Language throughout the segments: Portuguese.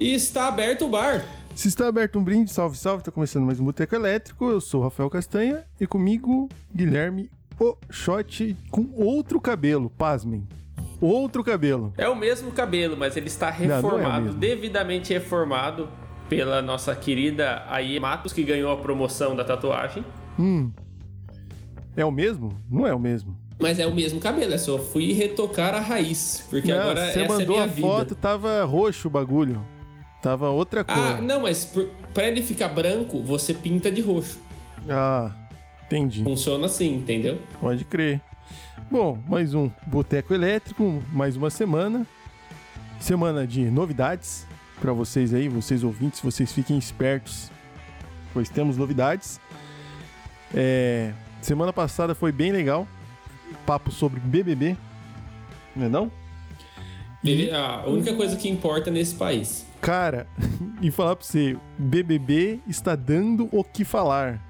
E está aberto o bar. Se está aberto um brinde, salve, salve, tá começando mais um Boteco Elétrico. Eu sou o Rafael Castanha e comigo Guilherme O Shot com outro cabelo, pasmem. Outro cabelo. É o mesmo cabelo, mas ele está Não, não é reformado, devidamente reformado pela nossa querida Aie Matos, que ganhou a promoção da tatuagem. Hum. É o mesmo? Não é o mesmo. Mas é o mesmo cabelo, é só fui retocar a raiz, porque Não, agora você essa mandou é minha a vida. foto, tava roxo o bagulho. Tava outra cor. Ah, não, mas por, pra ele ficar branco, você pinta de roxo. Ah, entendi. Funciona assim, entendeu? Pode crer. Bom, mais um Boteco Elétrico, mais uma semana. Semana de novidades para vocês aí, vocês ouvintes, vocês fiquem espertos, pois temos novidades. É, semana passada foi bem legal, papo sobre BBB, não é não? Ele- a única coisa que importa nesse país. Cara, e falar pra você, BBB está dando o que falar,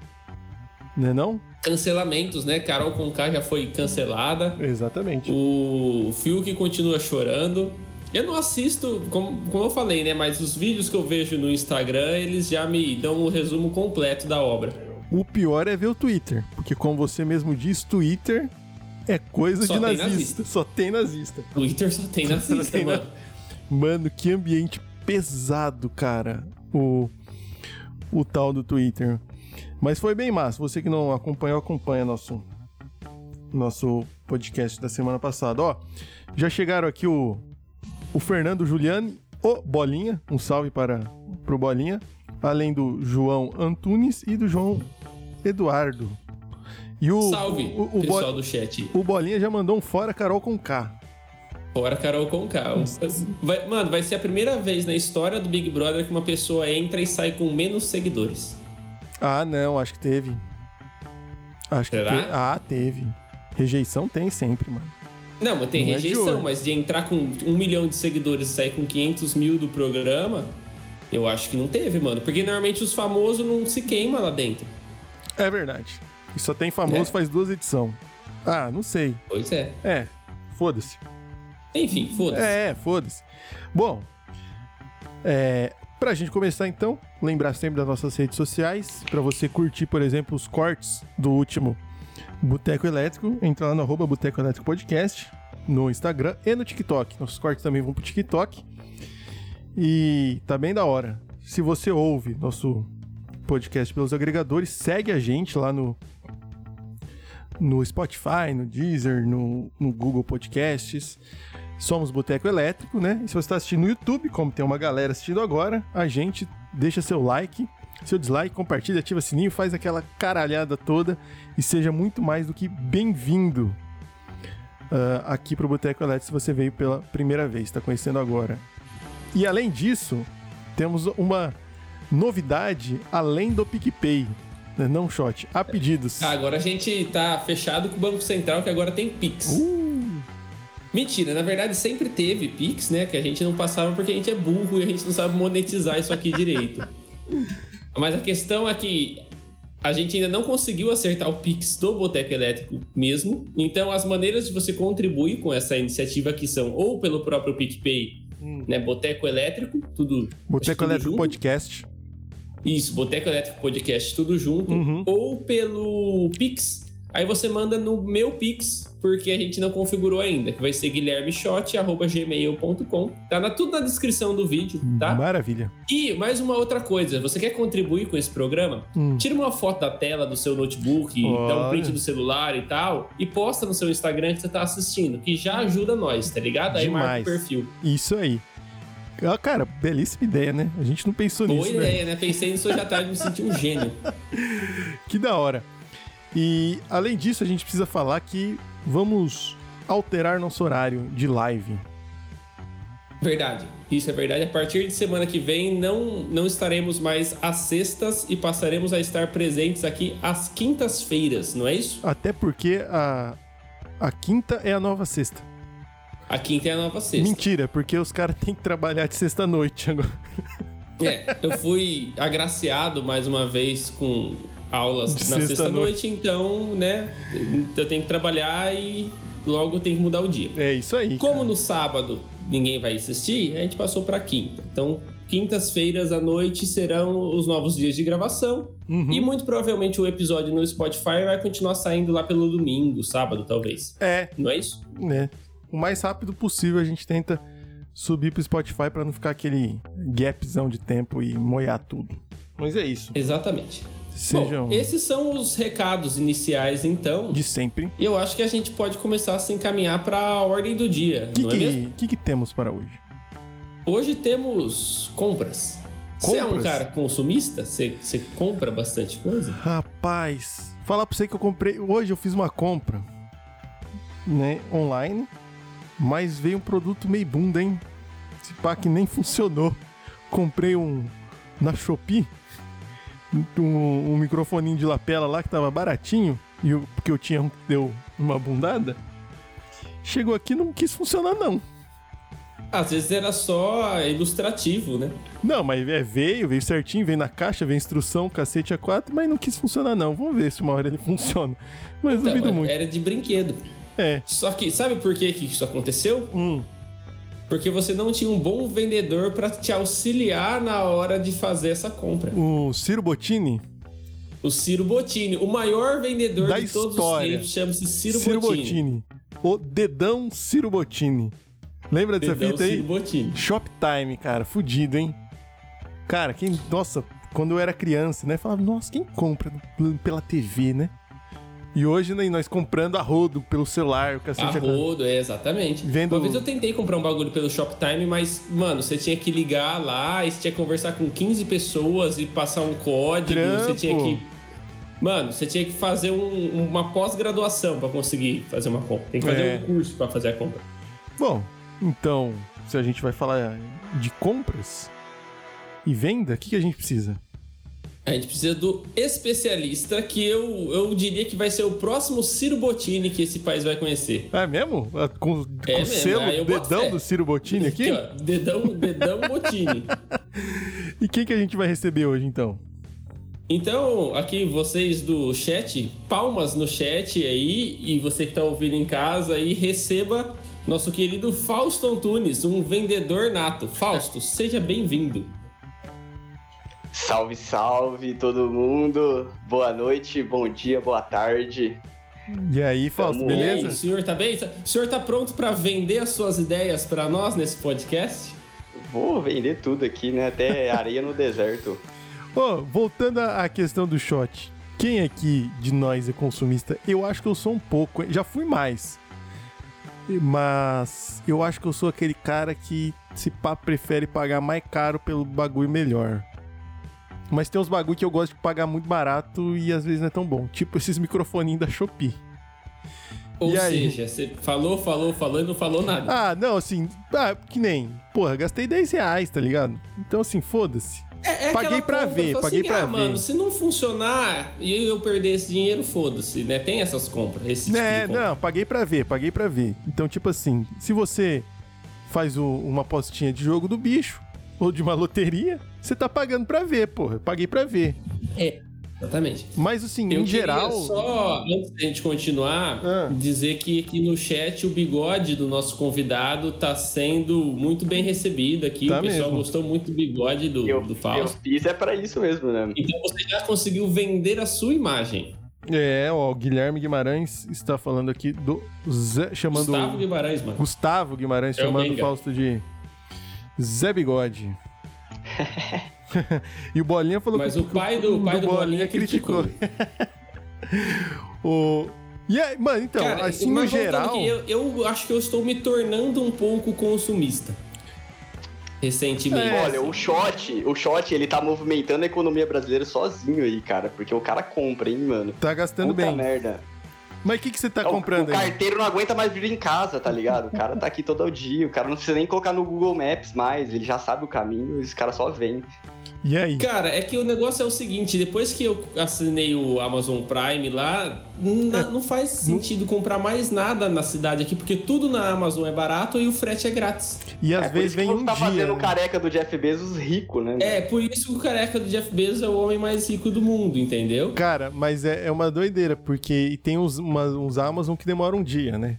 não é não? Cancelamentos, né? Carol Conká já foi cancelada. Exatamente. O Fiuk continua chorando. Eu não assisto, como, como eu falei, né? Mas os vídeos que eu vejo no Instagram, eles já me dão um resumo completo da obra. O pior é ver o Twitter, porque como você mesmo diz, Twitter é coisa Só de tem nazista. nazista. Só tem nazista. Twitter só tem nazista, tem na- mano. Mano, que ambiente pesado, cara. O, o tal do Twitter. Mas foi bem massa. Você que não acompanhou, acompanha nosso, nosso podcast da semana passada. Ó, já chegaram aqui o, o Fernando Giuliani, o Bolinha. Um salve para pro Bolinha. Além do João Antunes e do João Eduardo. E o, Salve, o, o, Bo- pessoal do chat. o Bolinha já mandou um fora Carol com K. Fora Carol Conká. Vai, mano, vai ser a primeira vez na história do Big Brother que uma pessoa entra e sai com menos seguidores. Ah, não, acho que teve. Acho que Será? te... Ah, teve. Rejeição tem sempre, mano. Não, mas tem Não é de rejeição, hoje. mas de entrar com um milhão de seguidores e sair com 500 mil do programa, eu acho que não teve, mano. Porque normalmente os famosos não se queimam lá dentro. É verdade. E só tem famoso É. faz duas edições. Ah, não sei. Pois é. É, foda-se. Enfim, foda-se. É, foda-se. Bom, é, pra gente começar então, lembrar sempre das nossas redes sociais, pra você curtir, por exemplo, os cortes do último Boteco Elétrico, entra lá no arroba Boteco Elétrico Podcast, no Instagram e no TikTok. Nossos cortes também vão pro TikTok. E tá bem da hora. Se você ouve nosso podcast pelos agregadores, segue a gente lá no no Spotify, no Deezer, no, no Google Podcasts. Somos Boteco Elétrico, né? E se você está assistindo no YouTube, como tem uma galera assistindo agora, a gente deixa seu like, seu dislike, compartilha, ativa o sininho, faz aquela caralhada toda e seja muito mais do que bem-vindo ah, aqui pro Boteco Elétrico se você veio pela primeira vez, está conhecendo agora. E além disso, temos uma novidade além do PicPay, né? não shot, a pedidos. Agora a gente tá fechado com o Banco Central, que agora tem Pix. Uh, Mentira, na verdade sempre teve Pix, né? Que a gente não passava porque a gente é burro e a gente não sabe monetizar isso aqui direito. Mas a questão é que a gente ainda não conseguiu acertar o Pix do Boteco Elétrico mesmo. Então as maneiras de você contribuir com essa iniciativa aqui são ou pelo próprio PicPay, né? Boteco Elétrico, tudo. Boteco tudo Elétrico junto. Podcast. Isso, Boteco Elétrico Podcast, tudo junto. Uhum. Ou pelo Pix. Aí você manda no meu Pix, porque a gente não configurou ainda, que vai ser guilhermeshot.gmail.com. Tá na, tudo na descrição do vídeo, tá? Maravilha. E mais uma outra coisa, você quer contribuir com esse programa? Hum. Tira uma foto da tela do seu notebook, dá um print do celular e tal, e posta no seu Instagram que você tá assistindo, que já ajuda nós, tá ligado? Aí marca Demais. o perfil. Isso aí. Ah, cara, belíssima ideia, né? A gente não pensou Boa nisso, né? ideia, né? Pensei nisso hoje à tarde e me senti um gênio. Que da hora. E além disso, a gente precisa falar que vamos alterar nosso horário de live. Verdade. Isso é verdade. A partir de semana que vem, não, não estaremos mais às sextas e passaremos a estar presentes aqui às quintas-feiras, não é isso? Até porque a, a quinta é a nova sexta. A quinta é a nova sexta. Mentira, porque os caras têm que trabalhar de sexta-noite agora. É, eu fui agraciado mais uma vez com aulas De na sexta-noite. sexta-noite, então, né, eu tenho que trabalhar e logo tem que mudar o dia. É isso aí. Como no sábado ninguém vai assistir, a gente passou pra quinta. Então, quintas-feiras à noite serão os novos dias de gravação. Uhum. E muito provavelmente o episódio no Spotify vai continuar saindo lá pelo domingo, sábado, talvez. É, Não é isso? né? O mais rápido possível a gente tenta subir pro Spotify pra não ficar aquele gapzão de tempo e moiar tudo. Mas é isso. Exatamente. Sejam Bom, esses são os recados iniciais, então. de sempre. E eu acho que a gente pode começar a se encaminhar para a ordem do dia, O que, não é mesmo? que, que, que temos para hoje? Hoje temos compras. Você é um cara consumista? Você, você compra bastante coisa? Rapaz, falar pra você que eu comprei. Hoje eu fiz uma compra, né, online, mas veio um produto meio bunda, hein? Esse que nem funcionou. Comprei um na Shopee, um, um microfoninho de lapela lá que tava baratinho, e eu, porque eu tinha um deu uma bundada. Chegou aqui e não quis funcionar, não. Às vezes era só ilustrativo, né? Não, mas é, veio, veio certinho, veio na caixa, veio instrução, cacete A4, mas não quis funcionar, não. Vamos ver se uma hora ele funciona. Mas Então, duvido muito. era de brinquedo. É. Só que sabe por que, que isso aconteceu? Hum. Porque você não tinha um bom vendedor para te auxiliar na hora de fazer essa compra. O Ciro Bottini, O Ciro Bottini, o maior vendedor Da de todos história. os tempos, chama-se Ciro, Ciro, Bottini. Bottini. O dedão Ciro Bottini. Lembra dessa Dedão fita aí? Ciro Bottini. Shoptime, cara, fudido, hein? Cara, quem. Nossa, quando eu era criança, né? Falava, nossa, quem compra pela TV, né? E hoje, né, nós comprando a rodo pelo celular, o cacete. A rodo, é, exatamente. Vendo- Uma vez eu tentei comprar um bagulho pelo Shoptime, mas, mano, você tinha que ligar lá, e você tinha que conversar com 15 pessoas e passar um código, você Trampo. tinha que. Mano, você tinha que fazer um- uma pós-graduação pra conseguir fazer uma compra. Tem que fazer É. um curso pra fazer a compra. Bom, então, se a gente vai falar de compras e venda, o que, que a gente precisa? A gente precisa do especialista, que eu, eu diria que vai ser o próximo Ciro Bottini que esse país vai conhecer. Ah, é mesmo? Ah, Com, É mesmo, selo, boto dedão do Ciro Bottini aqui? ó, dedão, dedão Bottini. E quem que a gente vai receber hoje, então? Então, aqui vocês do chat, palmas no chat aí, e você que tá ouvindo em casa aí, receba nosso querido Fausto Antunes, um vendedor nato. Fausto, seja bem-vindo. Salve, salve todo mundo. Boa noite, bom dia, boa tarde. E aí, Fausto, beleza? o senhor tá bem? O senhor tá pronto para vender as suas ideias para nós nesse podcast? Vou vender tudo aqui, né? Até areia no deserto. Ô, voltando à à questão do shot. Quem aqui de nós é consumista? Eu acho que eu sou um pouco. Já fui mais. Mas eu acho que eu sou aquele cara que se pá prefere pagar mais caro pelo bagulho melhor. Mas tem uns bagulho que eu gosto de pagar muito barato e às vezes não é tão bom. Tipo esses microfoninhos da Shopee. Ou E aí? seja, você falou, falou, falou e não falou nada. Ah, não, assim, ah, que nem. Porra, gastei 10 reais, tá ligado? Então, assim, foda-se. É, é Paguei pra compra, ver, paguei assim, pra ah, ver. mano, se não funcionar e eu perder esse dinheiro, foda-se, né? Tem essas compras, esse tipo Né, não, paguei pra ver, paguei pra ver. Então, tipo assim, se você faz o- uma apostinha de jogo do bicho ou de uma loteria, você tá pagando pra ver, porra. Eu paguei pra ver. É, exatamente. Mas, assim, Eu em geral. só, antes da gente continuar, Ah. dizer que aqui no chat o bigode do nosso convidado tá sendo muito bem recebido aqui. Tá o pessoal mesmo. gostou muito do bigode do, Eu, do eu Fausto. fiz é pra isso mesmo, né? Então você já conseguiu vender a sua imagem. É, ó, o Guilherme Guimarães está falando aqui do. Zé, chamando. Gustavo Guimarães, mano. Gustavo Guimarães É o chamando o. Fausto de Zé Bigode. e o Bolinha falou Mas que o pai do, o pai do Bolinha criticou. o... E aí, mano, então, Cara, assim no mas geral. aqui, eu, eu acho que eu estou me tornando um pouco consumista. Recentemente. É, Olha, o shot, o shot, ele tá movimentando a economia brasileira sozinho aí, cara. Porque o cara compra, hein, mano. Tá gastando Puta bem. merda. Mas o que, que você tá O- comprando o aí? carteiro não aguenta mais vir em casa, tá ligado? O cara tá aqui todo dia, o cara não precisa nem colocar no Google Maps mais, ele já sabe o caminho, esse cara só vem. E aí? Cara, é que o negócio é o seguinte, depois que eu assinei o Amazon Prime lá, na- não faz sentido comprar mais nada na cidade aqui, porque tudo na Amazon é barato e o frete é grátis. E às é vezes vem um tá dia. fazendo o né? careca do Jeff Bezos rico, né? É, por isso que o careca do Jeff Bezos é o homem mais rico do mundo, entendeu? Cara, mas é, é uma doideira, porque tem uns, uma- uns Amazon que demoram um dia, né?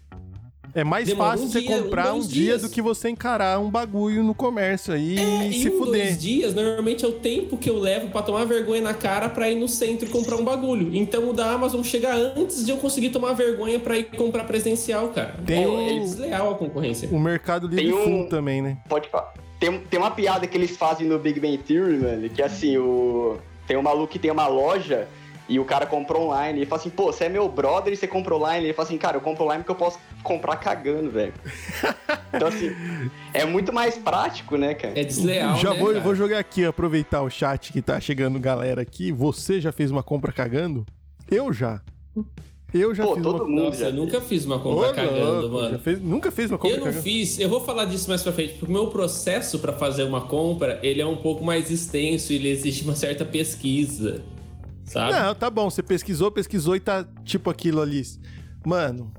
É mais Demora fácil um você dia, um, comprar um, dois dia dias. do que você encarar um bagulho no comércio aí É, e se um, fuder. dois dias, normalmente é o tempo que eu levo pra tomar vergonha na cara pra ir no centro e comprar um bagulho. Então o da Amazon chega antes de eu conseguir tomar vergonha pra ir comprar presencial, cara. Tem é, o- é desleal a concorrência. O Mercado Livre Tem um- Full também, né? Pode falar. Tem, tem uma piada que eles fazem no Big Bang Theory, mano, que é assim, o... tem um maluco que tem uma loja e o cara comprou online. Ele fala assim, pô, você é meu brother e você comprou online. Ele fala assim, cara, eu compro online porque eu posso comprar cagando, velho. então, assim, é muito mais prático, né, cara? É desleal, já né, vou, cara? vou jogar aqui, aproveitar o chat que tá chegando galera aqui. Você já fez uma compra cagando? Eu já. Eu já Pô, fiz todo uma mundo Nossa, já. eu nunca fiz uma Ô, compra cagando, louco, mano. fez- nunca fez uma compra Eu não cagando? fiz, eu vou falar disso mais pra frente, porque o meu processo pra fazer uma compra, ele é um pouco mais extenso, ele exige uma certa pesquisa, sabe? Não, tá bom. Você pesquisou, pesquisou e tá tipo aquilo ali. Mano,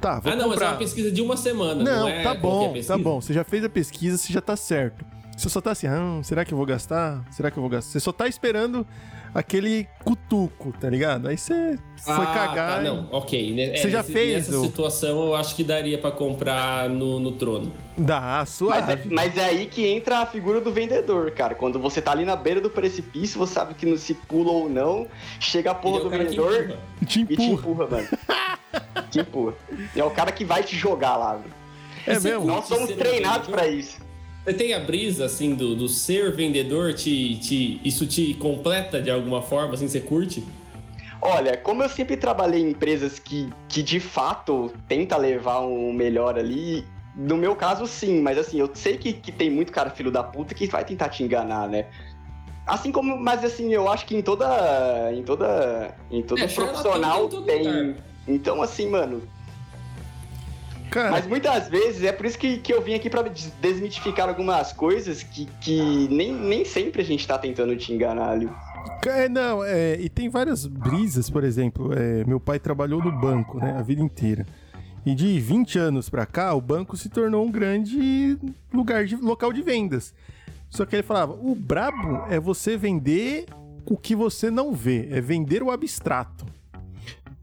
tá, vou ah, não, mas é comprar. uma pesquisa de uma semana, não, Não, é tá bom, tá bom. Você já fez a pesquisa, você já tá certo. Você só tá assim, ah, será que eu vou gastar? Será que eu vou gastar? Você só tá esperando aquele cutuco, tá ligado? Aí você foi Ah, cagar. Tá, e- não, ok. né? Você já fez Nessa o- situação, eu acho que daria pra comprar no, no trono. Dá, Mas suave. é, mas é aí que entra a figura do vendedor, cara. Quando você tá ali na beira do precipício, você sabe que não se pula ou não, chega a porra Ele é do vendedor empurra. Te e te empurra. empurra, mano. te empurra. É o cara que vai te jogar lá. velho. É mesmo? Nós somos treinados pra isso. Você tem a brisa, assim, do, do ser vendedor, te, te, isso te completa de alguma forma, assim, você curte? Olha, como eu sempre trabalhei em empresas que, que de fato tenta levar um melhor ali, no meu caso sim, mas assim, eu sei que, que tem muito cara filho da puta que vai tentar te enganar, né? Assim como, mas assim, eu acho que em toda. Em toda. Em todo É, profissional tem tem. Então, assim, mano. Cara, Mas muitas vezes é por isso que, que eu vim aqui des- desmitificar algumas coisas que, que nem, nem sempre a gente tá tentando te enganar ali. É, não, é, e tem várias brisas, por exemplo, é, meu pai trabalhou no banco, né, a vida inteira. E de 20 anos pra cá, o banco se tornou um grande lugar de local de vendas. Só que ele falava, o brabo é você vender o que você não vê, é vender o abstrato.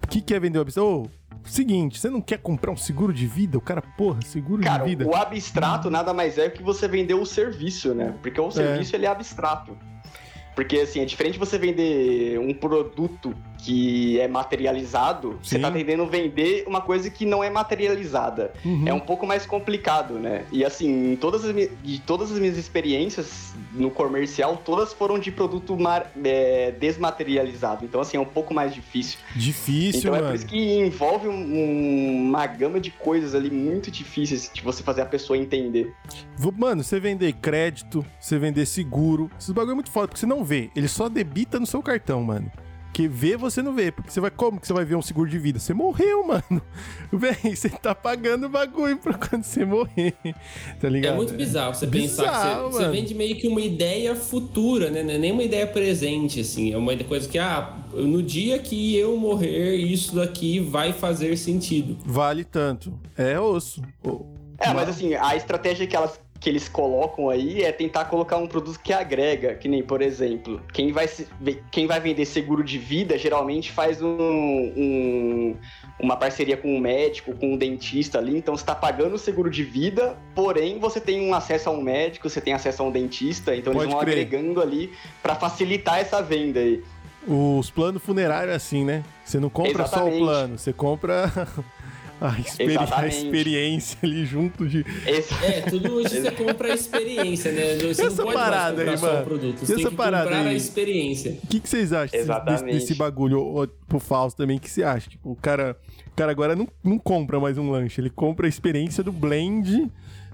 O que, que é vender o abstrato? Ô, seguinte, você não quer comprar um seguro de vida? O cara, porra, seguro Cara, de vida. o abstrato nada mais é que você vender o serviço, né? Porque o serviço ele é abstrato. Porque assim, é diferente você vender um produto que é materializado, você Sim. tá tentando vender uma coisa que não é materializada. Uhum. É um pouco mais complicado, né? E assim, todas as, de todas as minhas experiências no comercial, todas foram de produto mar- é, desmaterializado. Então, assim, é um pouco mais difícil. Difícil, Então é por mano. isso que envolve um- um- uma gama de coisas ali muito difíceis de você fazer a pessoa entender. Mano, você vender crédito, você vender seguro, esses bagulho é muito foda, porque você não vê. Ele só debita no seu cartão, mano. Que vê, você não vê. Porque você vai. Como que você vai ver um seguro de vida? Você morreu, mano. Véi, você tá pagando o bagulho pra quando você morrer. Tá ligado? É muito bizarro você pensar Bizarro, que você, você vende meio que uma ideia futura, né? Não é nem uma ideia presente, assim. É uma coisa que, ah, no dia que eu morrer, isso daqui vai fazer sentido. Vale tanto. É osso. É, mas assim, a estratégia que, elas, que eles colocam aí é tentar colocar um produto que agrega, que nem, por exemplo, quem vai, se- quem vai vender seguro de vida geralmente faz um, um- uma parceria com um médico, com um dentista ali, então você está pagando o seguro de vida, porém você tem um acesso a um médico, você tem acesso a um dentista, então eles Pode vão crer. agregando ali para facilitar essa venda aí. Os planos funerários é assim, né? Você não compra só o Exatamente. plano, você compra a, experi- a experiência ali junto de. É, tudo hoje você compra a experiência, né? Você Essa não pode parada mais comprar aí, só mano. o produto. Você tem essa que parada comprar aí? a experiência. O que, que vocês acham desse, desse, desse bagulho? Ou, pro Fausto também, o que você acha? Tipo, o cara, o cara agora não, não compra mais um lanche, ele compra a experiência do blend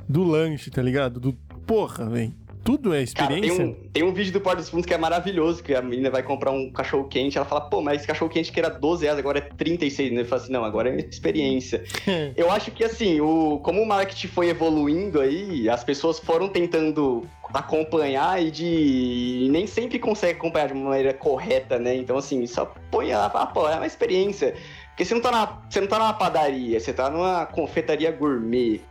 do lanche, tá ligado? Do, porra, velho. Tudo é Cara, tem experiência? um, tem um vídeo do Porta dos Fundos que é maravilhoso, que a menina vai comprar um cachorro quente, ela fala, pô, mas esse cachorro quente que era 12 reais, agora é 36, né? Ele fala assim, não, agora é experiência. Eu acho que assim, o, como o marketing foi evoluindo aí, as pessoas foram tentando acompanhar e de e nem sempre consegue acompanhar de uma maneira correta, né? Então, assim, só põe lá, fala, pô, é uma experiência. Porque você não tá na, você não tá numa padaria, você tá numa confeitaria gourmet.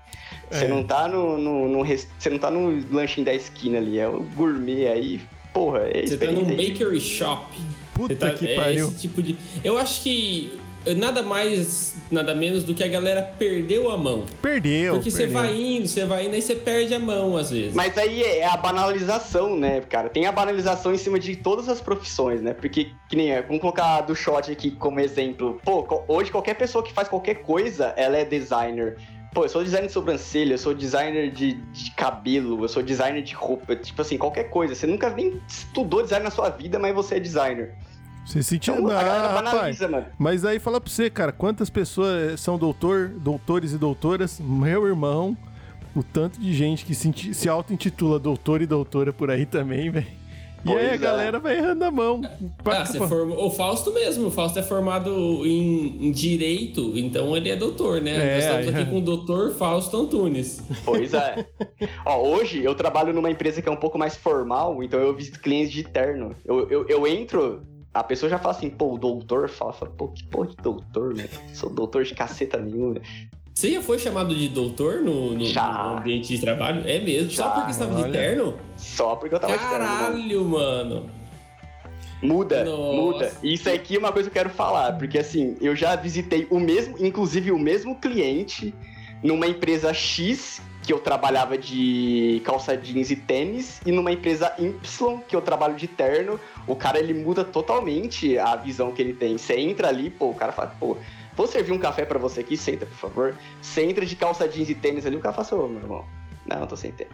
Você É. não tá no, no, no Você não tá no lanchinho da esquina ali, é o gourmet aí. Porra, é Você tá num bakery shop. Puta Você tá- que é pariu. esse tipo de. Eu acho que nada mais, nada menos do que a galera perdeu a mão. Perdeu. Porque você vai indo, você vai indo, aí você perde a mão às vezes. Mas aí é a banalização, né, cara? Tem a banalização em cima de todas as profissões, né? Porque, que nem, vamos colocar do shot aqui como exemplo. Pô, hoje qualquer pessoa que faz qualquer coisa, ela é designer. Pô, eu sou designer de sobrancelha, eu sou designer de, de cabelo, eu sou designer de roupa, tipo assim, qualquer coisa. Você nunca nem estudou design na sua vida, mas você é designer. Você sentiu. Então, ah, rapaz. banaliza, mano. Mas aí fala pra você, cara, quantas pessoas são doutor, doutores e doutoras? Meu irmão, o tanto de gente que se, se auto-intitula doutor e doutora por aí também, velho. E aí a é. galera vai errando a mão. Ah, você formou... O Fausto mesmo, o Fausto é formado em, em Direito, então ele é doutor, né? É, Nós estamos aí- aqui com o doutor Fausto Antunes. Pois é. Ó, hoje eu trabalho numa empresa que é um pouco mais formal, então eu visito clientes de terno. Eu, eu, eu entro, a pessoa já fala assim, pô, o doutor fala, fala, pô, que porra de doutor, né? Sou doutor de caceta nenhuma. Você já foi chamado de doutor no, no- no ambiente de trabalho? É mesmo? Só Já, porque você estava de terno? Só porque eu tava de terno. mano. Caralho, mano. Muda, Nossa. muda. Isso aqui é uma coisa que eu quero falar, porque assim, eu já visitei o mesmo, inclusive o mesmo cliente numa empresa X que eu trabalhava de calça jeans e tênis e numa empresa Y que eu trabalho de terno, o cara ele muda totalmente a visão que ele tem. Você entra ali, pô, o cara fala, pô, vou servir um café pra você aqui, senta, por favor. Você entra de calça jeans e tênis ali, o cara fala, ô, meu irmão, não, eu tô sem tênis.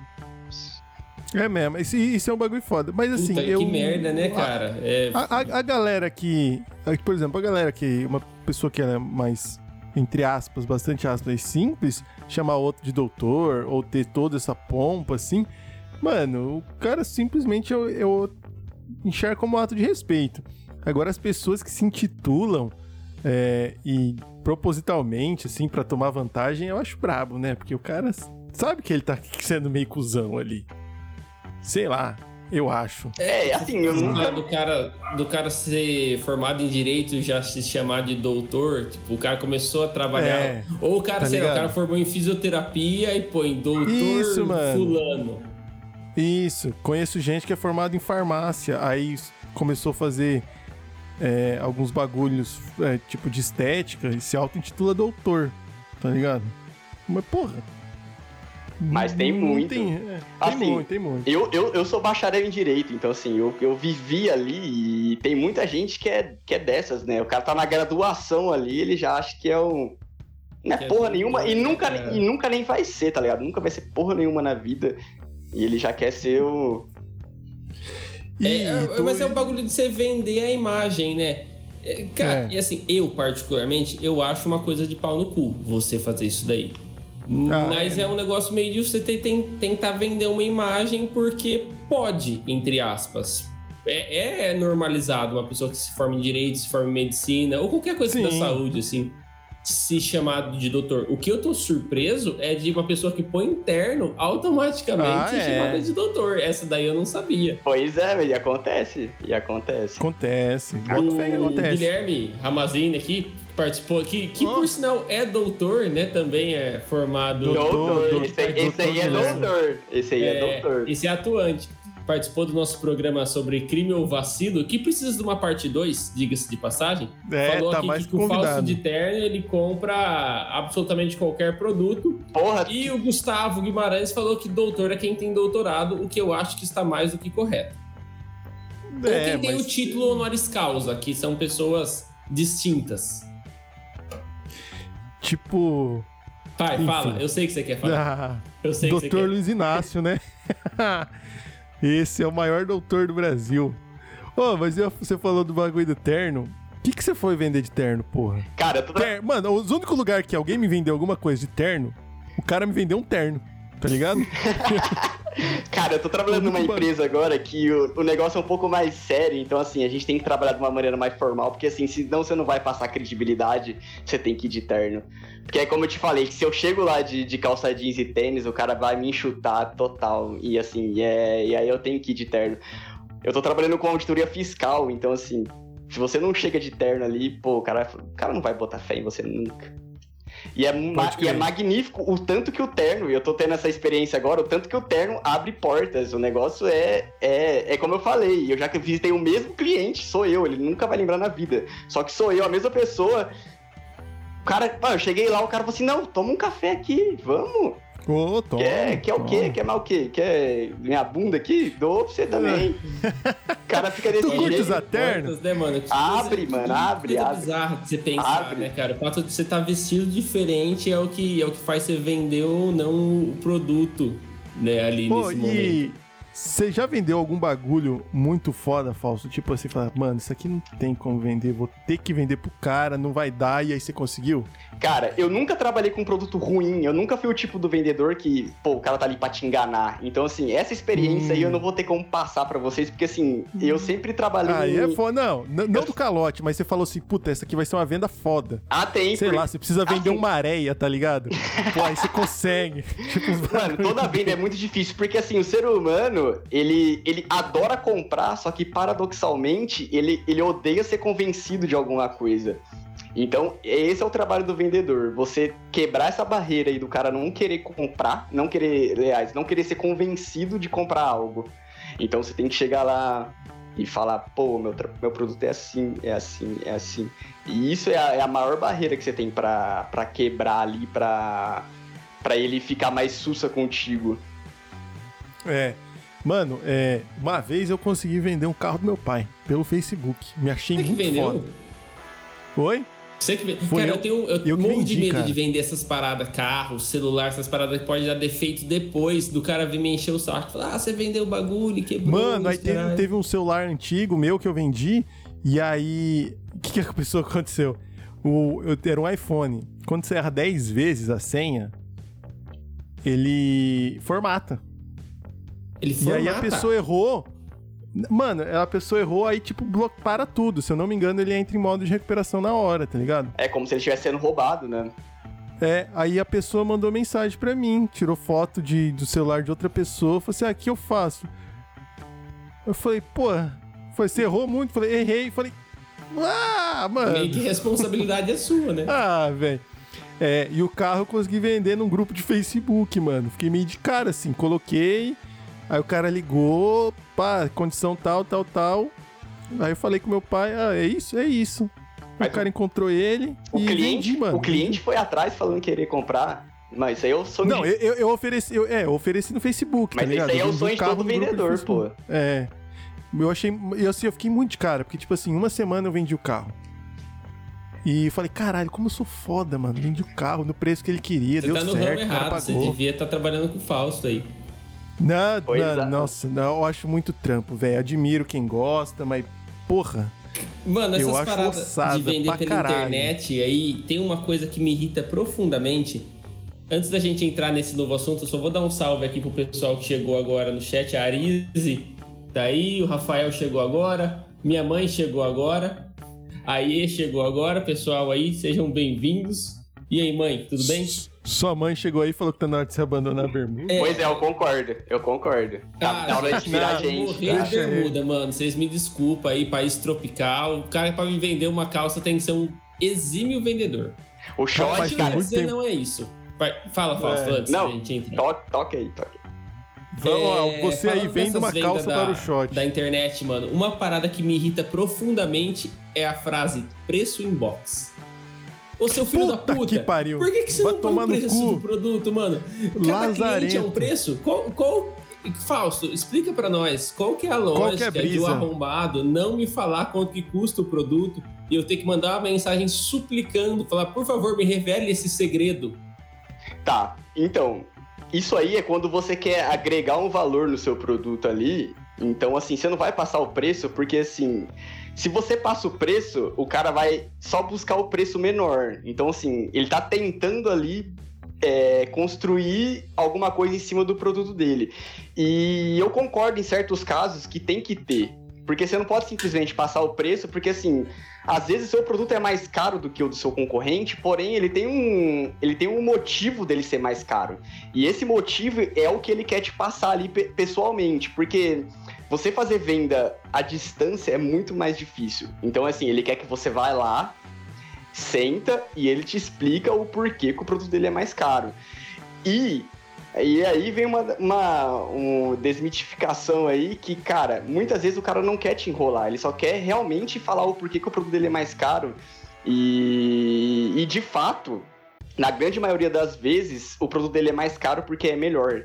É mesmo, isso, isso é um bagulho foda. Mas assim, Puta, eu. que merda, né, cara? É, A, a- a galera que. Por exemplo, a galera que. Uma pessoa que é mais, entre aspas, bastante aspas, simples, chamar outro de doutor, ou ter toda essa pompa, assim. Mano, o cara simplesmente eu, eu enxergo como um ato de respeito. Agora, as pessoas que se intitulam é, e propositalmente, assim, pra tomar vantagem, eu acho brabo, né? Porque o cara sabe que ele tá sendo meio cuzão ali. Sei lá, eu acho. É, assim, eu Essa nunca do cara, do cara ser formado em direito e já se chamar de doutor, tipo, o cara começou a trabalhar. É, ou o cara, tá sei lá, o cara formou em fisioterapia e põe doutor Isso, mano. fulano. Isso, conheço gente que é formada em farmácia, aí começou a fazer é, alguns bagulhos é, tipo de estética e se auto-intitula doutor, tá ligado? Mas porra. Mas tem não muito. Tem, é, tem Assim, muito, tem muito. Eu, eu, eu sou bacharel em direito, então assim, eu, eu vivi ali e tem muita gente que é, que é dessas, né? O cara tá na graduação ali, ele já acha que é um. Não é Que é porra doutor, nenhuma, e né, nunca, e nunca nem vai ser, tá ligado? Nunca vai ser porra nenhuma na vida. E ele já quer ser o. E É, é, tu- mas é um bagulho de você vender a imagem, né? É, Cara, É. e assim, eu particularmente, eu acho uma coisa de pau no cu você fazer isso daí. Ah, Mas é. um negócio meio de você tentar vender uma imagem porque pode, entre aspas. É, é normalizado uma pessoa que se forma em direito, se forma em medicina, ou qualquer coisa Sim. da saúde, assim, se chamar de doutor. O que eu tô surpreso é de uma pessoa que põe interno automaticamente Ah, é. chamada de doutor. Essa daí eu não sabia. Pois é, velho, e acontece. E acontece. Acontece. O acontece. Guilherme Ramazini aqui participou aqui, que Oh. por sinal é doutor, né? Também é formado. Doutor, Doutor, doutor, esse, aí- esse aí é doutor, doutor. Esse aí é, doutor. Esse é atuante. Participou do nosso programa sobre crime ou vacilo, que precisa de uma parte 2, diga-se de passagem. É, Falou tá aqui mais que com o falso de terno ele compra absolutamente qualquer produto. Porra, E o Gustavo Guimarães falou que doutor é quem tem doutorado, o que eu acho que está mais do que correto. Ou É, quem tem mas- o título honoris causa, que são pessoas distintas. Tipo. Pai, Enfim. fala, eu sei que você quer falar. ah, Eu sei que você Doutor quer. Luiz Inácio, né? Esse é o maior doutor do Brasil. Ô, mas eu- você falou do bagulho do terno. O que, que você foi vender de terno, porra? cara, tra- Ter- Mano, os únicos lugares que alguém me vendeu alguma coisa de terno, o cara me vendeu um terno, tá ligado? Cara, eu tô trabalhando numa empresa agora que o, o negócio é um pouco mais sério, então assim, a gente tem que trabalhar de uma maneira mais formal, porque assim, senão você não vai passar credibilidade, você tem que ir de terno. Porque é como eu te falei, que se eu chego lá de, de calça jeans e tênis, o cara vai me enxutar total. E assim, e, é, e aí eu tenho que ir de terno. Eu tô trabalhando com auditoria fiscal, então assim, se você não chega de terno ali, pô, o cara, o cara não vai botar fé em você nunca. E é, ma- e é magnífico o tanto que o terno, e eu tô tendo essa experiência agora, o tanto que o terno abre portas. O negócio é, é, é como eu falei, eu já que visitei o mesmo cliente, sou eu, ele nunca vai lembrar na vida. Só que sou eu, a mesma pessoa cara, eu cheguei lá, o cara falou assim: não, toma um café aqui, vamos. Ô, toma, Quer, quer o toma. quê? Quer mais o quê? Quer minha bunda aqui? Dou pra você também. O cara fica desse Tu curte jeito. terno? Portas, né, mano? Que Abre, coisa- mano, que abre, abre. bizarra de você pensar, Abre. né, cara? O fato de você estar vestido diferente é o que, é o que faz você vender ou não o produto, né, ali Pô, nesse momento. Você já vendeu algum bagulho muito foda, falso? Tipo assim, fala, mano, isso aqui não tem como vender, vou ter que vender pro cara, não vai dar, e aí você conseguiu? Cara, eu nunca trabalhei com um produto ruim. Eu nunca fui o tipo do vendedor que, pô, o cara tá ali pra te enganar. Então, assim, essa experiência Hum. aí eu não vou ter como passar pra vocês, porque, assim, eu sempre trabalhei. Aí é foda. Não, n- não do calote, mas você falou assim, puta, essa aqui vai ser uma venda foda. Ah, tem. Sei por- lá, você precisa vender Assim- uma areia, tá ligado? Pô, aí você consegue. tipo, Mano, toda venda é muito difícil, porque assim, o ser humano, ele, ele adora comprar, só que paradoxalmente, ele, ele odeia ser convencido de alguma coisa. Então, esse é o trabalho do vendedor. Você quebrar essa barreira aí do cara não querer comprar, não querer, aliás, não querer ser convencido de comprar algo. Então você tem que chegar lá e falar, pô, meu, meu produto é assim, é assim, é assim. E isso é a, é a maior barreira que você tem pra quebrar ali, pra ele ficar mais sussa contigo. É. Mano, é, uma vez eu consegui vender um carro do meu pai pelo Facebook. Me achei Você que muito vendeu? foda. Oi? Você que vende. Foi Cara, eu- eu, tenho. Eu, eu que morro de vendi, medo cara. de vender essas paradas, carro, celular, essas paradas que pode dar defeito depois do cara vir me encher o saco. Falar, ah, você vendeu o bagulho, quebrou. Mano, aí teve, teve um celular antigo meu que eu vendi. E aí. O que, que a pessoa aconteceu? O, eu, era um iPhone. Quando você erra 10 vezes a senha, ele formata. Ele E aí a pessoa errou. Mano, a pessoa errou, aí, tipo, para tudo. Se eu não me engano, ele entra em modo de recuperação na hora, tá ligado? É como se ele estivesse sendo roubado, né? É, aí a pessoa mandou mensagem pra mim, tirou foto de, do celular de outra pessoa, falou assim: ah, o que eu faço? Eu falei, pô, foi, você errou muito? Falei, errei. Falei, ah, mano. Meio que responsabilidade é sua, né? Ah, velho. É, e o carro eu consegui vender num grupo de Facebook, mano. Fiquei meio de cara, assim, coloquei. Aí o cara ligou, pá, condição tal, tal, tal. Aí eu falei com meu pai, ah, é isso? É isso. Mas o cara encontrou ele O e cliente, vendi, mano. o cliente foi atrás falando querer comprar. Mas isso aí é o sonho Não, de... eu, eu, eu ofereci, eu, é, eu ofereci no Facebook, Mas tá isso aí é Eu o sonho de todo vendedor, pô. É. Eu achei, eu, assim, eu fiquei muito de cara, porque, tipo assim, uma semana eu vendi o carro. E falei, caralho, como eu sou foda, mano. Vendi o carro no preço que ele queria, Você deu tá no certo, ramo errado. Você devia estar trabalhando com o Fausto aí. Não, Pois não, é. nossa, não, eu acho muito trampo, velho. Admiro quem gosta, mas, porra. Mano, Eu essas acho paradas de vender pra pela caralho. internet aí, tem uma coisa que me irrita profundamente. Antes da gente entrar nesse novo assunto, eu só vou dar um salve aqui pro pessoal que chegou agora no chat. A Arise tá aí, o Rafael chegou agora, minha mãe chegou agora, a Iê chegou agora, pessoal aí, sejam bem-vindos. E aí, mãe, tudo bem? Sua mãe chegou aí e falou que tá na hora de se abandonar a bermuda. Pois é, eu concordo. Eu concordo. Tá, tá na hora de tirar a gente. Morrer tá? de bermuda, mano. Vocês me desculpem aí, país tropical. O cara, pra me vender uma calça, tem que ser um exímio vendedor. O Rapaz, short, faz cara. muito dizer tempo. não é isso. Vai, fala, Fausto, É. antes Não, gente entrar. Toque, toque aí, toque. Vamos, É, você aí vende uma calça da, para o shot. Da internet, mano. Uma parada que me irrita profundamente é a frase preço inbox. Ô, seu filho Puta da puta. que pariu. Por que, que você Vai não põe o no preço cu. do produto, mano? Cada cliente é Lazarento. um preço? Qual, qual... Fausto, explica pra nós. Qual que é a que é a lógica de arrombado não me falar quanto que custa o produto e eu ter que mandar uma mensagem suplicando, falar, por favor, me revele esse segredo. Tá, então, isso aí é quando você quer agregar um valor no seu produto ali. Então, assim, você não vai passar o preço, porque assim, se você passa o preço, o cara vai só buscar o preço menor. Então, assim, ele tá tentando ali é, construir alguma coisa em cima do produto dele. E eu concordo em certos casos que tem que ter. Porque você não pode simplesmente passar o preço, porque assim, às vezes o seu produto é mais caro do que o do seu concorrente, porém ele tem um, ele tem um motivo dele ser mais caro. E esse motivo é o que ele quer te passar ali pe- pessoalmente, porque você fazer venda à distância é muito mais difícil. Então assim, ele quer que você vá lá, senta e ele te explica o porquê que o produto dele é mais caro. E e aí vem uma, uma um desmitificação aí que, cara, muitas vezes o cara não quer te enrolar, ele só quer realmente falar o porquê que o produto dele é mais caro. E, e de fato, na grande maioria das vezes, o produto dele é mais caro porque é melhor.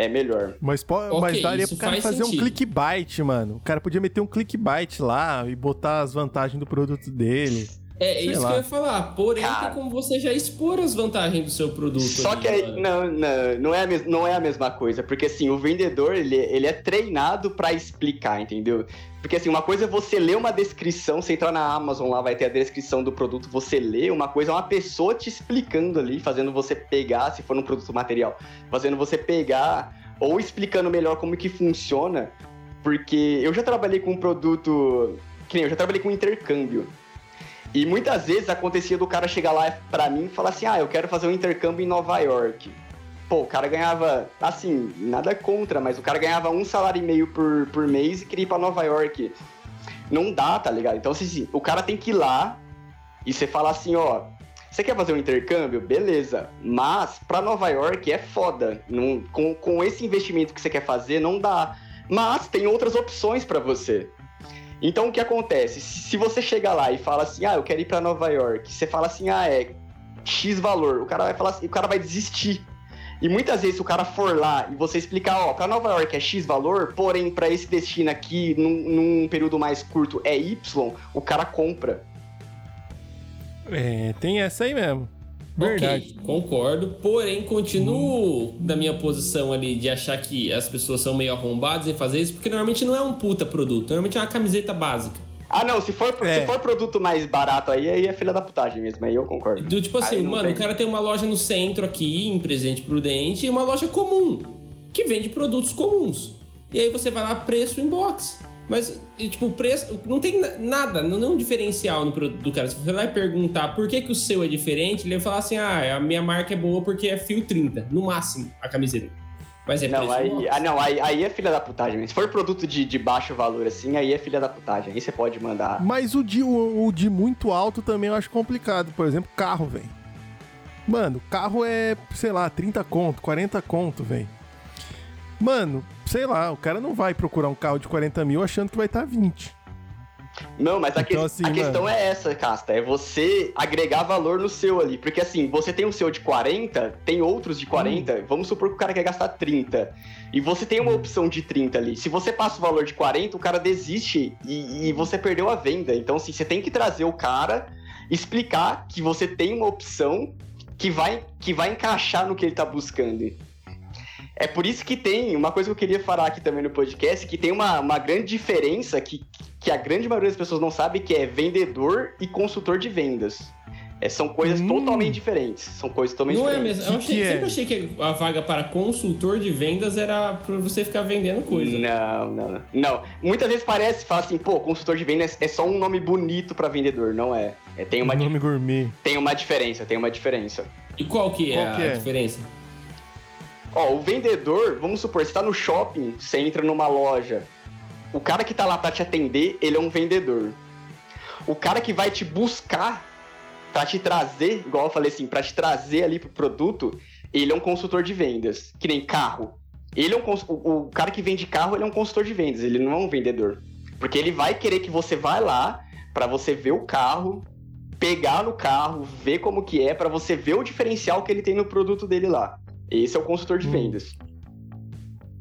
É melhor. Mas, po- Ok, mas daria pro cara faz fazer um sentido. clickbait, mano. O cara podia meter um clickbait lá e botar as vantagens do produto dele. É, Sei isso lá. que eu ia falar. Porém, Cara. tem como você já expor as vantagens do seu produto. Só ali, que aí, não, não, não, é a mes- não é a mesma coisa, porque assim, o vendedor, ele, ele é treinado pra explicar, entendeu? Porque assim, uma coisa é você ler uma descrição, você entrar na Amazon lá, vai ter a descrição do produto, você lê, uma coisa é uma pessoa te explicando ali, fazendo você pegar, se for um produto material, fazendo você pegar, ou explicando melhor como que funciona, porque eu já trabalhei com um produto, que nem eu já trabalhei com intercâmbio, e muitas vezes acontecia do cara chegar lá pra mim e falar assim: ah, eu quero fazer um intercâmbio em Nova York. Pô, o cara ganhava, assim, nada contra, mas o cara ganhava um salário e meio por, por mês e queria ir pra Nova York. Não dá, tá ligado? Então, assim, o cara tem que ir lá e você fala assim: ó, você quer fazer um intercâmbio? Beleza. Mas pra Nova York é foda. Não, com, com esse investimento que você quer fazer, não dá. Mas tem outras opções pra você. Então o que acontece? Se você chega lá e fala assim, ah, eu quero ir pra Nova York, você fala assim, ah, é X valor, o cara vai falar assim, o cara vai desistir. E muitas vezes o cara for lá e você explicar, ó, pra Nova York é X valor, porém pra esse destino aqui, num, num período mais curto, é Y, o cara compra. É, tem essa aí mesmo. Verdade. Ok, concordo. Porém, continuo na minha posição ali de achar que as pessoas são meio arrombadas em fazer isso, porque normalmente não é um puta produto, normalmente é uma camiseta básica. Ah, não, se for, É. se for produto mais barato aí, aí é filha da putagem mesmo, aí eu concordo. Do tipo assim, mano, tem. o cara tem uma loja no centro aqui, em Presidente Prudente, e uma loja comum, que vende produtos comuns. E aí você vai lá, preço em box. Mas, e, tipo, o preço. Não tem na- nada, não é um diferencial no produto do cara. Se você vai perguntar por que, que o seu é diferente, ele vai falar assim: ah, a minha marca é boa porque é fio 30, no máximo, a camiseta. Mas é Não, aí, ah, não aí, aí é filha da putagem. Se for produto de, de baixo valor assim, aí é filha da putagem. Aí você pode mandar. Mas o de, o, o de muito alto também eu acho complicado. Por exemplo, carro, velho. Mano, carro é, sei lá, 30 conto, 40 conto, velho. Mano, sei lá, o cara não vai procurar um carro de 40 mil achando que vai estar 20. Não, mas a, que- Então, assim, a questão é essa, Casta. É você agregar valor no seu ali. Porque assim, você tem o seu de 40, tem outros de 40. Hum. Vamos supor que o cara quer gastar 30. E você tem uma opção de 30 ali. Se você passa o valor de 40, o cara desiste e, e você perdeu a venda. Então, assim, você tem que trazer o cara, explicar que você tem uma opção que vai, que vai encaixar no que ele tá buscando. É por isso que tem uma coisa que eu queria falar aqui também no podcast, que tem uma, uma grande diferença que, que a grande maioria das pessoas não sabe, que é vendedor e consultor de vendas. É, são coisas Hum. totalmente diferentes. São coisas totalmente Não é diferentes. mesmo. Eu achei- que é? sempre achei que a vaga para consultor de vendas era pra você ficar vendendo coisa. Não, não, não. Não. Muitas vezes parece, fala assim, pô, consultor de vendas é só um nome bonito pra vendedor. Não é. É, tem, uma, di- Nome gourmet. tem uma diferença, tem uma diferença. E qual que é Qual que a é? diferença? Ó, o vendedor, vamos supor, você tá no shopping, você entra numa loja. O cara que tá lá pra te atender, ele é um vendedor. O cara que vai te buscar pra te trazer, igual eu falei assim, pra te trazer ali pro produto, ele é um consultor de vendas. Que nem carro. Ele é um o, o cara que vende carro, ele é um consultor de vendas, ele não é um vendedor. Porque ele vai querer que você vá lá pra você ver o carro, pegar no carro, ver como que é, pra você ver o diferencial que ele tem no produto dele lá. Esse é o consultor de Hum. vendas.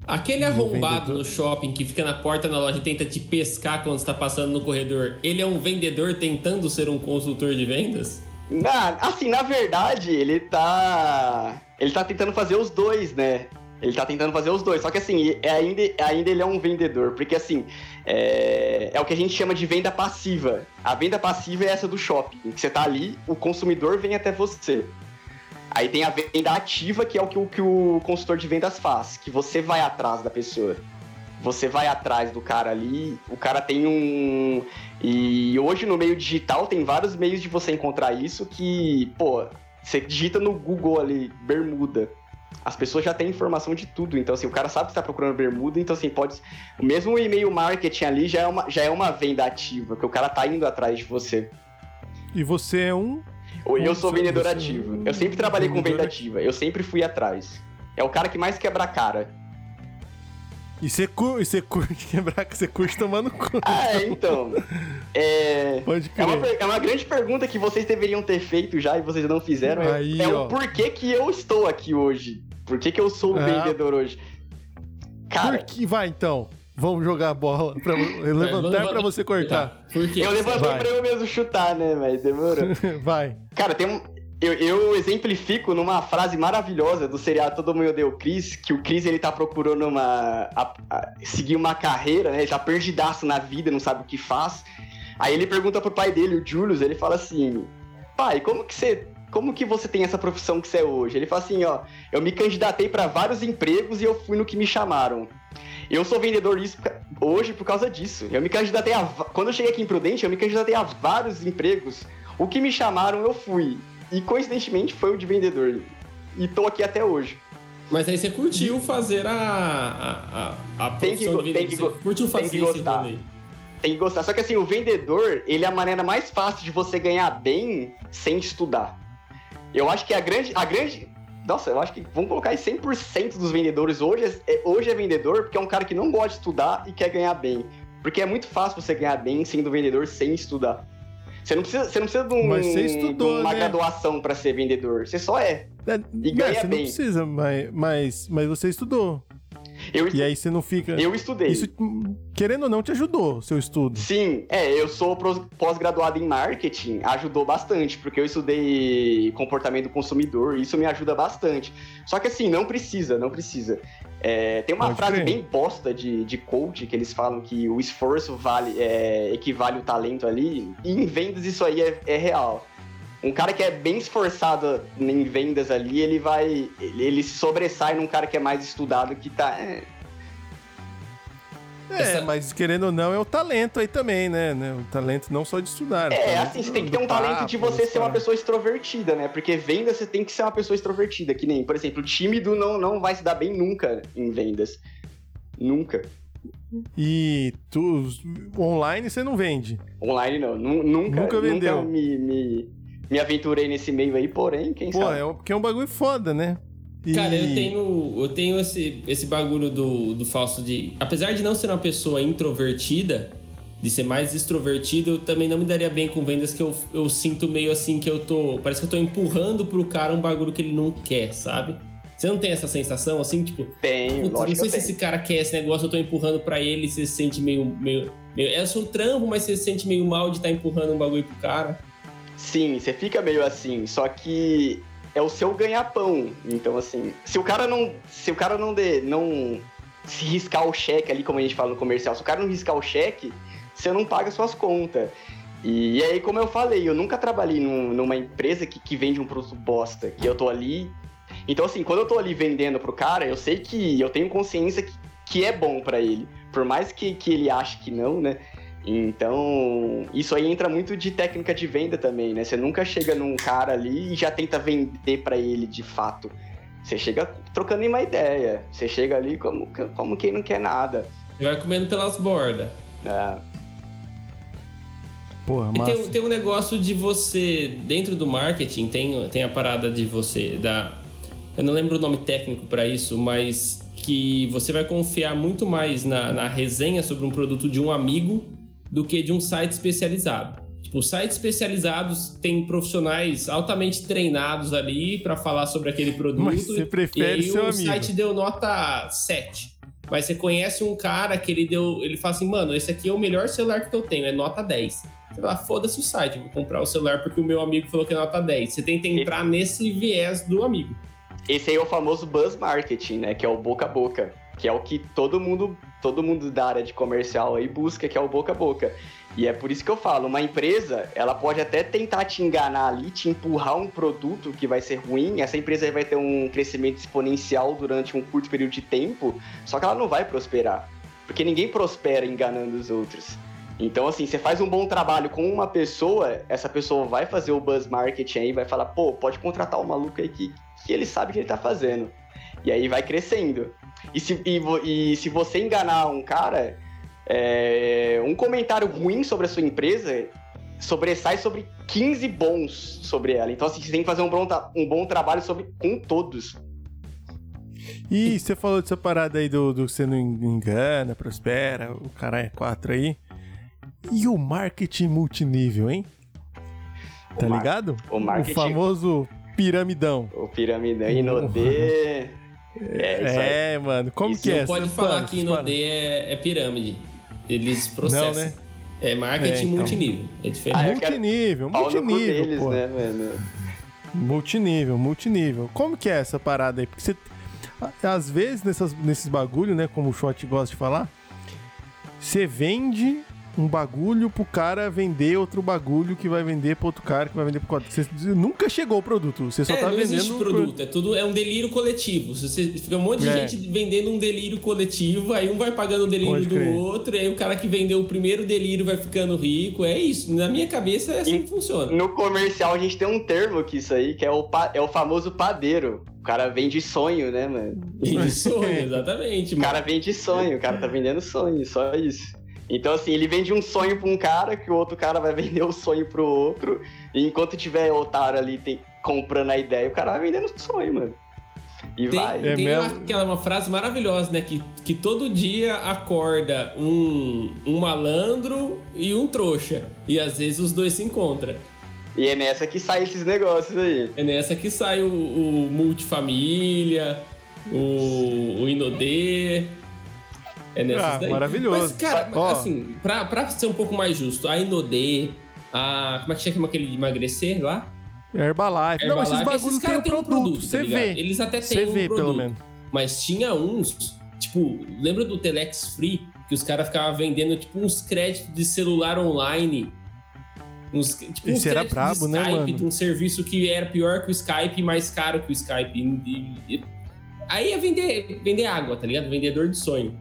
Aquele Do arrombado no shopping que fica na porta da loja e tenta te pescar quando você tá passando no corredor, ele é um vendedor tentando ser um consultor de vendas? Na- assim, na verdade, ele tá. Ele tá tentando fazer os dois, né? Ele tá tentando fazer os dois. Só que assim, é ainda, ainda ele é um vendedor. Porque assim, é, é o que a gente chama de venda passiva. A venda passiva é essa do shopping. Que você tá ali, o consumidor vem até você. Aí tem a venda ativa, que é o que, o que o consultor de vendas faz, que você vai atrás da pessoa. Você vai atrás do cara ali, o cara tem um. E hoje no meio digital tem vários meios de você encontrar isso que, pô, você digita no Google ali, bermuda. As pessoas já têm informação de tudo, então assim, o cara sabe que você tá procurando bermuda, então assim, pode. O mesmo e-mail marketing ali já é uma, já é uma venda ativa, que o cara tá indo atrás de você. E você é um. Eu Você- sou vendedor você- ativo. Eu sempre trabalhei com venda ativa. Eu sempre fui atrás. É o cara que mais quebra a cara. E você cur... curte quebrar que você curte tomando cu. Ah, é, então. É... Pode é, uma, é uma grande pergunta que vocês deveriam ter feito já e vocês não fizeram. É Aí, é, o porquê que eu estou aqui hoje. Por que, que eu sou o Ah. vendedor hoje? Cara, Por que vai então? Vamos jogar a bola pra levantar pra você cortar. Tá. Por quê? eu levantei Vai. pra eu mesmo chutar, né? Mas demorou. Vai. Cara, tem um. Eu, eu exemplifico numa frase maravilhosa do seriado Todo Mundo Odeia o Chris, que o Chris ele tá procurando uma. a- a- seguir uma carreira, né? Ele tá perdidaço na vida, não sabe o que faz. Aí ele pergunta pro pai dele, o Julius, ele fala assim: Pai, como que você. Como que você tem essa profissão que você é hoje? Ele fala assim, ó, eu me candidatei pra vários empregos e eu fui no que me chamaram. Eu sou vendedor isso hoje por causa disso. Eu me candidatei a. Quando eu cheguei aqui em Prudente, eu me candidatei a vários empregos. O que me chamaram, eu fui. E coincidentemente foi o de vendedor. E tô aqui até hoje. Mas aí você curtiu fazer a. a, a, a Tem que de tem que Você curtiu tem fazer que esse gostar. Tem que gostar. Só que assim, o vendedor, ele é a maneira mais fácil de você ganhar bem sem estudar. Eu acho que a grande. A grande. Nossa, eu acho que vamos colocar aí 100% dos vendedores hoje é, é- hoje é vendedor porque é um cara que não gosta de estudar e quer ganhar bem. Porque é muito fácil você ganhar bem sendo vendedor sem estudar. Você não precisa, você não precisa de, um- você estudou, de uma né? graduação pra ser vendedor. Você só é. É, E não, ganha você não bem. precisa, mas, mas, mas você estudou. Eu, E aí você não fica. eu estudei. Isso, querendo ou não, te ajudou, o seu estudo. Sim, é, eu sou pós-graduado em marketing, ajudou bastante, porque eu estudei comportamento do consumidor, isso me ajuda bastante. Só que assim, não precisa, não precisa. É, tem uma Pode frase crer. bem bosta de, de coach que eles falam que o esforço vale, é, equivale o talento ali, e em vendas isso aí é, é real. Um cara que é bem esforçado em vendas ali, ele vai. Ele, ele sobressai num cara que é mais estudado que tá. é, É, Essa- mas querendo ou não, é o talento aí também, né? né? O talento não só de estudar. É, assim, você tem que ter um talento de papo, você ser uma pessoa extrovertida, né? Porque venda você tem que ser uma pessoa extrovertida, que nem, por exemplo, o tímido não, não vai se dar bem nunca em vendas. Nunca. E tu, online você não vende. Online não. Nu- Nunca, Nunca vendeu. me, me, me aventurei nesse meio aí, porém, quem Pô, sabe? é um- porque é um bagulho foda, né? E- Cara, eu tenho, eu tenho esse, esse bagulho do, do falso de. Apesar de não ser uma pessoa introvertida, de ser mais extrovertido, eu também não me daria bem com vendas que eu, eu sinto meio assim que eu tô. Parece que eu tô empurrando pro cara um bagulho que ele não quer, sabe? Você não tem essa sensação assim, tipo, Tenho, Putz, não lógico sei que se esse cara quer esse negócio, eu tô empurrando pra ele e você se sente meio. meio, meio... É o seu trampo, mas você se sente meio mal de estar empurrando um bagulho pro cara. Sim, você fica meio assim, só que é o seu ganha-pão. Então, assim, se o cara não. Se o cara não dê, não se riscar o cheque ali, como a gente fala no comercial, se o cara não riscar o cheque, você não paga suas contas. E aí, como eu falei, eu nunca trabalhei num- numa empresa que, que vende um produto bosta, que eu tô ali. Então, assim, quando eu tô ali vendendo pro cara, eu sei que eu tenho consciência que, que é bom pra ele. Por mais que, que ele ache que não, né? Então, isso aí entra muito de técnica de venda também, né? Você nunca chega num cara ali e já tenta vender pra ele de fato. Você chega trocando uma ideia. Você chega ali como, como quem não quer nada. Você vai comendo pelas bordas. É, Porra, E massa. tem, tem um negócio de você, dentro do marketing, tem, tem a parada de você dar. Eu não lembro o nome técnico pra isso, mas que você vai confiar muito mais na, na resenha sobre um produto de um amigo do que de um site especializado. Tipo, sites especializados têm profissionais altamente treinados ali pra falar sobre aquele produto. Mas você prefere e aí seu o amigo. site deu nota 7. Mas você conhece um cara que ele deu. Ele fala assim, mano, esse aqui é o melhor celular que eu tenho, é nota 10. Você fala, foda-se o site, eu vou comprar o celular porque o meu amigo falou que é nota 10. Você tenta entrar nesse viés do amigo. Esse aí é o famoso buzz marketing, né? Que é o boca a boca. Que é o que todo mundo, todo mundo da área de comercial aí busca, que é o boca a boca. E é por isso que eu falo, uma empresa, ela pode até tentar te enganar ali, te empurrar um produto que vai ser ruim, essa empresa vai ter um crescimento exponencial durante um curto período de tempo, só que ela não vai prosperar. Porque ninguém prospera enganando os outros. Então, assim, você faz um bom trabalho com uma pessoa, essa pessoa vai fazer o buzz marketing aí, vai falar, pô, pode contratar o maluco aí que, que ele sabe o que ele tá fazendo. E aí vai crescendo. E se, e, e se você enganar um cara, é, um comentário ruim sobre a sua empresa sobressai sobre 15 bons sobre ela. Então, assim, você tem que fazer um bom, um bom trabalho sobre, com todos. E você falou dessa parada aí do, do você não engana, prospera, o cara é quatro aí. E o marketing multinível, hein? Tá mar- ligado? o marketing- O famoso piramidão. O piramidão Inodê. É. É, mano. Como Isso que é? Não pode falar que Inodê é, é pirâmide. Eles processam. Não, né? É marketing É, então. multinível. É diferente. Ah, eu quero Multinível, multinível, deles, pô. né, mano? Multinível, multinível. Como que é essa parada aí? Porque você. Às vezes, nessas, nesses bagulho, né? Como o Shot gosta de falar, você vende um bagulho pro cara vender outro bagulho que vai vender pro outro cara que vai vender pro outro. Você nunca chegou o produto, você só é, tá não vendendo. existe produto, é tudo é um delírio coletivo. Você fica um monte de É. gente vendendo um delírio coletivo, aí um vai pagando o delírio Pode do crer. outro, e aí o cara que vendeu o primeiro delírio vai ficando rico. É isso. Na minha cabeça é assim E- que funciona. No comercial a gente tem um termo que isso aí, que é o, pa- é o famoso padeiro. O cara vende sonho, né, mano? Isso, exatamente. O mano. cara vende sonho, o cara tá vendendo sonho, só isso. Então, assim, ele vende um sonho pra um cara, que o outro cara vai vender o sonho pro outro. E enquanto tiver otário ali tem- comprando a ideia, o cara vai vendendo sonho, mano. E Tem, vai. É tem mesmo? uma, aquela uma frase maravilhosa, né? Que, que todo dia acorda um, um malandro e um trouxa. E às vezes os dois se encontram. E é nessa que sai esses negócios aí. É nessa que sai o, o multifamília, o, o Inodê. É nessas Ah, daí. maravilhoso. Mas, cara, Ó. assim, pra, pra ser um pouco mais justo, a Inodê, a. Como é que chama aquele de emagrecer lá? Herbalife. Não, esses Herbalife, bagulhos tem um têm produto. Você tá vê. Eles até têm um vê, produto. pelo menos. Mas tinha uns, tipo, lembra do Telex Free? Que os caras ficavam vendendo, tipo, uns créditos de celular online. Uns, tipo, uns Esse era brabo, de né, Skype, mano? de um serviço que era pior que o Skype e mais caro que o Skype. E- e- aí ia vender, vender água, tá ligado? Vendedor de sonho.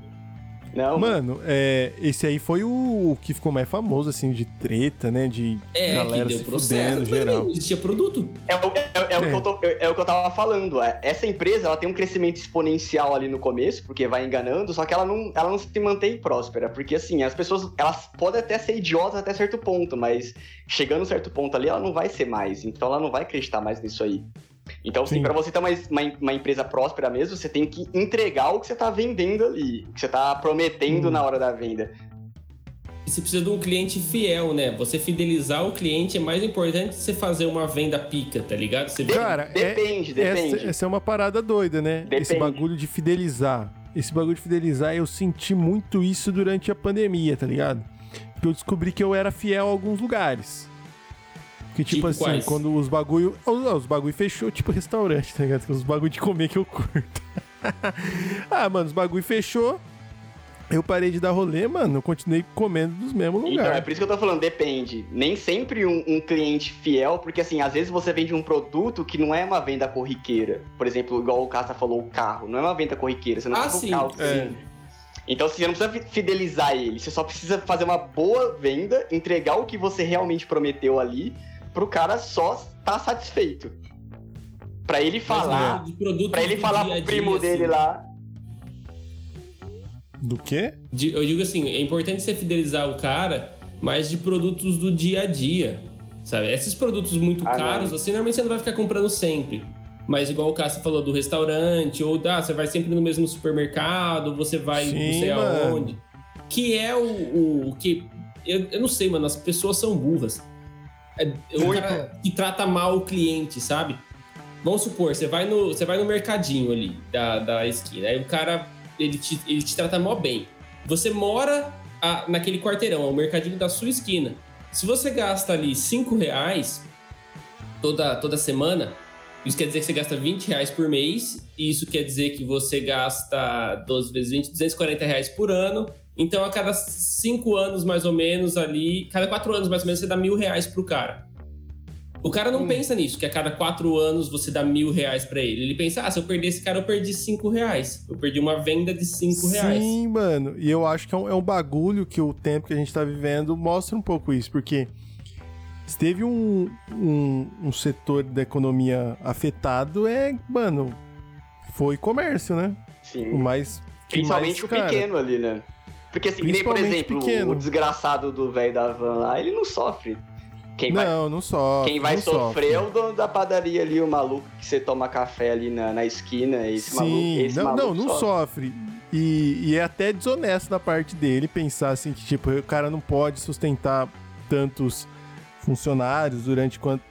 Não, Mano, é, esse aí foi o, o que ficou mais famoso, assim, de treta, né? De É, galera que deu se processo. fudendo, geral. Não existia produto. É, o- é- é o É. que eu tô- é- é o que eu tava falando. é. Essa empresa ela tem um crescimento exponencial ali no começo, porque vai enganando, só que ela não, ela não se mantém próspera. Porque assim, as pessoas elas podem até ser idiotas até certo ponto, mas chegando a um certo ponto ali, ela não vai ser mais. Então ela não vai acreditar mais nisso aí. Então, assim, Sim. pra você ter uma, uma, uma empresa próspera mesmo, você tem que entregar o que você tá vendendo ali, o que você tá prometendo Hum. na hora da venda. Você precisa de um cliente fiel, né? Você fidelizar o cliente é mais importante que você fazer uma venda pica, tá ligado? Você Cara, é- Depende, depende. Essa, essa é uma parada doida, né? Esse Depende. bagulho de fidelizar. Esse bagulho de fidelizar, eu senti muito isso durante a pandemia, tá ligado? Porque eu descobri que eu era fiel a alguns lugares. Que tipo, Tipo assim, quais? quando os bagulho. Os, os bagulho fechou, tipo restaurante, tá ligado? Os bagulho de comer que eu curto. ah, mano, os bagulho fechou. Eu parei de dar rolê, mano. Eu continuei comendo dos mesmos Então, é lugares. por isso que eu tô falando, depende. Nem sempre um, um cliente fiel, porque assim, às vezes você vende um produto que não é uma venda corriqueira. Por exemplo, igual o Casta falou, o carro. Não é uma venda corriqueira, você não Ah, compra sim, o carro. é. assim. Então, assim, você não precisa fi- fidelizar ele, você só precisa fazer uma boa venda, entregar o que você realmente prometeu ali, pro cara só estar satisfeito. Pra ele falar, de produtos pra ele do falar dia pro dia, primo dele assim. lá. Do quê? De- Eu digo assim, é importante você fidelizar o cara, mas de produtos do dia a dia, sabe? Esses produtos muito Ah, caros, não. assim, normalmente você não vai ficar comprando sempre. Mas igual o Cássio falou do restaurante, ou ah, você vai sempre no mesmo supermercado, você vai Sim, não sei mano. aonde. Que é o, o- o que... Eu, eu não sei, mano, as pessoas são burras. É, cara que trata mal o cliente, sabe? Vamos supor, você vai no, você vai no mercadinho ali da, da esquina, aí o cara, ele te, ele te trata mó bem. Você mora a- naquele quarteirão, é o mercadinho da sua esquina. Se você gasta ali 5 reais toda, toda semana, isso quer dizer que você gasta 20 reais por mês, e isso quer dizer que você gasta 12 vezes 20, 240 reais por ano. Então, a cada 5 anos, mais ou menos, ali, cada 4 anos, mais ou menos, você dá mil reais pro cara. O cara não Hum. pensa nisso, que a cada 4 anos você dá mil reais pra ele. Ele pensa, ah, se eu perder esse cara, eu perdi 5 reais. Eu perdi uma venda de 5 reais. Sim, mano. E eu acho que é um, é um bagulho que o tempo que a gente tá vivendo mostra um pouco isso, porque se teve um, um, um setor da economia afetado, é, mano, foi comércio, né? Sim. O mais. Principalmente mais, o cara, pequeno ali, né? Porque assim, nem, por exemplo, pequeno. o desgraçado do velho da van lá, ele não sofre. Quem vai, não, não sofre. quem vai sofrer é sofre. o dono da padaria ali, o maluco que você toma café ali na, na esquina. Esse maluco, Sim, esse não, maluco não, não sofre. E, e é até desonesto da parte dele pensar assim que, tipo, o cara não pode sustentar tantos funcionários durante, quanto,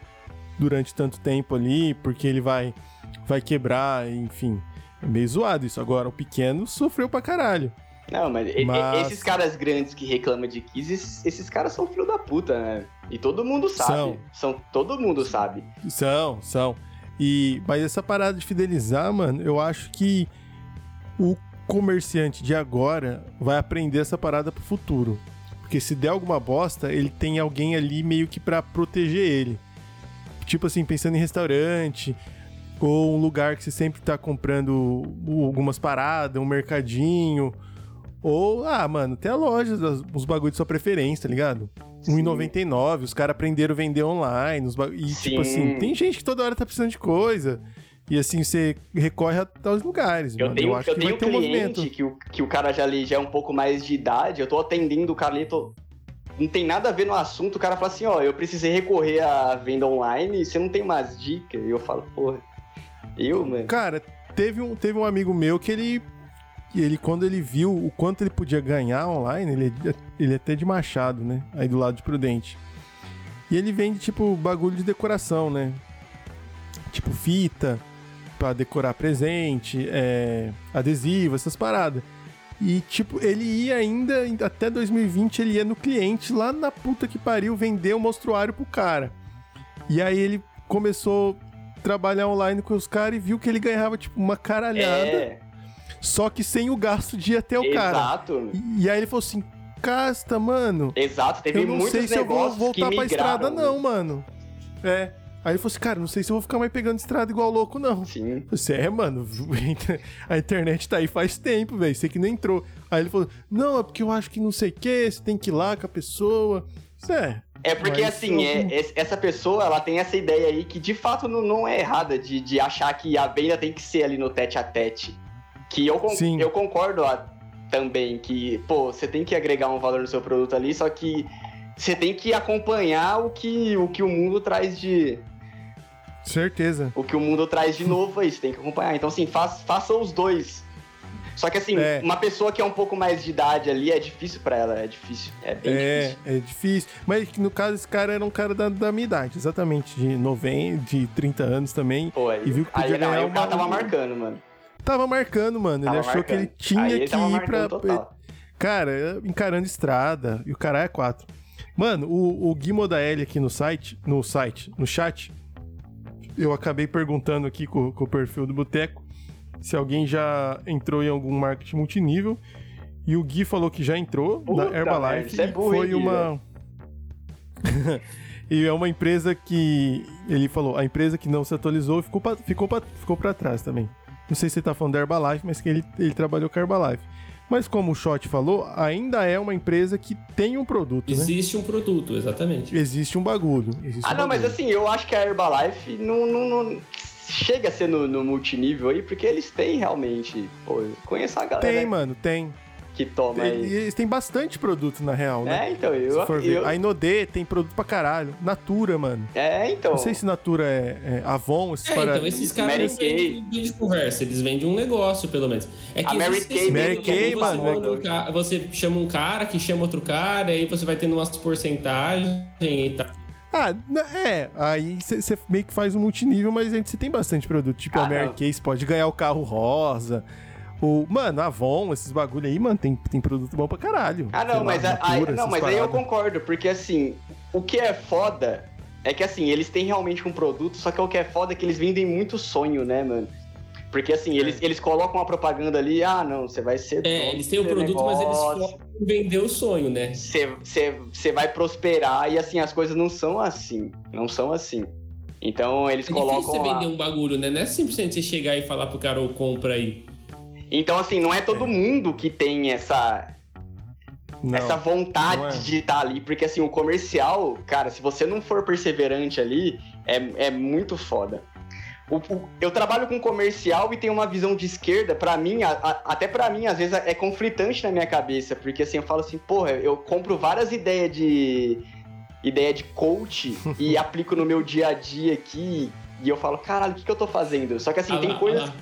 durante tanto tempo ali, porque ele vai, vai quebrar, enfim. É meio zoado isso. Agora, o pequeno sofreu pra caralho. Não, mas, Mas- esses caras grandes que reclamam de Kiss, esses, esses caras são filho da puta, né? E todo mundo sabe. São. São. Todo mundo sabe. São, são. E, mas essa parada de fidelizar, mano, eu acho que o comerciante de agora vai aprender essa parada pro futuro. Porque se der alguma bosta, ele tem alguém ali meio que pra proteger ele. Tipo assim, pensando em restaurante, ou um lugar que você sempre tá comprando algumas paradas, um mercadinho. Ou, ah, mano, tem a loja, os bagulhos de sua preferência, tá ligado? 1,99, os caras aprenderam a vender online. Os ba- E, Sim. tipo assim, tem gente que toda hora tá precisando de coisa. E assim, você recorre a aos lugares, Eu mano. tenho, eu eu acho que tenho vai um um cliente que o, que o cara já, ali, já é um pouco mais de idade, eu tô atendendo o cara ali, tô... não tem nada a ver no assunto, o cara fala assim, ó, eu precisei recorrer à venda online e você não tem umas dicas? E eu falo, porra, eu, mano? Cara, teve um, teve um amigo meu que ele, ele, quando ele viu o quanto ele podia ganhar online, ele, ele é até de Machado, né? Aí do lado de Prudente. E ele vende, tipo, bagulho de decoração, né? Tipo, fita pra decorar presente, é, adesivo, essas paradas. E, tipo, ele ia ainda, até 2020, ele ia no cliente lá na puta que pariu vender o mostruário pro cara. E aí ele começou a trabalhar online com os caras e viu que ele ganhava, tipo, uma caralhada, É, só que sem o gasto de ir até o cara. exato, E, aí ele falou assim, casta, mano, exato, teve eu não muitos sei se eu vou voltar pra estrada né? não, mano. É. Aí ele falou assim, cara, não sei se eu vou ficar mais pegando estrada igual louco, não. Sim. Você é, mano, a internet tá aí faz tempo, velho. Você que não entrou. Aí ele falou: Não, é porque eu acho que não sei o que, você tem que ir lá com a pessoa. Isso é. É porque, Mas assim, eu- é- es- essa pessoa, ela tem essa ideia aí que, de fato, não, não é errada de, de achar que a venda tem que ser ali no tete a tete. Que eu, con- Sim. eu concordo ah, também que, pô, você tem que agregar um valor no seu produto ali, só que você tem que acompanhar o que o, que o mundo traz de... Certeza. O que o mundo traz de novo aí, você tem que acompanhar. Então, assim, faz, faça os dois. Só que, assim, É. uma pessoa que é um pouco mais de idade ali, é difícil pra ela, é difícil. É bem É, difícil. é difícil. Mas no caso, esse cara era um cara da, da minha idade, exatamente. De 90, de 30 anos também. Pô, aí, E viu que podia aí, aí o cara tava marcando, mano. Tava marcando, mano. Tava ele achou que ele marcando. tinha Aí ele que ir pra. marcando total. Cara, encarando estrada. E o cara é 4. Mano, o, o Gui Modaeli aqui no site, no site, no chat, eu acabei perguntando aqui com, com o perfil do Boteco se alguém já entrou em algum marketing multinível. E o Gui falou que já entrou Puta na Herbalife. você é e burro, foi uma. e é uma empresa que. Ele falou, a empresa que não se atualizou ficou pra, ficou pra, ficou pra trás também. Não sei se você tá falando da Herbalife, mas que ele, ele trabalhou com a Herbalife. Mas como o Shot falou, ainda é uma empresa que tem um produto, né? Existe um produto, exatamente. Existe um bagulho. existe Ah, um não, mas bagulho. assim, eu acho que a Herbalife não, não, não chega a ser no, no multinível aí, porque eles têm realmente. Pô, conheço a galera Tem, mano, tem. Que toma Tem- aí. Eles têm bastante produto, na real, né? É, então, Se eu. for ver. eu A Inodê tem produto pra caralho. Natura, mano. é, então. Não sei se Natura é, é Avon, esses É, paradas. então esses caras Mary não vendem, vendem conversa, eles vendem um negócio, pelo menos. É que A Mary Kay Mary Kay, você mano, manda um ca- Você chama um cara que chama outro cara, aí você vai tendo umas porcentagens e tal. Ah, é. Aí você meio que faz um multinível, mas a gente você tem bastante produto. Tipo, Ah, a Mary não. Kay, você pode ganhar o carro rosa. O, mano, a Avon, esses bagulho aí, mano, tem, tem produto bom pra caralho. Ah, não, lá, mas, a- Natura, aí, não, mas aí eu concordo, porque assim, o que é foda é que assim, eles têm realmente um produto, só que o que é foda é que eles vendem muito sonho, né, mano? Porque assim, eles, eles colocam uma propaganda ali, ah, não, você vai ser. É, eles têm o produto, mas eles negócio, focam em vender o sonho, né? Você, você, você vai prosperar e assim, as coisas não são assim. Não são assim. Então eles É difícil colocam. você lá- vender um bagulho, né? Não é simplesmente você chegar e falar pro cara ou compra aí. Então, assim, não é todo mundo que tem essa, Não. essa vontade é. de estar ali, porque assim, o comercial, cara, se você não for perseverante ali, é, é muito foda. O- o- eu trabalho com comercial e tenho uma visão de esquerda, pra mim, a- a- até pra mim, às vezes é conflitante na minha cabeça, porque assim, eu falo assim, porra, eu compro várias ideias de ideia de coach e aplico no meu dia a dia aqui. E eu falo, caralho, o que, que eu tô fazendo? Só que assim, Ah tem coisas. ah.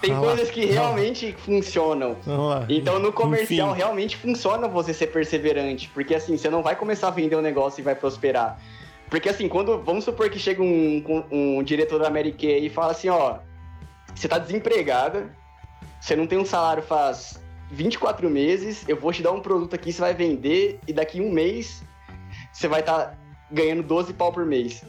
Tem Ah lá. coisas que realmente funcionam. Vamos lá. Então no comercial Enfim. realmente funciona você ser perseverante, porque assim, você não vai começar a vender um negócio e vai prosperar. Porque assim, quando vamos supor que chega um, um, diretor da Mary Kay e fala assim, ó, você tá desempregada, você não tem um salário faz 24 meses, eu vou te dar um produto aqui, você vai vender e daqui um mês você vai estar ganhando 12 pau por mês.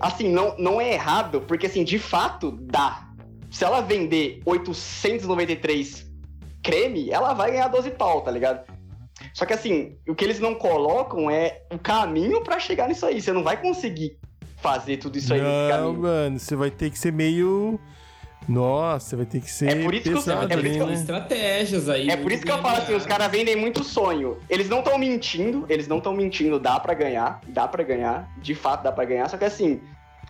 Assim, não, não é errado, porque assim, de fato dá. Se ela vender 893 creme, ela vai ganhar 12 pau, tá ligado? Só que assim, o que eles não colocam é o caminho pra chegar nisso aí. Você não vai conseguir fazer tudo isso aí nesse Não, caminho. mano, você vai ter que ser meio. Nossa, vai ter que ser É por isso que eu- pesado é por isso que eu- né? Estratégias aí. É por isso que eu falo assim, os caras vendem muito sonho. Eles não estão mentindo, eles não estão mentindo, dá pra ganhar, dá pra ganhar, de fato dá pra ganhar, só que assim,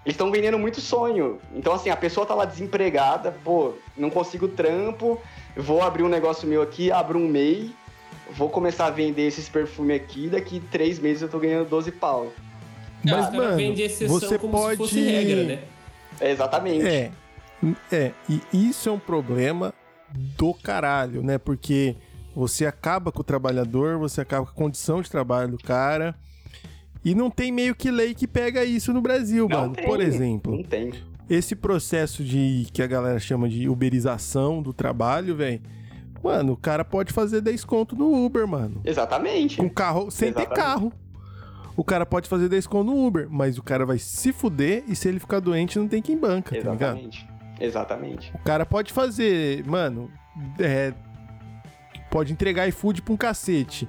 eles estão vendendo muito sonho. Então assim, a pessoa tá lá desempregada, pô, não consigo trampo, vou abrir um negócio meu aqui, abro um MEI, vou começar a vender esses perfumes aqui, daqui três meses eu tô ganhando 12 pau. Mas, caras mano, exceção você como pode- se fosse regra, né? É, exatamente. É. É, e isso é um problema do caralho, né? Porque você acaba com o trabalhador, você acaba com a condição de trabalho do cara. E não tem meio que lei que pega isso no Brasil, Não mano. tem, Por exemplo, Não tem. esse processo de que a galera chama de uberização do trabalho, velho. Mano, o cara pode fazer 10 conto no Uber, mano. Exatamente. Com carro, sem ter Exatamente. carro. O cara pode fazer 10 conto no Uber, mas o cara vai se fuder e se ele ficar doente não tem quem banca, tá ligado? Exatamente. Exatamente. O cara pode fazer, mano, é, pode entregar iFood pra um cacete.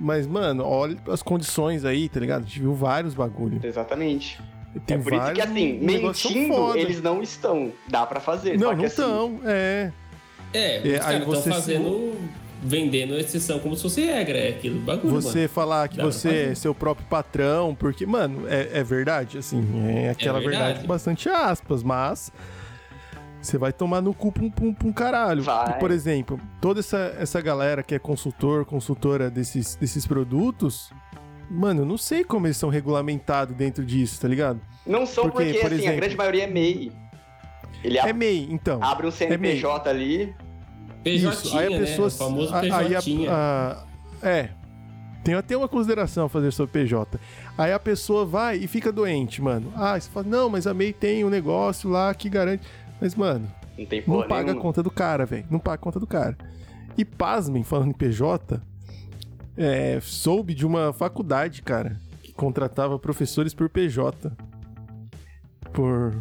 Mas, mano, olha as condições aí, tá ligado? A gente viu vários bagulho. Exatamente. Tem é por isso que, vários assim, mentindo, eles não estão. Dá pra fazer. Não, não assim, estão, é. É, É, os aí caras estão se- fazendo. vendendo exceção como se fosse regra. É aquilo bagulho. Você mano. falar que Dá você é seu próprio patrão, porque, mano, é, é verdade, assim, é aquela verdade. verdade. com bastante aspas, mas você vai tomar no cu pra um, pra um- pra um caralho. Vai. Por exemplo, toda essa, essa galera que é consultor, consultora desses, desses produtos, mano, eu não sei como eles são regulamentados dentro disso, tá ligado? Não são Porque, porque, por assim, exemplo- a grande maioria é MEI. Ele É MEI, então. abre um CNPJ ali. PJ, Isso, aí a pessoa. né? O famoso aí a- PJ. a- é. Tem até uma consideração a fazer sobre PJ. Aí a pessoa vai e fica doente, mano. Ah, você fala, não, mas a MEI tem um negócio lá que garante. Mas, mano, Não tem não paga a nenhuma. conta do cara, velho. Não paga a conta do cara. E pasmem, falando em PJ, é, soube de uma faculdade, cara, que contratava professores por PJ. Por.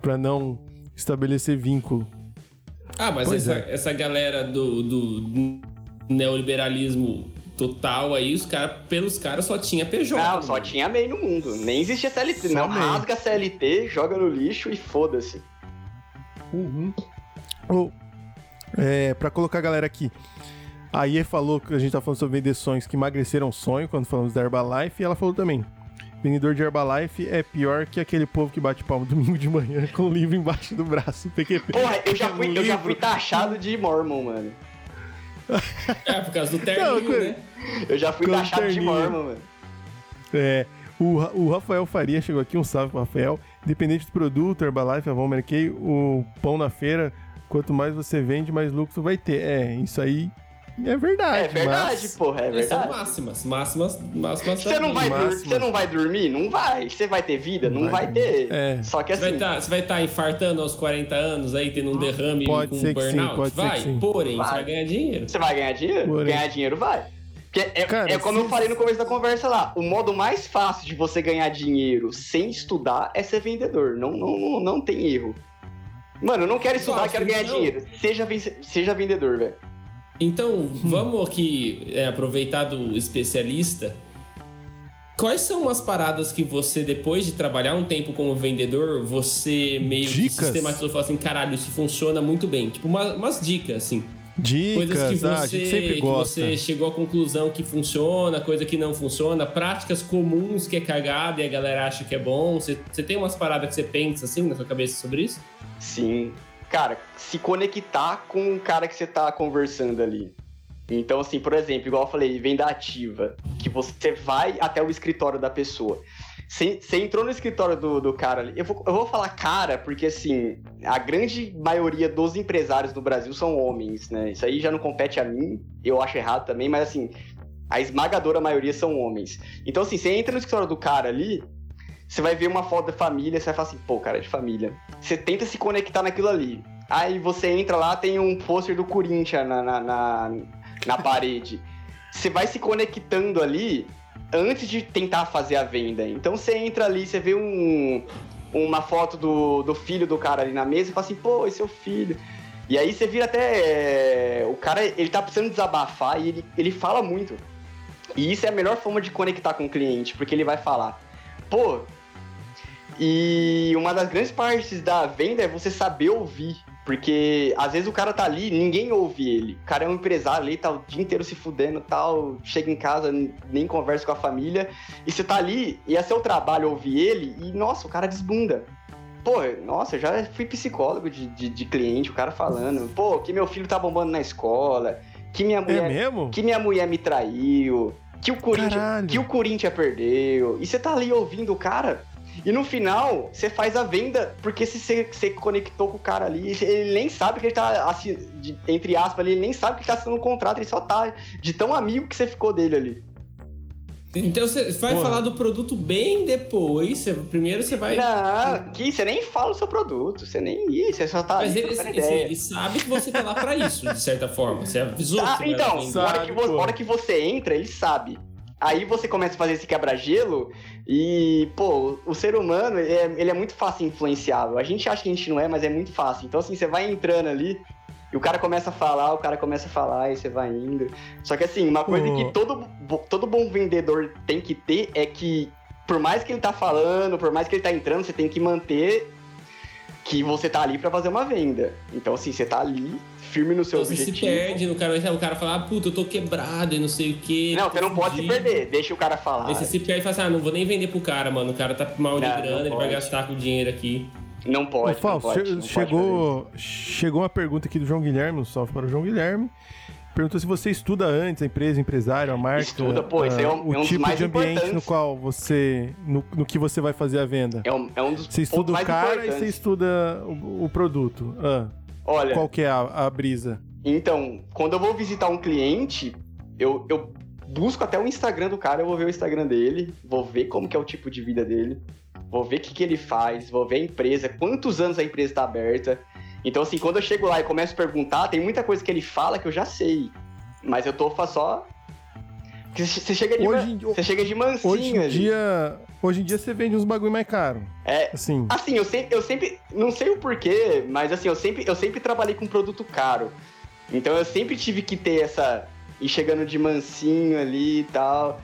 pra não estabelecer vínculo. Ah, mas Pois essa, é. essa galera do, do neoliberalismo total aí, os cara, pelos caras só tinha PJ. Não, né, só tinha MEI no mundo. Nem existia CLT. Só não, MEI. rasga CLT, joga no lixo e foda-se. Ou, é, pra colocar a galera aqui. A Iê falou que a gente tá falando sobre vender sonhos que emagreceram sonho quando falamos da Herbalife. E ela falou também: vendedor de Herbalife é pior que aquele povo que bate palma domingo de manhã com o livro embaixo do braço. PQP. Porra, eu já Um fui, eu já fui taxado de Mormon, mano. É, por causa do terninho, Não, né? Eu já fui Com taxado de terninho. Mormon, mano. É, o, o Rafael Faria chegou aqui, um salve pro Rafael. Independente do produto, Herbalife, Avon, Kay, o pão na feira, quanto mais você vende, mais lucro vai ter. É, isso aí é verdade. É verdade, mas- porra, é Essas são verdade. máximas. Máximas, máximas Você não, vai vida. dur- máximas. você não vai dormir? Não vai. Você vai ter vida? Não, Não vai, vai ter. É. Só que Você vai assim, tá- você vai estar infartando aos 40 anos aí, tendo um derrame Pode com ser que sim, burnout? pode ser vai, que sim. porém, Vai. você vai ganhar dinheiro. você vai ganhar dinheiro? Porém. Ganhar dinheiro vai. Porque é, Cara, é como se- eu falei no começo da conversa lá, o modo mais fácil de você ganhar dinheiro sem estudar é ser vendedor. Não, não, não, não tem erro. Mano, eu não quero estudar, Nossa, quero ganhar então- dinheiro. Seja, seja vendedor, velho. Então, vamos aqui é, aproveitar do especialista. Quais são umas paradas que você, depois de trabalhar um tempo como vendedor, você meio que Dicas? sistematizou e falou assim, caralho, isso funciona muito bem. Tipo, uma- umas dicas, assim. Dicas, Coisas que ah, a você, gente sempre que gosta. você chegou à conclusão que funciona, coisa que não funciona, práticas comuns que é cagada e a galera acha que é bom. Você, você tem umas paradas que você pensa assim na sua cabeça sobre isso? Sim. Cara, se conectar com o cara que você tá conversando ali. Então, assim, por exemplo, igual eu falei, venda ativa. Que você vai até o escritório da pessoa. Você, entrou no escritório do, do cara ali. Eu vou, eu vou falar cara, porque assim, a grande maioria dos empresários do Brasil são homens, né? Isso aí já não compete a mim, eu acho errado também, mas assim, a esmagadora maioria são homens. Então, assim, você entra no escritório do cara ali, você vai ver uma foto da família, você vai falar assim, pô, cara, é de família. Você tenta se conectar naquilo ali. Aí você entra lá, tem um pôster do Corinthians na, na, na, na parede. Você vai se conectando ali antes de tentar fazer a venda. Então você entra ali, você vê um, uma foto do, do filho do cara ali na mesa e fala assim, pô, esse é o filho. E aí você vira até. É, o cara, ele tá precisando desabafar e ele, ele fala muito. E isso é a melhor forma de conectar com o cliente, porque ele vai falar, pô. E uma das grandes partes da venda é você saber ouvir. Porque às vezes o cara tá ali, ninguém ouve ele. O cara é um empresário ali, tá o dia inteiro se fudendo tal, chega em casa, nem conversa com a família. E você tá ali, e é seu trabalho ouvir ele, e nossa, o cara desbunda. Pô, nossa, eu já fui psicólogo de, de, de cliente, o cara falando, pô, que meu filho tá bombando na escola, que minha mulher. É mesmo? Que minha mulher me traiu, que o Corinthians, que o Corinthians perdeu. E você tá ali ouvindo o cara. E no final, você faz a venda porque você, você conectou com o cara ali. Ele nem sabe que ele tá, assim, de, entre aspas, ele nem sabe que tá sendo um contrato, ele só tá de tão amigo que você ficou dele ali. Então você vai Porra. falar do produto bem depois. Você, primeiro você vai. Não, que você nem fala o seu produto. Você nem. Você só tá. Mas ele, ele, ele, sabe que você tá lá pra isso, de certa forma. Você avisou. Ah, então, na hora, que você, hora que você entra, ele sabe. Aí você começa a fazer esse quebra-gelo e, pô, o ser humano, ele é, ele é, muito fácil influenciável. A gente acha que a gente não é, mas é muito fácil. Então, assim, você vai entrando ali e o cara começa a falar, o cara começa a falar e você vai indo. Só que, assim, uma coisa que todo, todo bom vendedor tem que ter é que, por mais que ele tá falando, por mais que ele tá entrando, você tem que manter que você tá ali para fazer uma venda. Então, assim, você tá ali firme no seu então, objetivo. Você se perde no cara, o cara fala, ah, puta, eu tô quebrado e não sei o quê. Não, você não pode se perder, deixa o cara falar. Aí você se perde e fala assim, ah, não vou nem vender pro cara, mano, o cara tá mal de não, grana, não ele vai gastar com o dinheiro aqui. Não pode, Ô, Fausto, não pode, não chegou, pode chegou uma pergunta aqui do João Guilherme, um salve para o João Guilherme. Perguntou se você estuda antes a empresa, empresário, a marca. Estuda, pô, esse é um, o é um tipo de ambiente no qual você. No, no, que você vai fazer a venda. É um, é um dos Você estuda o cara e você estuda o, o produto. Ah, Olha. Qual que é a, a brisa? Então, quando eu vou visitar um cliente, eu, eu busco até o Instagram do cara, eu vou ver o Instagram dele, vou ver como que é o tipo de vida dele, vou ver o que, que ele faz, vou ver a empresa, quantos anos a empresa está aberta. Então, assim, quando eu chego lá e começo a perguntar, tem muita coisa que ele fala que eu já sei. Mas eu tô só. Você chega de, hoje, você chega de mansinho hoje em ali. dia Hoje em dia você vende uns bagulho mais caro. É. Assim. Assim, eu sempre, eu sempre. Não sei o porquê, mas assim, eu sempre, eu sempre trabalhei com produto caro. Então eu sempre tive que ter essa. ir chegando de mansinho ali e tal.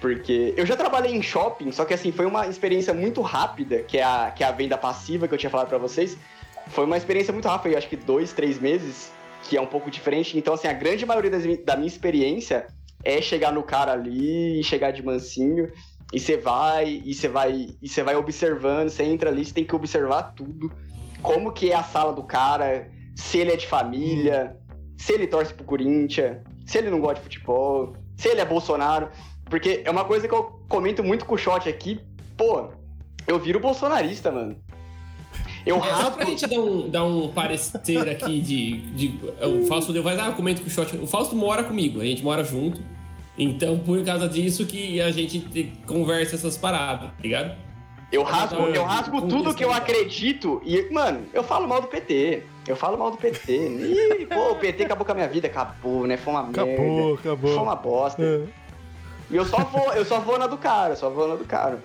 Porque eu já trabalhei em shopping, só que assim, foi uma experiência muito rápida, que é a, que é a venda passiva que eu tinha falado para vocês. Foi uma experiência muito rápida, eu acho que dois, três meses, que é um pouco diferente. Então, assim, a grande maioria das, da minha experiência é chegar no cara ali, chegar de mansinho, e você vai, e você vai, e você vai observando, você entra ali, você tem que observar tudo. Como que é a sala do cara, se ele é de família, se ele torce pro Corinthians, se ele não gosta de futebol, se ele é Bolsonaro. Porque é uma coisa que eu comento muito com o Shot aqui, pô, eu viro bolsonarista, mano. Eu é, raspo... Só pra gente dar um, dar um parecer aqui de, de. O Fausto deu, vai ah, comento com o Shot. O Fausto mora comigo, a gente mora junto. Então, por causa disso que a gente conversa essas paradas, tá ligado? Eu rasgo, eu rasgo tudo que eu acredito e, mano, eu falo mal do PT. Eu falo mal do PT. Ih, pô, o PT acabou com a minha vida. Acabou, né? Foi uma acabou, merda. Acabou, acabou. Foi uma bosta. É. E eu só vou, eu só vou na do cara, só vou na do cara.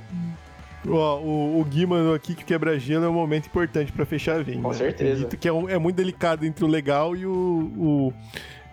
Ó, o, o Gui mandou aqui que o quebra-gelo é um momento importante pra fechar a venda. Com certeza. Que é, um, é, muito delicado entre o legal e o, o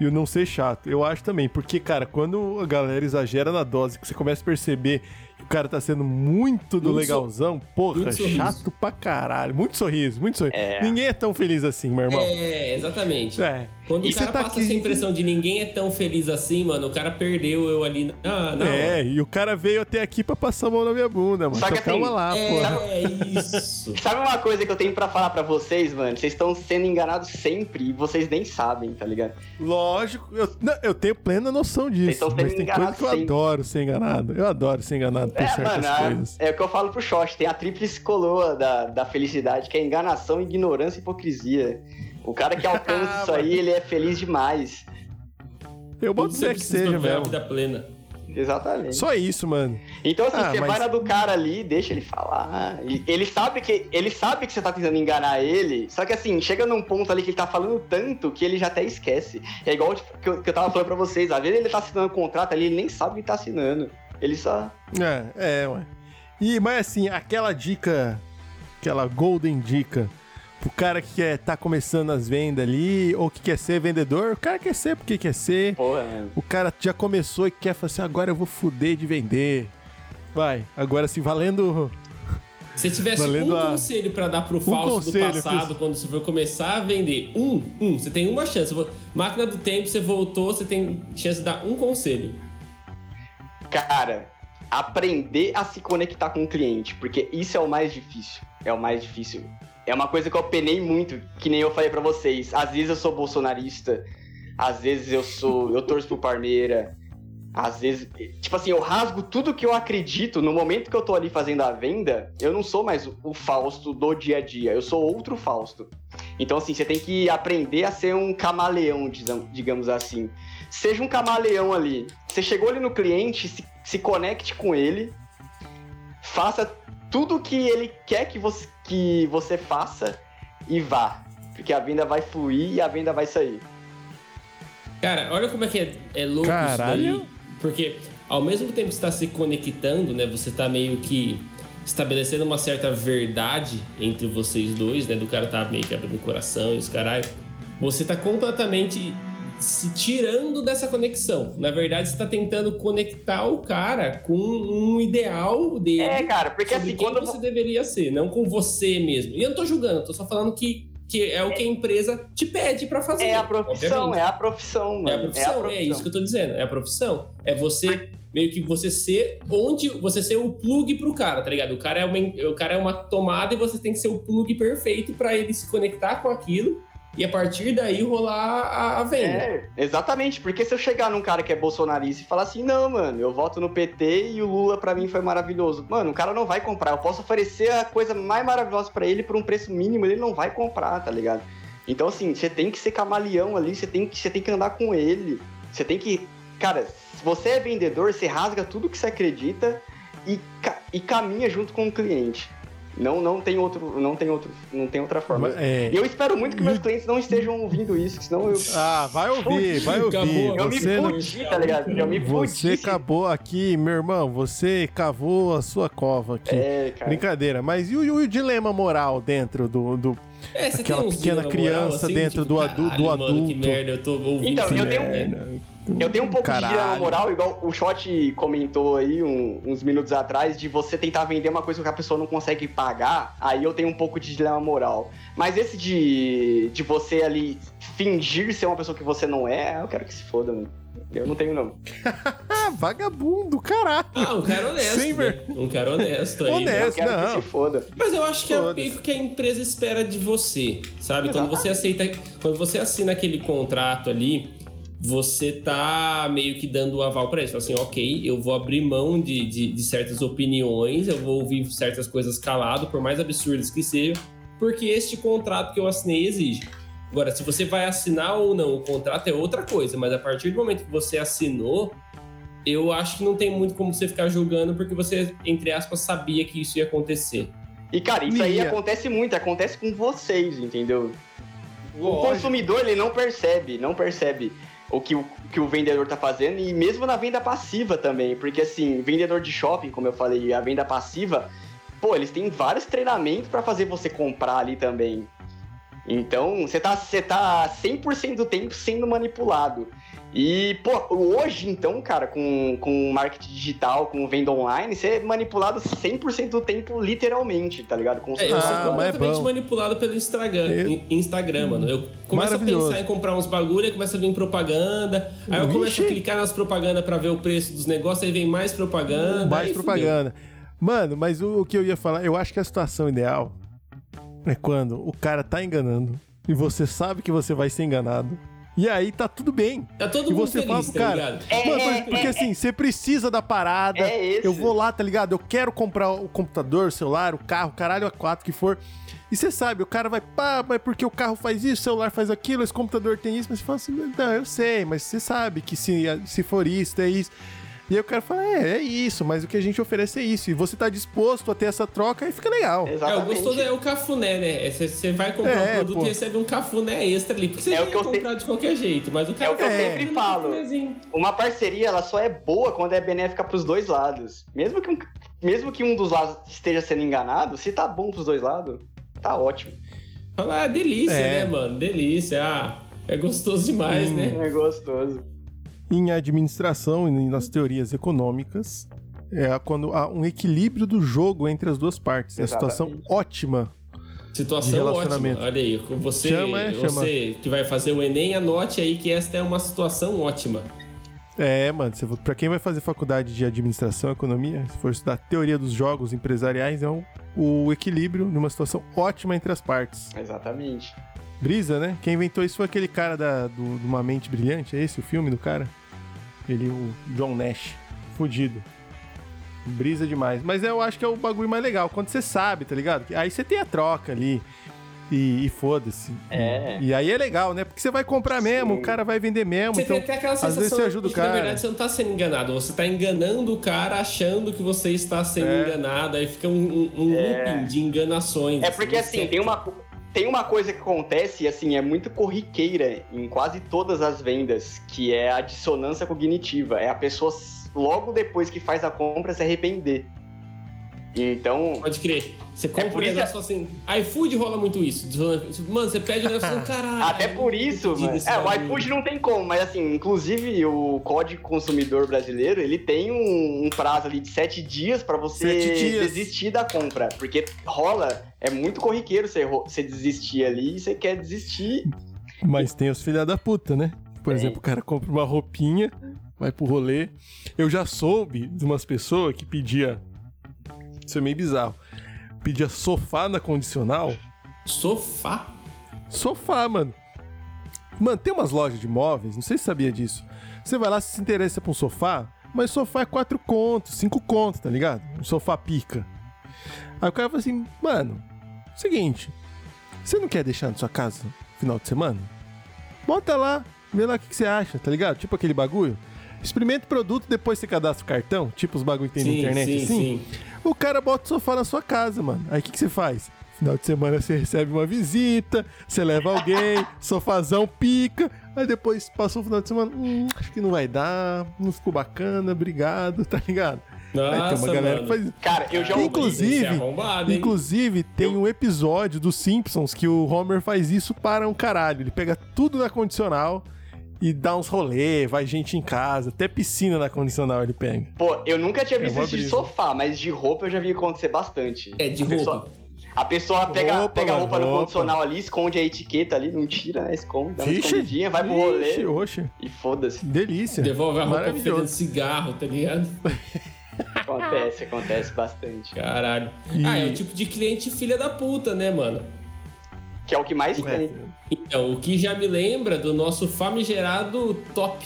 e o não ser chato. Eu acho também, porque, cara, quando a galera exagera na dose, que você começa a perceber que o cara tá sendo muito do muito legalzão, so... porra, chato pra caralho. Muito sorriso, muito sorriso. É. Ninguém é tão feliz assim, meu irmão. É, exatamente. É. Quando E o você cara tá passa aqui- essa impressão de ninguém é tão feliz assim, mano, o cara perdeu eu ali. Ah, não. É, e o cara veio até aqui pra passar a mão na minha bunda, mano. Só que Então, calma assim, lá. É, é isso. Sabe uma coisa que eu tenho pra falar pra vocês, mano? Vocês estão sendo enganados sempre e vocês nem sabem, tá ligado? Lógico, eu, não, eu tenho plena noção Vocês disso. estão sendo Mas tem coisa que eu sempre. adoro ser enganado. Eu adoro ser enganado por É, certas mano, a- coisas. é o que eu falo pro Shot, tem a tríplice coroa da, da felicidade, que é enganação, ignorância e hipocrisia. O cara que alcança isso aí, ele é feliz demais. Eu boto fé você que seja mesmo. vida plena. Exatamente. Só isso, mano. Então, assim, Ah, você mas- vai na do cara ali, deixa ele falar. Ele sabe que ele sabe que você tá tentando enganar ele, só que assim, chega num ponto ali que ele tá falando tanto que ele já até esquece. É igual tipo, que, eu, que eu tava falando pra vocês, às vezes ele tá assinando um contrato ali, ele nem sabe o que tá assinando. Ele só. É, é, ué. E, mas assim, aquela dica, aquela golden dica, pro cara que quer tá começando as vendas ali, ou que quer ser vendedor, o cara quer ser porque quer ser. Porra, mano. O cara já começou e quer falar assim, agora eu vou fuder de vender. Vai, agora assim, valendo. Se tivesse Valendo um a- conselho pra dar pro Fausto conselho, do passado, fiz- quando você for começar a vender, um, um, você tem uma chance. Máquina do tempo, você voltou, você tem chance de dar um conselho. Cara, aprender a se conectar com o cliente, porque isso é o mais difícil. É o mais difícil. É uma coisa que eu penei muito, que nem eu falei pra vocês. Às vezes eu sou bolsonarista, às vezes eu sou, eu torço pro Parmeira, às vezes, tipo assim, eu rasgo tudo que eu acredito no momento que eu tô ali fazendo a venda. Eu não sou mais o- Fausto do dia a dia, eu sou outro Fausto. Então assim, você tem que aprender a ser um camaleão, digamos assim. Seja um camaleão ali. Você chegou ali no cliente, se, se conecte com ele, faça tudo que ele quer que você, que você faça e vá. Porque a venda vai fluir e a venda vai sair. Cara, olha como é que é, é louco Caralho. isso daí. Porque ao mesmo tempo que você tá se conectando, né? Você tá meio que estabelecendo uma certa verdade entre vocês dois, né? Do cara tá meio que abrindo o coração e os caralho. Você tá completamente se tirando dessa conexão. Na verdade, você tá tentando conectar o cara com um ideal dele. É, cara, porque assim, quando você deveria ser, não com você mesmo. E eu não tô julgando, tô só falando que, que é o que a empresa te pede pra fazer. é a profissão, obviamente. é a profissão, mano. É a profissão, é, isso que eu tô dizendo. É a profissão. É você, meio que você ser onde. Você ser o plug pro cara, tá ligado? O cara é uma, o cara é uma tomada e você tem que ser o plug perfeito pra ele se conectar com aquilo e a partir daí rolar a, a venda. É, exatamente, porque se eu chegar num cara que é bolsonarista e falar assim, não, mano, eu voto no PT e o Lula pra mim foi maravilhoso. Mano, o cara não vai comprar. Eu posso oferecer a coisa mais maravilhosa pra ele por um preço mínimo, ele não vai comprar, tá ligado? Então, assim, você tem que ser camaleão ali, você tem que, você tem que andar com ele. Você tem que. Cara, se você é vendedor, você rasga tudo que você acredita e, e caminha junto com o cliente. Não, não tem outro, não tem outro, não tem outra forma. É, E eu espero muito que meus clientes não estejam ouvindo isso, senão eu, Ah, vai ouvir, vai ouvir. Acabou. eu me Você, não- fudi, tá ligado? Eu me você fudi. acabou aqui, meu irmão. Você cavou a sua cova aqui. É, cara. Brincadeira, mas e o, e o dilema moral dentro do. do... É, você Aquela pequena dilema moral, criança assim, dentro tipo, do adu- do caralho, Mano, que adulto. merda, eu tô ouvindo Então, eu tenho- merda. Eu tenho um pouco de Caralho. dilema moral, igual o Shot comentou aí um- uns minutos atrás, de você tentar vender uma coisa que a pessoa não consegue pagar, aí eu tenho um pouco de dilema moral. Mas esse de, de você ali fingir ser uma pessoa que você não é, eu quero que se foda, mano. Eu não tenho, não. Vagabundo, caralho. Ah, um cara honesto. Sem né? Um cara honesto aí. Honesto. Quero não. que se foda. Mas eu acho que é o que a empresa espera de você, sabe? Quando você aceita, quando você assina aquele contrato ali, você tá meio que dando o aval para isso. Fala Assim, ok, eu vou abrir mão de, de, de certas opiniões, eu vou ouvir certas coisas calado, por mais absurdas que sejam, porque este contrato que eu assinei exige. Agora, se você vai assinar ou não, o contrato é outra coisa, mas a partir do momento que você assinou, eu acho que não tem muito como você ficar julgando, porque você, entre aspas, sabia que isso ia acontecer. E, cara, isso aí Mia. acontece muito, acontece com vocês, entendeu? O Lógico. consumidor, ele não percebe, não percebe o que o, que o vendedor tá fazendo, e mesmo na venda passiva também, porque assim, vendedor de shopping, como eu falei, a venda passiva, pô, eles têm vários treinamentos pra fazer você comprar ali também. Então, você tá, você tá 100% do tempo sendo manipulado. E, pô, hoje, então, cara, com, com marketing digital, com venda online, você é manipulado 100% do tempo, literalmente, tá ligado? Com É, eu sou Ah, mas é completamente bom. manipulado pelo Instagram, Eu- Instagram, mano. Eu começo a pensar em comprar uns bagulho, aí começa a vir propaganda. Aí eu começo a clicar nas propagandas pra ver o preço dos negócios, aí vem mais propaganda. Mais aí propaganda. Mano, mas o, o que eu ia falar, eu acho que a situação ideal é quando o cara tá enganando e você sabe que você vai ser enganado. E aí tá tudo bem. Tá todo E mundo você feliz, fala pro tá cara. ligado? É, Mano, é, porque assim, você precisa da parada. É esse. Eu vou lá, tá ligado? Eu quero comprar o computador, o celular, o carro, caralho, a quatro que for. E você sabe, o cara vai, pá, mas porque o carro faz isso, o celular faz aquilo, esse computador tem isso, mas você fala assim, não, eu sei, mas você sabe que se, se for isso, é isso. E aí o cara fala, é, é isso, mas o que a gente oferece é isso. E você tá disposto a ter essa troca, aí fica legal. É, o Exatamente. gostoso é o cafuné, né? É, Você você vai comprar É, um produto pô. e recebe um cafuné extra ali. Porque você É já o que ia eu comprar de qualquer jeito, mas o cara É o que eu sempre um falo. Uma parceria, ela só é boa quando é benéfica pros dois lados. Mesmo que um, mesmo que um dos lados esteja sendo enganado, se tá bom pros dois lados, tá ótimo. Fala, ah, delícia, É. né, mano? Delícia. Ah, é gostoso demais, Hum. né? É gostoso. Em administração e nas teorias econômicas, é quando há um equilíbrio do jogo entre as duas partes. É a situação ótima. De Situação relacionamento. ótima. Olha aí, você, Chama, é, chama. você que vai fazer o Enem, anote aí que esta é uma situação ótima. É, mano, for- pra quem vai fazer faculdade de administração e economia, se for estudar teoria dos jogos empresariais, é um- o equilíbrio numa situação ótima entre as partes. Exatamente. Brisa, né? Quem inventou isso foi aquele cara da, do, de Uma Mente Brilhante, é esse o filme do cara? Ele, o John Nash. Fudido. Brisa demais. Mas eu acho que é o bagulho mais legal, quando você sabe, tá ligado? Aí você tem a troca ali. E, e foda-se. É. E aí é legal, né? Porque você vai comprar mesmo, Sim. o cara vai vender mesmo. Você então, tem até aquela às sensação vezes você ajuda o de que, na cara. verdade, você não tá sendo enganado. Você tá enganando o cara achando que você está sendo É. enganado. Aí fica um, um, um É. looping de enganações. É porque Você- assim, tem uma, tem uma coisa que acontece, assim, é muito corriqueira em quase todas as vendas, que é a dissonância cognitiva. É a pessoa, logo depois que faz a compra, se arrepender. Então, Pode crer. Você compra por um isso negócio assim. iFood rola muito isso. Mano, você pede um negócio assim, caralho. até por isso, mano. É, o iFood não tem como, mas assim, inclusive o Código Consumidor Brasileiro, ele tem um, um prazo ali de sete dias pra você Sete dias. desistir da compra. Porque rola, é muito corriqueiro você, você desistir ali e você quer desistir. Mas tem os filha da puta, né? Por Tem. exemplo, o cara compra uma roupinha, vai pro rolê. Eu já soube de umas pessoas que pedia. Isso é meio bizarro. Pedia sofá na condicional. Sofá. Sofá, mano. Mano, tem umas lojas de móveis, não sei se você sabia disso. Você vai lá se se interessa por um sofá, mas sofá é 4 contos, 5 contos, tá ligado? Um sofá pica. Aí o cara fala assim, mano, seguinte, você não quer deixar na sua casa final de semana? Bota lá, vê lá o que, que você acha, tá ligado? Tipo aquele bagulho. Experimenta o produto, depois você cadastra o cartão, tipo os bagulho que tem na internet sim, assim. sim. O cara bota o sofá na sua casa, mano. Aí o que, que você faz? Final de semana você recebe uma visita, você leva alguém, sofazão pica. Aí depois passou o final de semana, hum, acho que não vai dar, não ficou bacana, obrigado, tá ligado? Nossa, Aí tem uma galera mano. que faz isso. Cara, eu já ouvi. Inclusive- é arrombado, hein? Inclusive, tem um episódio dos Simpsons que o Homer faz isso para um caralho. Ele pega tudo na condicional e dá uns rolê, vai gente em casa, até piscina na condicional ele pega. Pô, eu nunca tinha É visto isso de sofá, mas de roupa eu já vi acontecer bastante. É, de A pessoa- roupa. A pessoa pega, Roupa, pega a roupa no roupa. condicional ali, esconde a etiqueta ali, não tira, né? Esconde, dá uma Vixe, escondidinha, vai pro rolê oxe, e foda-se. delícia. Devolve a roupa fedendo cigarro, tá ligado? Acontece, acontece bastante. Caralho. E- Ah, é o tipo de cliente filha da puta, né, mano? Que é o que mais É. tem. Então, o que já me lembra do nosso famigerado top.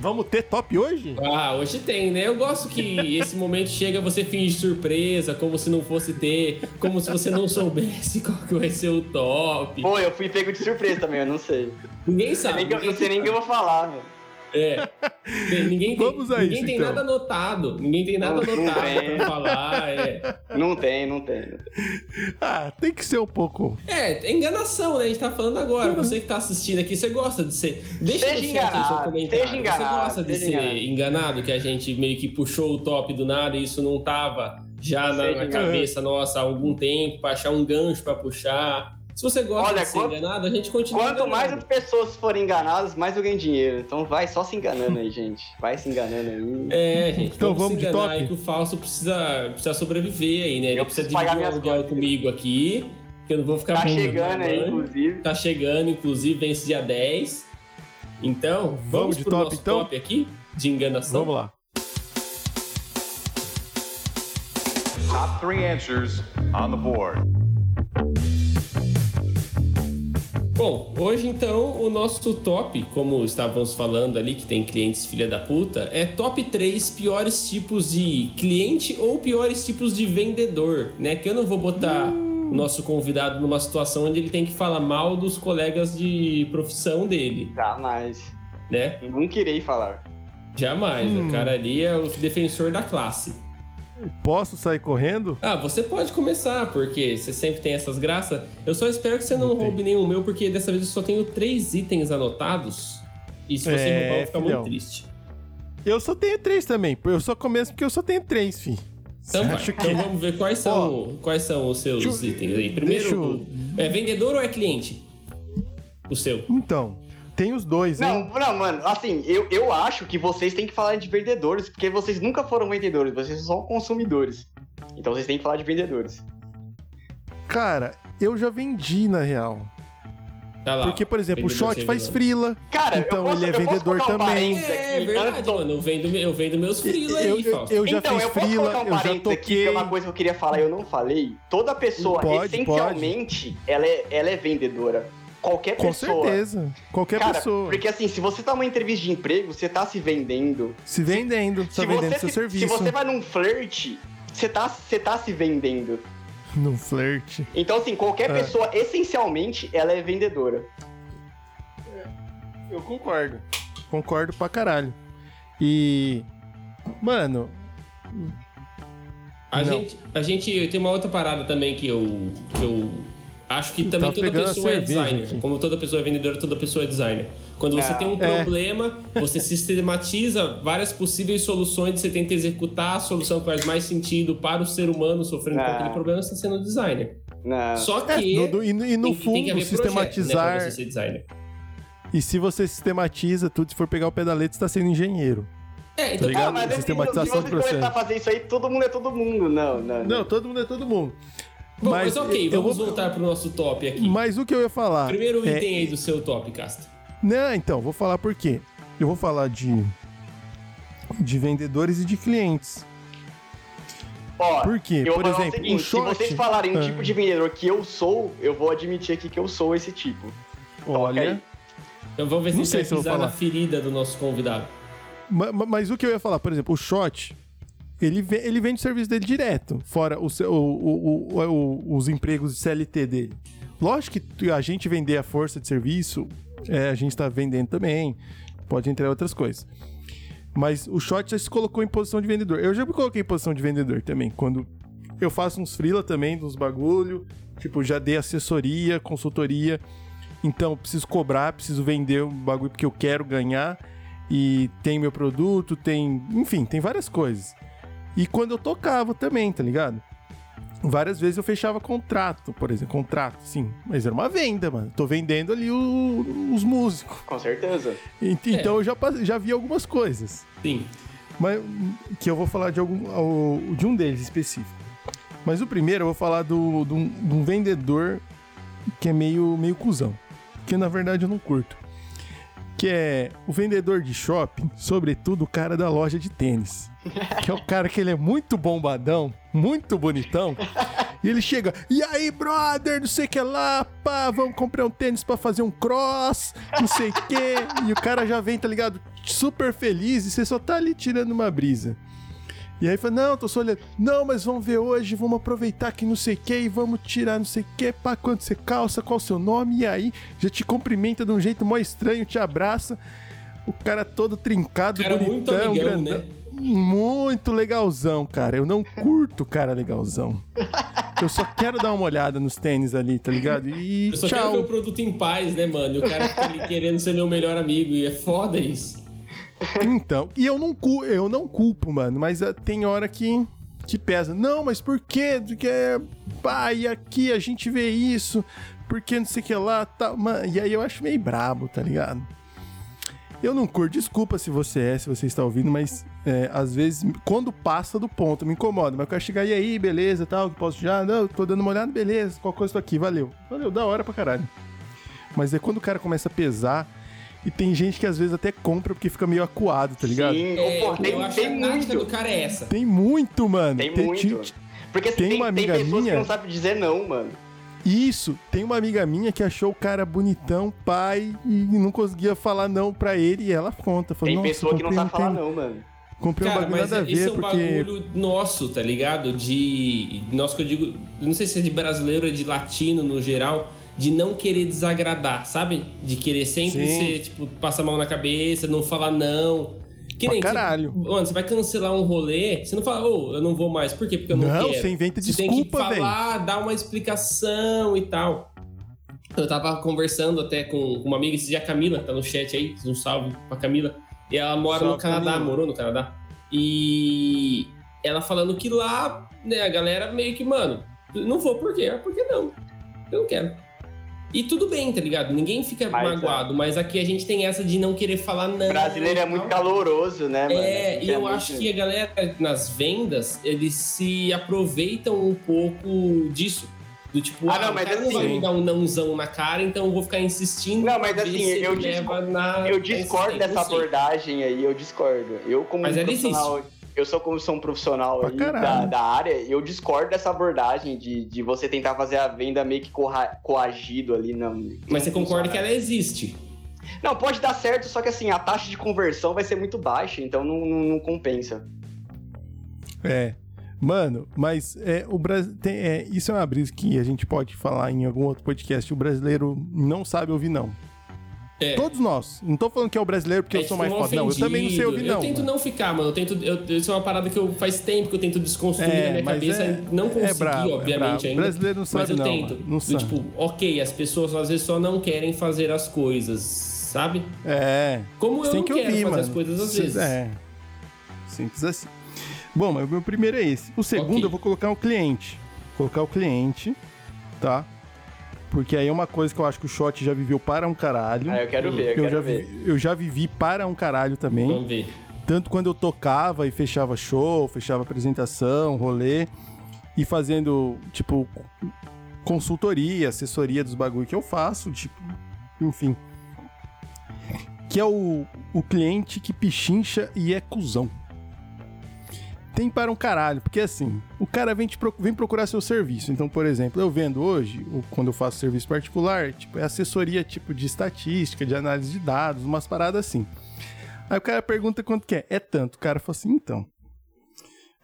Vamos ter top hoje? Ah, hoje tem, né? Eu gosto que esse momento chega, você finge surpresa, como se não fosse ter, como se você não soubesse qual que vai ser o top. Pô, eu fui pego de surpresa também, eu não sei. Ninguém sabe. eu- não sei nem o que eu vou falar, velho. É. Tem- ninguém tem, Vamos a ninguém isso, tem então. nada anotado. Ninguém tem nada Não, anotado tem. pra falar. É. Não tem, não tem. Ah, tem que ser um pouco. é, é enganação, né? A gente tá falando agora. Você que tá assistindo aqui, você gosta de ser. Deixa Seja no seu enganado, comentário. seja enganado, você gosta de ser enganado. enganado. que a gente meio que puxou o top do nada e isso não tava já na, na cabeça nossa há algum tempo, pra achar um gancho pra puxar. Se você gosta Olha, de ser quanto- enganado, a gente continua Quanto mais enganando. as pessoas forem enganadas, mais eu ganho dinheiro. Então vai só se enganando aí, gente. Vai se enganando aí. É, gente, Então vamos, vamos se de top? aí que o falso precisa, precisa sobreviver aí, né? Ele Eu precisa preciso pagar dividir o minhas aluguel contas. comigo aqui, que eu não vou ficar Tá chegando aí, trabalhando. inclusive. Tá chegando, inclusive, vence dia 10. Então, vamos, Vamos de pro top, nosso então? top aqui, de enganação. Vamos lá. Top three answers on the board. Bom, hoje então o nosso top, como estávamos falando ali, que tem clientes filha da puta, é top 3 piores tipos de cliente ou piores tipos de vendedor, né? Que eu não vou botar o nosso convidado numa situação onde ele tem que falar mal dos colegas de profissão dele, Jamais. né? Nunca irei falar. Jamais. Hum. O cara ali é o defensor da classe. Posso sair correndo? Ah, você pode começar, porque você sempre tem essas graças. Eu só espero que você não Não tem. roube nenhum meu, porque dessa vez eu só tenho três itens anotados. E se você É, roubar, eu vou ficar muito triste. Eu só tenho três também. Eu só começo porque eu só tenho três, fi. Então, vai. Acho que- então vamos ver quais são, quais são os seus eu- itens aí. Primeiro, eu- é vendedor ou é cliente? O seu. Então, tem os dois, Não, hein? não, mano, assim, eu, eu acho que vocês têm que falar de vendedores, porque vocês nunca foram vendedores, vocês são consumidores. Então vocês têm que falar de vendedores. Cara, eu já vendi na real. Tá lá. Porque, por exemplo, o Shot faz frila. Cara, Então, eu posso, ele é vendedor um também. É aqui, verdade, antes do- mano. Eu vendo, eu vendo meus freela Eu, aí, eu, eu já então, fiz eu posso frila, colocar um eu já parênteses aqui, que toquei. é uma coisa que eu queria falar e eu não falei. Toda pessoa, Pode, essencialmente, Ela, é, ela é vendedora. Qualquer Com pessoa. certeza. Qualquer Cara, pessoa. porque assim, se você tá numa entrevista de emprego, você tá se vendendo. Se vendendo, tá se, vendendo você seu se, serviço. se você vai num flerte, você tá, você tá se vendendo. Num flerte. Então, assim, qualquer É. pessoa, essencialmente, ela é vendedora. Eu concordo. Concordo pra caralho. E. Mano, A Não. gente, a gente tem uma outra parada também que eu, que eu acho que também Tá toda pegando a pessoa é cerveja designer. aqui. Como toda pessoa é vendedora, toda pessoa é designer. Quando você Ah, tem um é. problema, você sistematiza várias possíveis soluções, você tenta executar a solução que faz mais sentido para o ser humano sofrendo com Ah. aquele problema, você está sendo designer. Não. Só é, que no- e no, e no tem, que- tem que fundo, haver projeto, sistematizar. né, pra você ser designer. E se você sistematiza tudo, se for pegar o pedalete, você tá sendo engenheiro. É, então Tá ligado? Ah, mas Sistematização se você do processo. começar a fazer isso aí, todo mundo é todo mundo. Não, não. Não, todo mundo é todo mundo. Bom, mas, ok, eu vamos vou- voltar pro nosso top aqui. Mas o que eu ia falar. Primeiro é- item aí do seu top, Casta. Não, então, vou falar por quê. Eu vou falar de. De vendedores e de clientes. Ó, Por quê? Por falar exemplo, o seguinte, o short- se vocês falarem o Ah. tipo de vendedor que eu sou, eu vou admitir aqui que eu sou esse tipo. Olha. Ok. Então vamos ver se Não a gente sei vai se pisar na ferida do nosso convidado. Ma- ma- Mas, o que eu ia falar, por exemplo, o Shot, ele, ele vende o serviço dele direto, fora o o- o- os empregos de CLT dele. Lógico que a gente vender a força de serviço, é, a gente tá vendendo também, pode entrar outras coisas. Mas o Shot já se colocou em posição de vendedor. Eu já me coloquei em posição de vendedor também, quando eu faço uns freela também, dos bagulho, tipo, já dei assessoria, consultoria, então preciso cobrar, preciso vender o bagulho porque eu quero ganhar e tem meu produto, tem. Enfim, tem várias coisas. E quando eu tocava também, tá ligado? Várias vezes eu fechava contrato, por exemplo, contrato, sim. Mas era uma venda, mano. Tô vendendo ali o- os músicos. Com certeza. E- Então eu já, já vi algumas coisas. Sim. Mas que eu vou falar de algum de um deles específico. Mas o primeiro eu vou falar do, de um- de um vendedor que é meio, meio cuzão. Que na verdade eu não curto. Que é o vendedor de shopping, sobretudo o cara da loja de tênis. Que é o cara que ele é muito bombadão, muito bonitão. E ele chega, e aí, brother, não sei o que lá, pá, vamos comprar um tênis pra fazer um cross, não sei o que. E o cara já vem, tá ligado? Super feliz e você só tá ali tirando uma brisa. E aí fala, não, tô só olhando. Não, mas vamos ver hoje, vamos aproveitar que não sei o que e vamos tirar não sei o que, pá, quanto você calça, qual o seu nome, e aí já te cumprimenta de um jeito mó estranho, te abraça. O cara todo trincado, Cara muito bonitão, amigão, grandão. né? Muito legalzão, cara. Eu não curto cara legalzão. Eu só quero dar uma olhada nos tênis ali, tá ligado? E Eu só quero ver o tchau. produto em paz, né, mano? E o cara fica ali querendo ser meu melhor amigo. E é foda isso. Então, e eu não, eu não culpo, mano, mas ah, tem hora que que pesa. Não, mas por quê? Porque, pai, aqui a gente vê isso, porque não sei o que lá, tá. Mano, e aí eu acho meio brabo, tá ligado? Eu não curto, desculpa se você é, se você está ouvindo, mas é, às vezes, quando passa do ponto, me incomoda. Mas eu quero chegar, e aí, beleza, tal, que posso já? Não, tô dando uma olhada, beleza, qualquer coisa tô aqui, valeu. Valeu, da hora pra caralho. Mas é quando o cara começa a pesar, e tem gente que às vezes até compra porque fica meio acuado, tá ligado? Sim, É, pô, tem, eu acho tem que a muito. do cara é essa. Tem muito, mano. Tem muito. ti- Porque assim, tem tem, uma tem amiga pessoas minha- que não sabem dizer não, mano. Isso, tem uma amiga minha que achou o cara bonitão, pai, e não conseguia falar não pra ele, e ela conta. Falou, Tem pessoa que não sabe falar não, mano. Comprei um Cara, bagulho mas nada a isso ver, é um porque... bagulho nosso, tá ligado? De. Nosso que eu digo. Não sei se é de brasileiro ou de latino no geral. De não querer desagradar, sabe? De querer sempre Sim. ser, tipo, passar mão na cabeça, não falar não. Que Pra nem. caralho. Tipo, mano, você vai cancelar um rolê, você não fala, ô, eu não vou mais. Por quê? Porque eu não, Não, quero. você inventa Você tem que desculpa, velho. falar, dar uma explicação e tal. Eu tava conversando até com uma amiga, esse dia a Camila, tá no chat aí, um salve pra Camila. E ela mora no Salve, Canadá, Camila. morou no Canadá. E ela falando que lá, né, a galera meio que, mano, não vou por quê? Ah, Por que não? Eu não quero. E tudo bem, tá ligado? Ninguém fica Mas, magoado, mas aqui a gente tem essa de não querer falar não. O brasileiro é muito caloroso, né, mano? É, e eu muito- acho que a galera nas vendas, eles se aproveitam um pouco disso. Do tipo, Ah, ah, não, o mas cara não vai assim- me dar um nãozão na cara, então eu vou ficar insistindo. Não, mas assim, eu na Eu discordo dessa abordagem aí, eu discordo. Eu, como Mas um ela profissional. Eu sou como sou um profissional aí da, da área, eu discordo dessa abordagem de, de você tentar fazer a venda meio que coagido ali. Não, Mas você concorda que ela existe. Não, pode dar certo, só que assim, a taxa de conversão vai ser muito baixa, então não, não- não compensa. É. Mano, mas é, o Brasil é, isso é uma brisa que a gente pode falar em algum outro podcast. O brasileiro não sabe ouvir não. É. Todos nós. Não tô falando que é o brasileiro porque É, eu sou tipo, mais um foda. Não, eu também não sei ouvir não. Eu tento mano. não ficar, mano. Eu tento. Eu, isso é uma parada que eu faz tempo que eu tento desconstruir É, na minha mas cabeça. é- não consegui, é brabo, é obviamente, ainda. Brasileiro não mas sabe eu não, tento. mano. Não sabe. tipo, ok, as pessoas às vezes só não querem fazer as coisas, sabe? É. Como eu tem não que quero ouvir, fazer mano. as coisas às vezes. É. Simples assim. Bom, mas o meu primeiro é esse. O segundo Ok. eu vou colocar o cliente. Colocar o cliente, tá? Porque aí é uma coisa que eu acho que o Shot já viveu para um caralho. Ah, eu quero ver, eu, eu, já quero ver. vi- eu já vivi para um caralho também. Vamos ver. Tanto quando eu tocava e fechava show, fechava apresentação, rolê, e fazendo, tipo, consultoria, assessoria dos bagulho que eu faço, tipo, enfim. Que é o, o cliente que pichincha e é cuzão. Tem para um caralho, porque assim, o cara vem, te pro- vem procurar seu serviço. Então, por exemplo, eu vendo hoje, quando eu faço serviço particular, tipo, é assessoria tipo de estatística, de análise de dados, umas paradas assim. Aí o cara pergunta quanto que é. É tanto. O cara fala assim, então.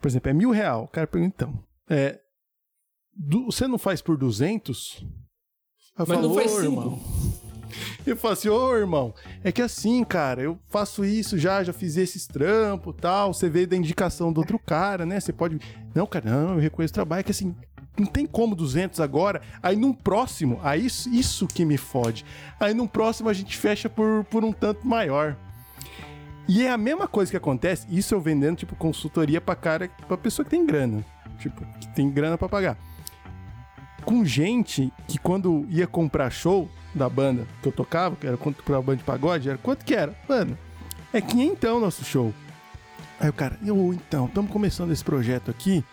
Por exemplo, é mil real. O cara pergunta, então. É, du- você não faz por 200? Eu Mas não "Ô, faz cinco. irmão. Eu falo assim, ô irmão, é que assim, cara, eu faço isso já, já fiz esses trampos tal. Você veio da indicação do outro cara, né? Você pode. Não, cara, não, eu reconheço o trabalho. É que assim, não tem como 200 agora. Aí num próximo, aí isso, isso que me fode. Aí num próximo a gente fecha por, por um tanto maior. E é a mesma coisa que acontece, isso eu vendendo, tipo, consultoria pra cara, pra pessoa que tem grana. Tipo, que tem grana pra pagar. Com gente que quando ia comprar show da banda que eu tocava, que era quanto pra banda de pagode, era quanto que era? Mano, é quinhentão nosso show. Aí o cara, eu, então, estamos começando esse projeto aqui.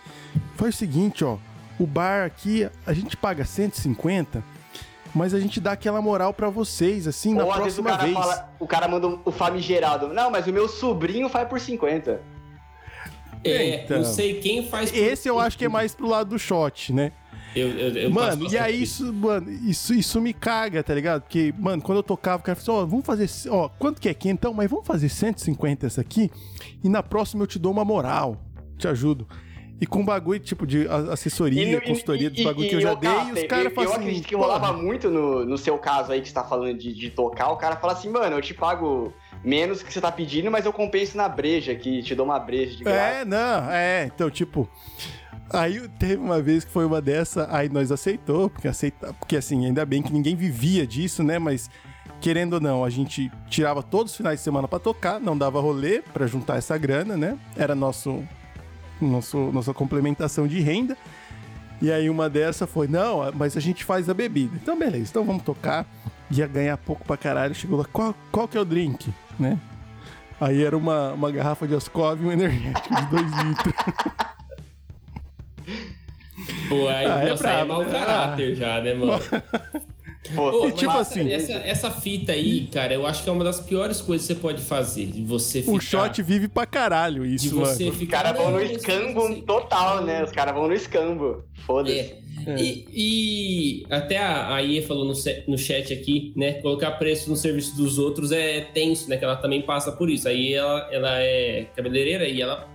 Faz o seguinte, ó, o bar aqui, a gente paga 150, mas a gente dá aquela moral pra vocês, assim, na Ou o próxima cara vez. fala, o cara manda o famigerado. Não, mas o meu sobrinho faz por 50. É, Então. não sei quem faz. por- Esse eu acho que é mais pro lado do shot, né? Eu, eu, eu passo mano, e aí isso, mano, isso, isso me caga, tá ligado? Porque, mano, quando eu tocava, o cara falou assim, ó, vamos fazer, ó, quanto que é aqui então? Mas vamos fazer 150 essa aqui e na próxima eu te dou uma moral, te ajudo. E com bagulho, tipo, de assessoria, consultoria dos bagulho que eu já dei, e os caras eu, falam eu assim, acredito que "Porra, rolava muito no, no seu caso aí que você tá falando de, de tocar. O cara fala assim, mano, eu te pago menos que você tá pedindo, mas eu compenso na breja aqui, te dou uma breja de graça. É, não, é, então, tipo. Aí teve uma vez que foi uma dessa, aí nós aceitou, porque aceita, porque assim, ainda bem que ninguém vivia disso, né? Mas querendo ou não, a gente tirava todos os finais de semana pra tocar, não dava rolê pra juntar essa grana, né? Era nosso nosso, nossa complementação de renda. E aí uma dessa foi, não, mas a gente faz a bebida. Então beleza, então vamos tocar. Ia ganhar pouco pra caralho. Chegou lá, qual, qual que é o drink, né? Aí era uma, uma garrafa de Ascov e um energético de 2 litros. Pô, aí, Ah, é nossa, aí é mau né? caráter já, né, mano? Pô, Pô, E tipo mas assim- Essa, essa fita aí, cara, eu acho que é uma das piores coisas que você pode fazer. De você ficar. o shot vive pra caralho De isso, você mano. Os ficar. caras vão "Não, no escambo total, né? Os caras vão no escambo. Foda-se. É. E, e até a, a IE falou no, no chat aqui, né? Colocar preço no serviço dos outros é tenso, né? Que ela também passa por isso. Aí ela, ela é cabeleireira e ela,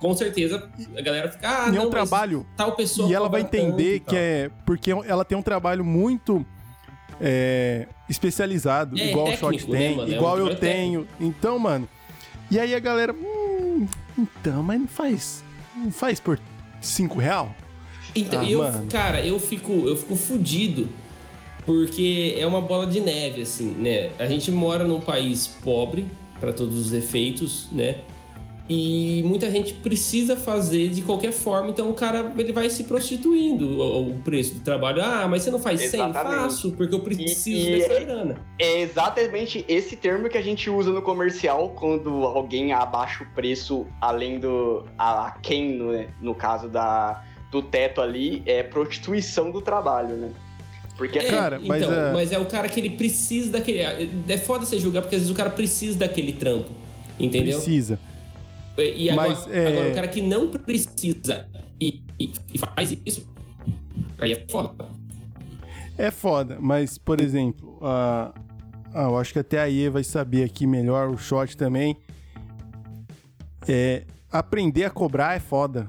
com certeza, a galera fica. Ah, E é um não, trabalho. tal pessoa. E ela vai entender que é. Porque ela tem um trabalho muito. é, especializado, É, igual o técnico, Shot né, tem? É um igual eu trabalho tenho. Então, mano. E aí a galera. Hum, então, mas não faz. Não faz por 5 real? Então, Ah, eu, mano. cara, eu fico, eu fico fudido porque é uma bola de neve, assim, né? A gente mora num país pobre, para todos os efeitos, né? E muita gente precisa fazer de qualquer forma, então o cara ele vai se prostituindo o, o preço do trabalho. Ah, mas você não faz 100? Exatamente. Faço, porque eu preciso E- e- dessa grana. É exatamente esse termo que a gente usa no comercial quando alguém abaixa o preço além do. a quem, no, no caso da, do teto ali, é prostituição do trabalho, né? Porque É, Cara, mas, então, é- mas é o cara que ele precisa daquele. É foda você julgar, porque às vezes o cara precisa daquele trampo. Entendeu? Precisa. E agora, Mas, é- agora, o cara que não precisa e, e- e faz isso, aí é foda. É foda, mas, por exemplo, a. Ah, eu acho que até a IE vai saber aqui melhor, o shot também. É. Aprender a cobrar é foda.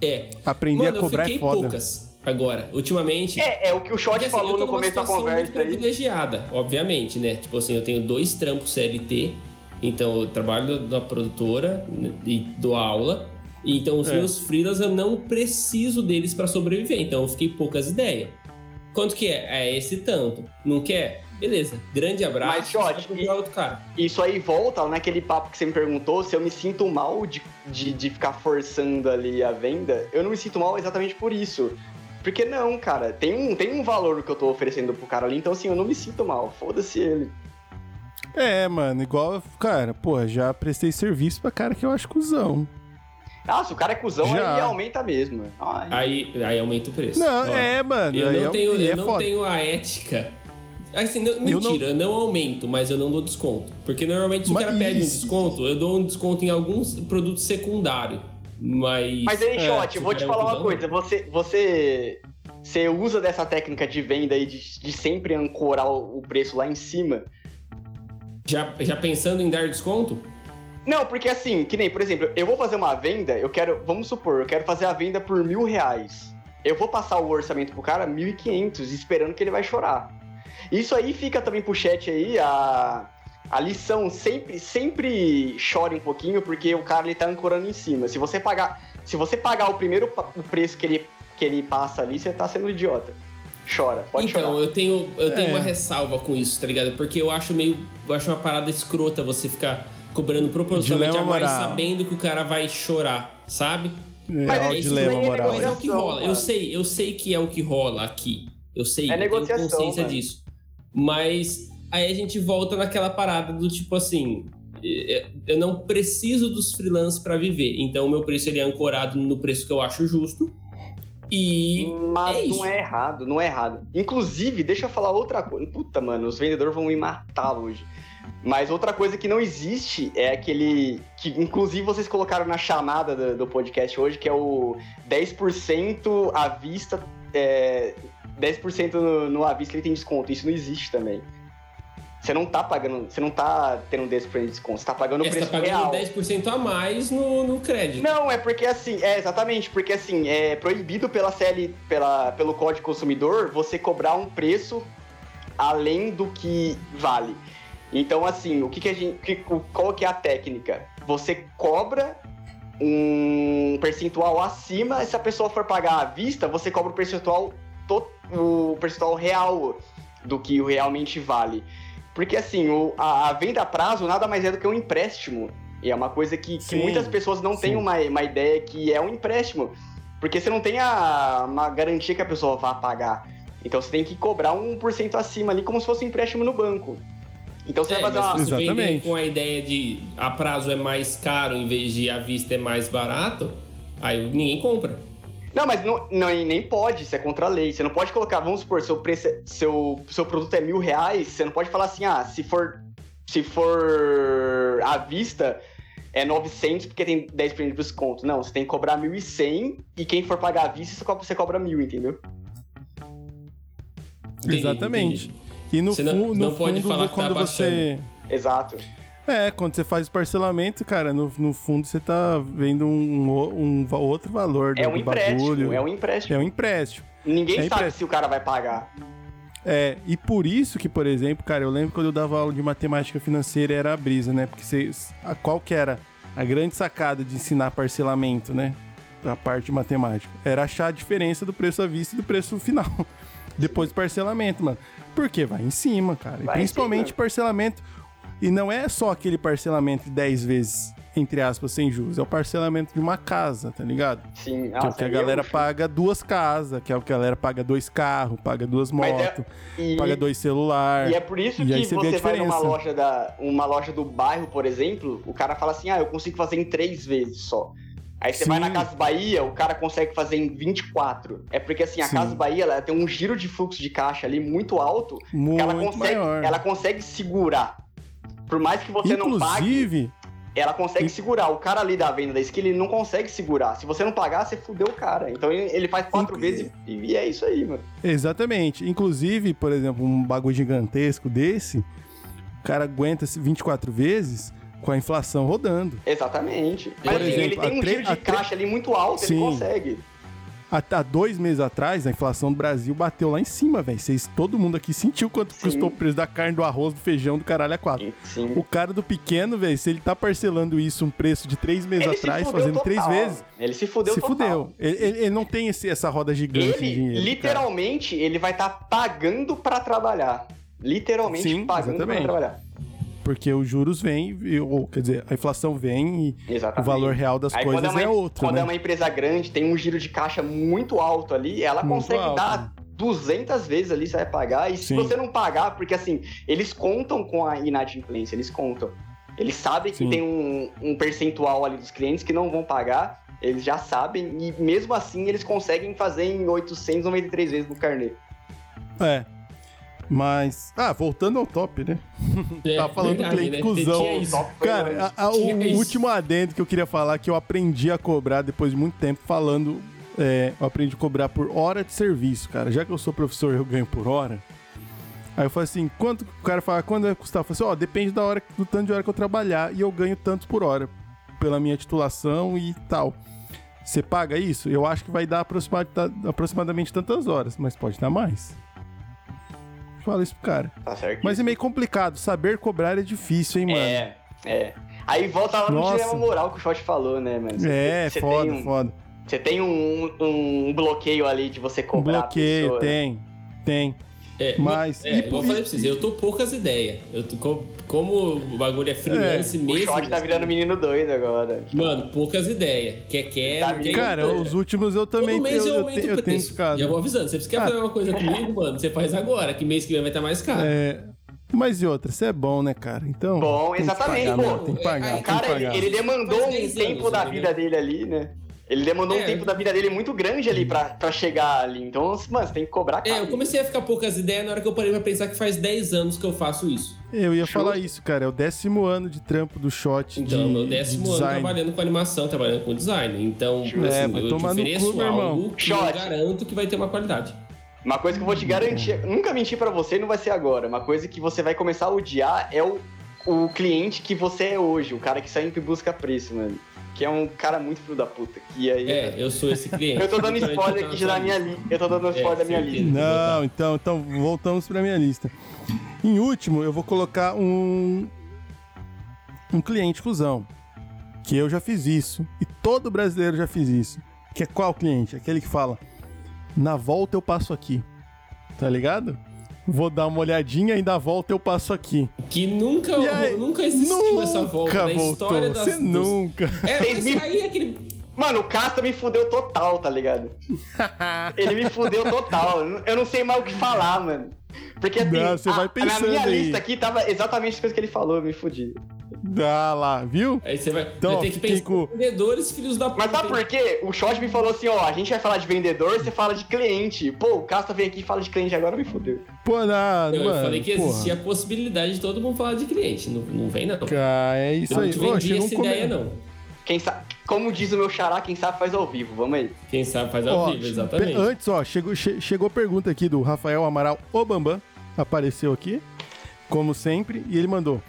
É. Aprender Mano, a cobrar é foda. poucas agora. Ultimamente. é, é o que o Shot Porque, assim, falou no começo da situação muito conversa aí. privilegiada, obviamente, né? Tipo assim, eu tenho dois trampos CLT, então eu trabalho na produtora né, e dou aula. Então os É. meus freelas eu não preciso deles pra sobreviver, então eu fiquei poucas ideias. Quanto que é? É esse tanto. Não quer? Beleza. Grande abraço. Mas, Shot. Isso aí volta naquele papo que você me perguntou se eu me sinto mal de, de, de ficar forçando ali a venda. Eu não me sinto mal exatamente por isso. Porque não, cara, tem um, tem um valor que eu tô oferecendo pro cara ali, então assim, eu não me sinto mal. Foda-se ele. É, mano, igual, cara, pô, já prestei serviço pra cara que eu acho cuzão. Ah, se o cara é cuzão, Já. aí aumenta mesmo. Ai. Aí, aí aumenta o preço. Não, Ó, é, mano. Eu aí não, é, tenho, é eu não foda. tenho a ética. Assim, não- Eu não- mentira, eu não... aumento, mas eu não dou desconto. Porque normalmente se o Mas cara pede um isso. desconto, eu dou um desconto em alguns produtos secundários. Mas. Mas aí, É, Shot, se vou te é um falar uma cuzão, coisa. Você, você, você usa dessa técnica de venda aí de, de sempre ancorar o o preço lá em cima? Já, já pensando em dar desconto? Não, porque assim, que nem, por exemplo, eu vou fazer uma venda, eu quero, vamos supor, eu quero fazer a venda por mil reais. Eu vou passar o orçamento pro cara, mil e quinhentos, esperando que ele vai chorar. Isso aí fica também pro chat aí, a, a lição, sempre, sempre chore um pouquinho, porque o cara ele tá ancorando em cima. Se você pagar, se você pagar o primeiro o preço que ele, que ele passa ali, você tá sendo idiota. Chora, pode então, chorar. eu tenho, eu tenho É. uma ressalva com isso, tá ligado? Porque eu acho meio. Eu acho uma parada escrota você ficar cobrando proporcionalmente a mais sabendo que o cara vai chorar, sabe? É, Mas o isso dilema é moral. Mas é o que rola. Eu mano. sei, eu sei que é o que rola aqui. Eu sei, É eu tenho negociação, consciência mano. disso. Mas aí a gente volta naquela parada do tipo assim, eh, eu não preciso dos freelancers para viver. Então o meu preço ele é ancorado no preço que eu acho justo. E Mas é não é errado, não é errado. Inclusive, deixa eu falar outra coisa. Puta, mano, os vendedores vão me matar hoje. Mas outra coisa que não existe é aquele. Que inclusive vocês colocaram na chamada do, do podcast hoje, que é o 10% à vista. É, 10% no, no à vista ele tem desconto. Isso não existe também. Você não tá pagando. Você não tá tendo 10% de desconto, você tá pagando o você tá preço pagando real. 10% a mais no, no crédito. Não, é porque assim, é exatamente, porque assim, é proibido pela CL, pela, pelo Código Consumidor você cobrar um preço além do que vale. Então, assim, o que, que a gente. que- qual que é a técnica? Você cobra um percentual acima, se a pessoa for pagar à vista, você cobra o percentual, to- o percentual real do que realmente vale. Porque assim, o- a, a venda a prazo nada mais é do que um empréstimo E é uma coisa que, que Sim, muitas pessoas não têm sim. uma, uma ideia que é um empréstimo. Porque você não tem a, uma garantia que a pessoa vá pagar. Então você tem que cobrar um por cento acima ali, como se fosse um empréstimo no banco. Então você É, vai fazer mas uma. se você vender com a ideia de a prazo é mais caro em vez de à vista é mais barato, aí ninguém compra. Não, mas não, não, nem pode, isso é contra a lei. Você não pode colocar, vamos supor, seu, preço, é- seu, seu produto é mil reais, você não pode falar assim, ah, se for, se for à vista, é 900 porque tem 10% de desconto. Não, você tem que cobrar 1.100 e quem for pagar à vista, você cobra, você cobra mil, entendeu? Entendi, Exatamente. entendi. E no, Você não- fu- no não pode fundo, falar que tá quando você. Exato. É, quando você faz parcelamento, cara, no, no fundo você tá vendo um, um va- outro valor do, É um do empréstimo, bagulho. é um empréstimo. É um empréstimo. Ninguém é sabe empréstimo. se o cara vai pagar. É, e por isso que, por exemplo, cara, eu lembro quando eu dava aula de matemática financeira era a brisa, né? Porque você, a, qual que era a grande sacada de ensinar parcelamento, né? A parte de matemática. Era achar a diferença do preço à vista e do preço final. Depois do parcelamento, mano. Porque vai em cima, cara. E Vai em principalmente cima. parcelamento. E não é só aquele parcelamento de 10 vezes, entre aspas, sem juros. É o parcelamento de uma casa, tá ligado? Sim, Que é o que a galera paga duas casas, que é o que a galera paga dois carros, paga duas é- motos, e, paga dois celulares. E é por isso que você você, vai numa loja, da, uma loja do bairro, por exemplo, o cara fala assim, ah, eu consigo fazer em três vezes só. Aí você vai Sim. na Casa Bahia, o cara consegue fazer em 24. É porque assim, a Sim. Casa Bahia ela tem um giro de fluxo de caixa ali muito alto, que Muito ela consegue, maior. ela consegue segurar. Por mais que você não pague, Inclusive, ela consegue segurar. O cara ali da venda da esquina, ele não consegue segurar. Se você não pagar, você fudeu o cara. Então ele ele faz quatro Inclu- vezes e, e é isso aí, mano. exatamente. Inclusive, por exemplo, um bagulho gigantesco desse, o cara aguenta esse 24 vezes com a inflação rodando. Exatamente. Mas Por ele exemplo, tem um giro de caixa ali muito alto, Sim. ele consegue. Há, há dois meses atrás, a inflação do Brasil bateu lá em cima, velho. Todo mundo aqui sentiu quanto Sim. custou o preço da carne, do arroz, do feijão, do caralho a quatro. Sim. O cara do pequeno, velho, se ele tá parcelando isso um preço de três meses Ele atrás, fazendo três total. vezes, Ele se fudeu se total. fudeu. Ele, ele- ele não tem esse- essa roda gigante de Ele, dinheiro. cara. literalmente, ele vai estar pagando pra trabalhar. Literalmente Sim, pagando pra trabalhar. Porque os juros vêm, ou quer dizer, a inflação vem e o Exatamente. valor real das Aí, coisas é, é, uma, outro, Quando né? é uma empresa grande, tem um giro de caixa muito alto ali, ela Muito consegue alto. dar 200 vezes ali, você vai pagar. E se Sim. você não pagar, porque assim, eles contam com a inadimplência, eles contam. Eles sabem que Sim. tem um, um percentual ali dos clientes que não vão pagar, eles já sabem, e mesmo assim eles conseguem fazer em 893 vezes no carnê. É. Mas. Ah, voltando ao top, né? É, Tá falando do verdade, cliente né? cuzão. Cara, a- a- o isso. último adendo que eu queria falar que eu aprendi a cobrar depois de muito tempo falando. é, eu aprendi a cobrar por hora de serviço, cara. Já que eu sou professor eu ganho por hora. Aí eu falei assim, quanto o cara fala, quando vai custar? Eu falei assim, ó, depende da hora, do tanto de hora que eu trabalhar e eu ganho tanto por hora pela minha titulação e tal. Você paga isso? Eu acho que vai dar aproxima- aproximadamente tantas horas, mas pode dar mais. Fala isso pro cara. Tá certo. Mas é meio complicado, saber cobrar é difícil, hein, mano? É, é. Aí volta lá no Nossa. dilema moral que o Shot falou, né, mano? Você É, você foda, tem um- foda. Você tem um, um bloqueio ali de você Um cobrar a bloqueio, pessoa. tem. Tem. É, Mas- É, e- eu falei pra vocês, eu tô poucas ideias. Eu tô, co- como o bagulho é freelance O mesmo. Shot tá virando menino doido agora. Mano, poucas ideias. Quer, quer, Tá quer. Cara, quer. os últimos eu também Todo mês eu, eu, eu, aumento te- o eu tenho ficado. Já vou avisando. Se você quer Ah. fazer uma coisa comigo, mano, você faz agora, que mês que vem vai estar mais caro. É, mas e outra, você é bom, né, cara? Então. Bom, tem que exatamente, pagar, pô. Tem que pagar, É, tem O que cara, ele, pagar. ele demandou um 10 tempo anos, da vida dele ali, né? Ele demandou um É. tempo da vida dele muito grande ali pra, pra chegar ali. Então, mano, você tem que cobrar É, caro. eu comecei a ficar poucas ideias na hora que eu parei pra pensar que faz 10 anos que eu faço isso. Eu ia falar isso, cara. É o décimo ano de trampo do shot Então, de, meu de décimo ano design. trabalhando com animação, trabalhando com design. Então. É, assim, vai eu te ofereço cu, algo irmão. que eu Shot. garanto que vai ter uma qualidade. Uma coisa que eu vou te garantir, nunca mentir pra você e não vai ser agora. Uma coisa que você vai começar a odiar é o, o cliente que você é hoje, o cara que sempre busca preço, mano. Que é um cara muito filho da puta. Que aí. É, eu sou esse cliente. Eu tô dando Então, spoiler então, aqui já da minha lista. Eu tô dando spoiler da minha lista. Não, então, então voltamos pra minha lista. Em último, eu vou colocar um um cliente cuzão, que eu já fiz isso e todo brasileiro já fez isso. Que é qual cliente? Aquele que fala: "Na volta eu passo aqui". Tá ligado? Vou dar uma olhadinha, ainda volta eu passo aqui. Que nunca, E aí, nunca existiu essa volta na voltou. história das. Você dos- nunca. É, me- aí é aquele. Mano, o Casta me fudeu total, tá ligado? Ele me fudeu total. Eu não sei mais o que falar, mano. Porque assim, Não, você a- na minha aí. lista aqui tava exatamente as coisas que ele falou, eu me fudi. Dá lá, viu? Aí você vai, Então, vai ter que pensar com- em vendedores, filhos da Mas sabe por quê? O Shot me falou assim, ó, a gente vai falar de vendedor, você fala de cliente. Pô, o Casta veio aqui e fala de cliente agora, me fudeu. Pô, nada, Eu mano. falei que porra. existia a possibilidade de todo mundo falar de cliente. Não, não vem, não. Cara, é isso Eu não aí. te Ô, vendi essa come- ideia, não. Quem sabe, como diz o meu xará, quem sabe faz ao vivo. Vamos aí. Quem sabe faz ao Ó, vivo, exatamente. Antes, ó, chegou, che- chegou pergunta aqui do Rafael Amaral Obambam. Apareceu aqui, como sempre, e ele mandou.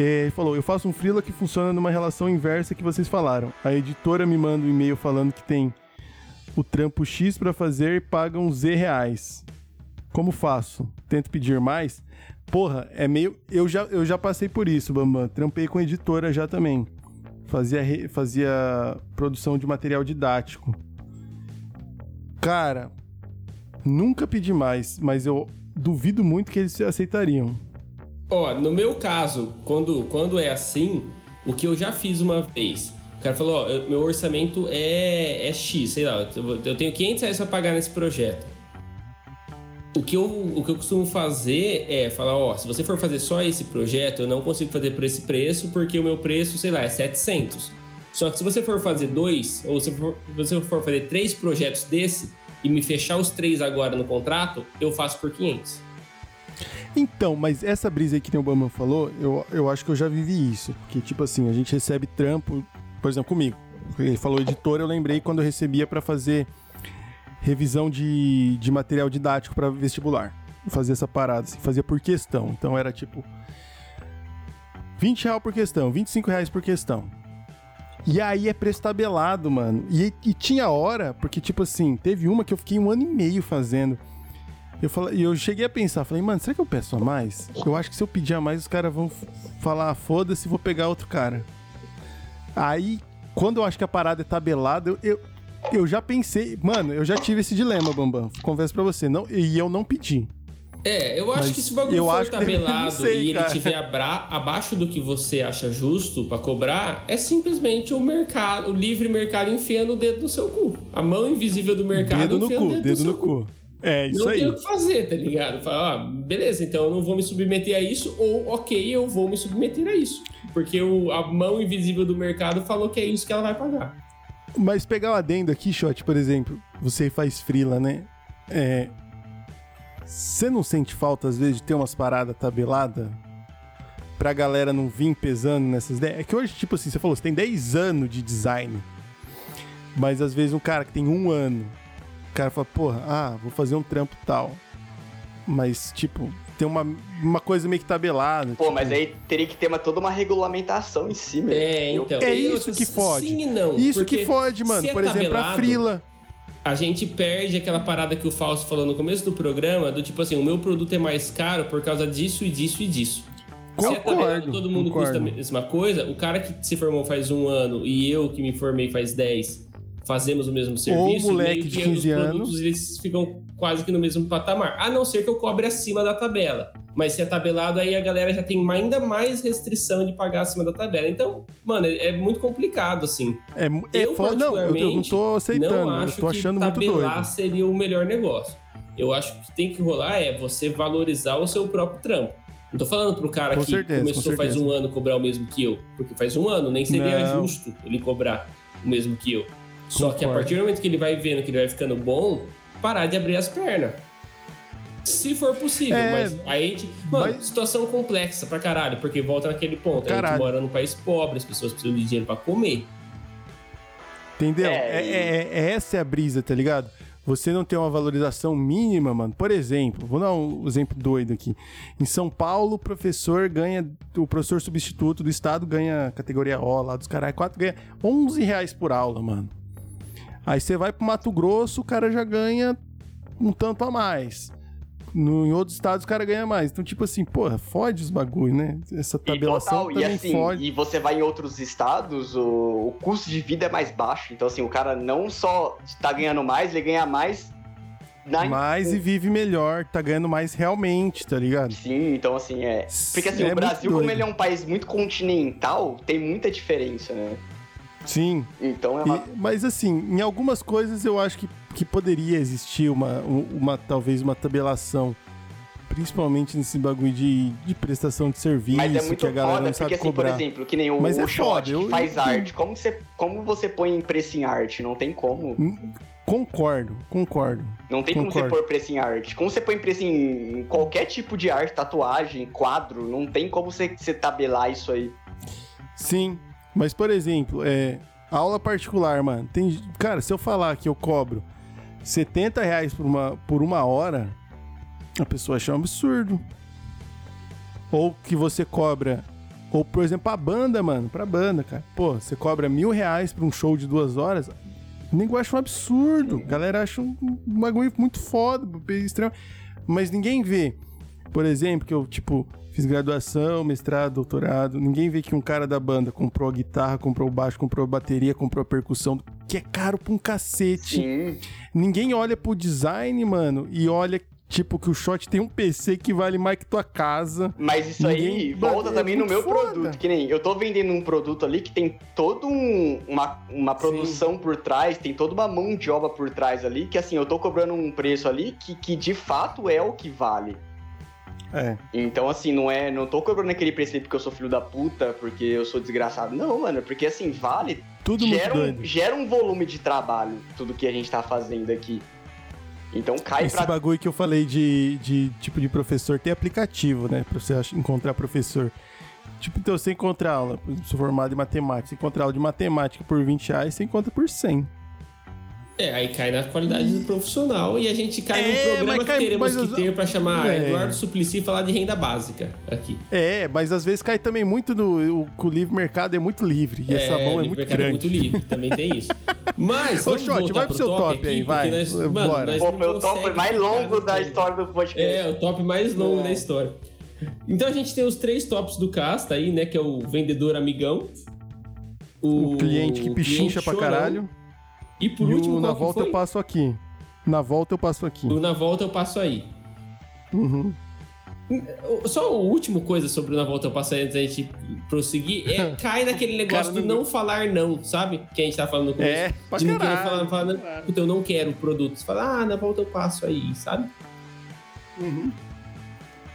É, Ele falou: Eu faço um freela que funciona numa relação inversa que vocês falaram. A editora me manda um e-mail falando que tem o trampo X pra fazer e pagam Z reais. Como faço? Tento pedir mais? Porra, é meio. Eu já, eu já passei por isso, Bambam. Trampei com editora já também. Fazia, re- fazia produção de material didático. Cara, nunca pedi mais, mas eu duvido muito que eles aceitariam. Ó, no meu caso, quando, quando é assim, o que eu já fiz uma vez, o cara falou, ó, eu- meu orçamento é, é X, sei lá, eu, tenho 500 reais pra pagar nesse projeto. O que, eu, o que eu costumo fazer é falar, ó, se você for fazer só esse projeto, eu não consigo fazer por esse preço, porque o meu preço, sei lá, é 700. Só que se você for fazer dois, ou se se você for fazer três projetos desse, e me fechar os três agora no contrato, eu faço por 500. Então, mas essa brisa aí que o Bambam falou, eu, eu acho que eu já vivi isso. Porque, tipo assim, a gente recebe trampo, por exemplo, comigo. Ele falou editor, eu lembrei quando eu recebia pra fazer revisão de, de material didático pra vestibular. Fazia essa parada, assim, fazia por questão. Então era tipo 20 reais por questão, 25 reais por questão. E aí é preço tabelado, mano. E, e tinha hora, porque, tipo assim, teve uma que eu fiquei um ano e meio fazendo. Eu, falei, e eu cheguei a pensar, falei, mano, será que eu peço a mais? Eu acho que se eu pedir a mais, os caras vão falar, foda-se, vou pegar outro cara. Aí, quando eu acho que a parada é tabelada, eu, eu, eu já pensei, mano, eu já tive esse dilema, Bambam. Confesso pra você, não, e eu não pedi. É, eu acho Mas que se o bagulho for tabelado sei, e ele cara. abra- abaixo do que você acha justo pra cobrar, é simplesmente o mercado, o livre mercado enfiando o dedo no seu cu. A mão invisível do mercado dedo no enfiando cu, o dedo, dedo no no seu cu. cu. É, isso não aí. tem o que fazer, tá ligado? Fala, ah, beleza, então eu não vou me submeter a isso, ou ok, eu vou me submeter a isso. Porque o- a mão invisível do mercado falou que é isso que ela vai pagar. Mas pegar o adendo aqui, Shot, por exemplo, você faz frila, né? É. Você não sente falta, às vezes, de ter umas paradas tabeladas? Pra galera não vir pesando nessas ideias? É que hoje, tipo assim, você falou, você tem 10 anos de design. Mas às vezes um cara que tem um ano, cara fala, porra, ah, vou fazer um trampo tal. Mas, tipo, tem uma, uma coisa meio que tabelada. Pô, tipo, mas aí teria que ter uma, toda uma regulamentação em cima. É, Eu- então. É isso que fode. Sim e não. Isso que fode, mano. se é Por exemplo, a tabelado, frila. a gente perde aquela parada que o Fausto falou no começo do programa, do tipo assim, o meu produto é mais caro por causa didisso e disso e disso. Se é Concordo, tabelado, todo mundo concordo. custa a mesma coisa, o cara que se formou faz um ano e eu que me formei faz 10 fazemos o mesmo serviço, moleque meio de que 15 os anos. produtos eles ficam quase que no mesmo patamar. A não ser que eu cobre acima da tabela. Mas se é tabelado, aí a galera já tem ainda mais restrição de pagar acima da tabela. Então, mano, é, é muito complicado, assim. É, é Eu, foda. Não, eu, eu não tô aceitando. Não eu acho tô achando que muito tabelar doido. seria o melhor negócio. Eu acho que o que tem que rolar é você valorizar o seu próprio trampo. Não tô falando pro cara Com que certeza, começou com faz um ano cobrar o mesmo que eu. Porque faz um ano, nem seria Não. justo ele cobrar o mesmo que eu. Só que a partir do momento que ele vai vendo que ele vai ficando bom, parar de abrir as pernas. Se for possível, É, mas aí a gente. Mano, mas- situação complexa pra caralho, porque volta naquele ponto. A Caralho. gente mora num país pobre, as pessoas precisam de dinheiro pra comer. Entendeu? É, É, é- é essa é a brisa, tá ligado? Você não tem uma valorização mínima, mano. Por exemplo, vou dar um exemplo doido aqui. Em São Paulo, o professor ganha. O professor substituto do estado ganha categoria O lá dos caras. 4 ganha 11 reais por aula, mano. Aí você vai pro Mato Grosso, o cara já ganha um tanto a mais. No, em outros estados o cara ganha mais. Então, tipo assim, porra, fode os bagulho, né? Essa E tabelação total, e assim, fode. e você vai em outros estados, o, o custo de vida é mais baixo. Então, assim, o cara não só tá ganhando mais, ele ganha mais na- mais e vive melhor, tá ganhando mais realmente, tá ligado? Sim, então assim, é. Porque assim, É o Brasil, como ele é um país muito continental, tem muita diferença, né? Sim. Então é E- mas assim, em algumas coisas eu acho que, que poderia existir uma, um- uma, talvez uma tabelação. Principalmente nesse bagulho de, de prestação de serviço, Mas é muito que a galera foda, não sabe porque assim, por cobrar. exemplo, que nem o, Mas o é Shot, foda, faz eu- arte. Como você, como você põe preço em arte? Não tem como. Concordo, concordo. Não tem como Concordo. você pôr preço em arte. Como você põe preço em qualquer tipo de arte, tatuagem, quadro, não tem como você, você tabelar isso aí. Sim, mas por exemplo, é, aula particular, mano. Tem, cara, se eu falar que eu cobro 70 reais por uma, por uma hora, a pessoa acha um absurdo. Ou que você cobra. Ou, por exemplo, a banda, mano, pra banda, cara. Pô, você cobra mil reais pra um show de duas horas. Nego acha um absurdo. A galera acha um, um bagulho muito foda, extremo. Mas ninguém vê. Por exemplo, que eu, tipo, fiz graduação, mestrado, doutorado. Ninguém vê que um cara da banda comprou a guitarra, comprou o baixo, comprou a bateria, comprou a percussão, que é caro pra um cacete. Sim. Ninguém olha pro design, mano, e olha, tipo, que o shot tem um PC que vale mais que tua casa. Mas isso aí Ninguém- volta é também no muito meu foda. produto. Que nem eu tô vendendo um produto ali que tem toda um- uma, uma produção por trás, tem toda uma mão de obra por trás ali, que assim, eu tô cobrando um preço ali que, que de fato é o que vale. É. Então, assim, não é. Não tô cobrando aquele preço porque eu sou filho da puta, porque eu sou desgraçado. Não, mano, porque assim, vale. Tudo muito Gera um, doido. gera um volume de trabalho, tudo que a gente tá fazendo aqui. Então cai Esse pra. bagulho que eu falei de, de tipo de professor tem aplicativo, né? Pra você encontrar professor. Tipo, então você encontra aula, por exemplo, sou formado em matemática, você encontra aula de matemática por 20 reais, você encontra por 100. É, aí cai na qualidade do profissional e a gente cai É, num programa mas que cai- teremos que as- ter pra chamar É. Eduardo Suplicy e falar de renda básica aqui. É, mas às vezes cai também muito no. O, o livre mercado é muito livre. E essa mão é livre muito mercado grande. muito livre, também tem isso. Mas, Ô, Shot, vai pro seu top aí, aqui, vai. Nós, mano, Bora. Pô, o top mais longo da história do podcast. É, o top mais longo É. da história. Então a gente tem os três tops do casta aí, né? Que é o vendedor amigão. O cliente que o pichincha cliente pra chorão, caralho. E por e último, o na volta foi? eu passo aqui. Na volta eu passo aqui. O na volta eu passo aí. Uhum. Só o último coisa sobre o Na Volta Eu Passo Aí antes da gente prosseguir é cai naquele negócio Cara, do não- não falar não, sabe? Que a gente tá falando no começo. É, pra de não querer falar, falar não, puta, eu não quero o produto. Você fala, ah, na volta eu passo aí, sabe? Uhum.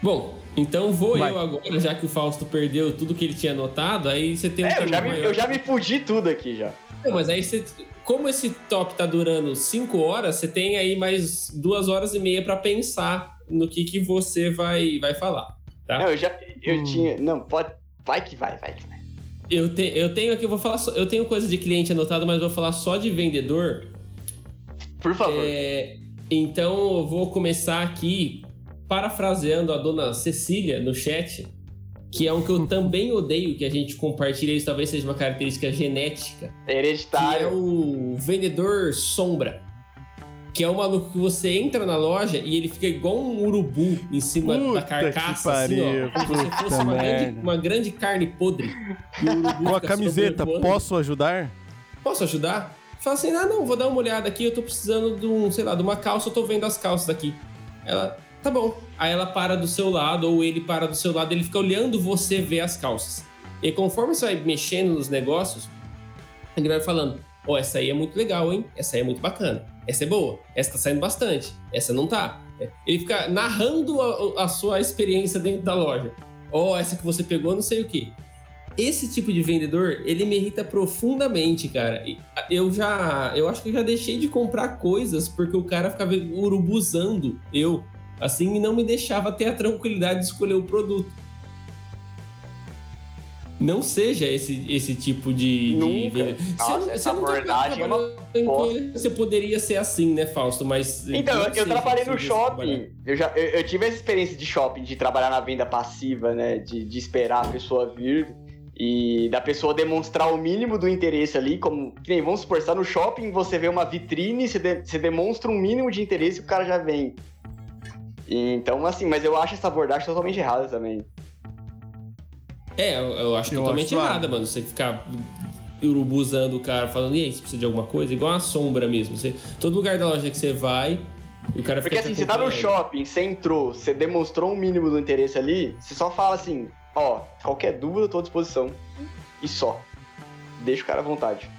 Bom, então vou Vai. eu agora, já que o Fausto perdeu tudo que ele tinha anotado, aí você tem um É, eu já, me, eu já me fudi tudo aqui já. Não, mas aí você. Como esse top tá durando 5 horas, você tem aí mais duas horas e meia pra pensar no que, que você vai, vai falar. Tá? Não, eu já. Eu Hum. tinha. Não, pode. Vai que vai, vai que vai. Eu, te, eu tenho aqui, eu vou falar só, Eu tenho coisa de cliente anotado, mas vou falar só de vendedor. Por favor. É, então eu vou começar aqui parafraseando a dona Cecília no chat, que é um que eu também odeio que a gente compartilha, isso talvez seja uma característica genética, que é Hereditário. o vendedor sombra. Que é o maluco que você entra na loja e ele fica igual um urubu em cima Puta da que carcaça, assim, pariu, ó. Como se fosse uma grande, uma grande carne podre. Com a camiseta, posso ajudar? Posso ajudar? Fala assim, ah, não, vou dar uma olhada aqui, eu tô precisando de um, sei lá, de uma calça, eu tô vendo as calças daqui. Ela, tá bom. Aí ela para do seu lado, ou ele para do seu lado, ele fica olhando você ver as calças. E conforme você vai mexendo nos negócios, ele vai falando, ó, essa aí é muito legal, hein? Essa aí é muito bacana. Essa é boa. Essa tá saindo bastante. Essa não tá. Ele fica narrando a, a sua experiência dentro da loja. Ó, essa que você pegou, não sei o quê esse tipo de vendedor, ele me irrita profundamente, cara. Eu já, eu acho que eu já deixei de comprar coisas porque o cara ficava urubuzando eu, assim, e não me deixava ter a tranquilidade de escolher o produto. Não seja esse, esse tipo de, de Nunca. vendedor. Nossa, essa abordagem é uma Você poderia ser assim, né, Fausto? Mas Então, não eu, eu trabalhei assim no você trabalha. shopping. Eu, já, eu, eu tive essa experiência de shopping, de trabalhar na venda passiva, né? De, de esperar a pessoa vir e da pessoa demonstrar o mínimo do interesse ali. Como, que nem, vamos supor, você tá no shopping, você vê uma vitrine, você, de- você demonstra um mínimo de interesse e o cara já vem. E, então, assim, mas eu acho essa abordagem totalmente errada também. É, eu, eu acho Eu totalmente acho errada, mano. Você ficar urubuzando o cara, falando, e aí, você precisa de alguma coisa? Igual uma sombra mesmo. Você, todo lugar da loja que você vai, o cara Porque assim, você tá no shopping, você entrou, você demonstrou um mínimo do interesse ali, você só fala assim, ó, qualquer dúvida eu tô à disposição. E só. Deixa o cara à vontade.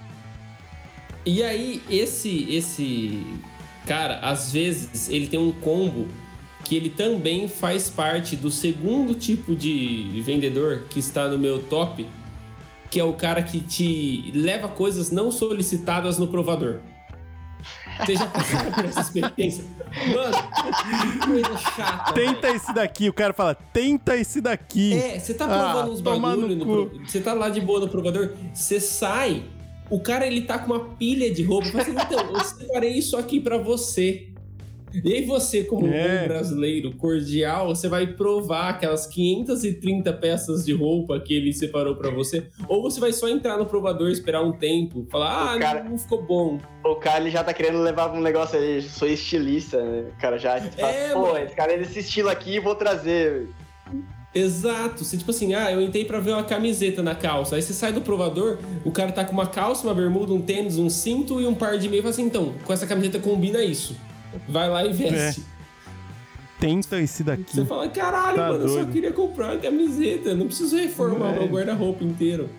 E aí, esse, esse cara, às vezes, ele tem um combo que ele também faz parte do segundo tipo de vendedor que está no meu top, que é o cara que te leva coisas não solicitadas no provador. Você já passou por essa experiência? Mano, que coisa chata. Tenta velho. esse daqui, o cara fala, tenta esse daqui. É, você tá Ah, provando uns toma bagulho, no pro- você tá lá de boa no provador, você sai, o cara ele tá com uma pilha de roupa, fala assim, então, eu separei isso aqui pra você. E aí você, como um É. bom brasileiro cordial, você vai provar aquelas 530 peças de roupa que ele separou pra você, ou você vai só entrar no provador, esperar um tempo, falar, ah, O cara- não, ficou bom. O cara ele já tá querendo levar um negócio aí, sou estilista, né? O cara já fala, É, pô, mano. esse cara é desse estilo aqui, vou trazer. Exato. Você, tipo assim, ah, eu entrei pra ver uma camiseta na calça. Aí você sai do provador, o cara tá com uma calça, uma bermuda, um tênis, um cinto e um par de meia. E fala assim, então, com essa camiseta combina isso. Vai lá e veste. Tenta esse daqui. Você fala, caralho, Tá mano, eu só doido. queria comprar uma camiseta. Não preciso reformar É. meu guarda-roupa inteiro.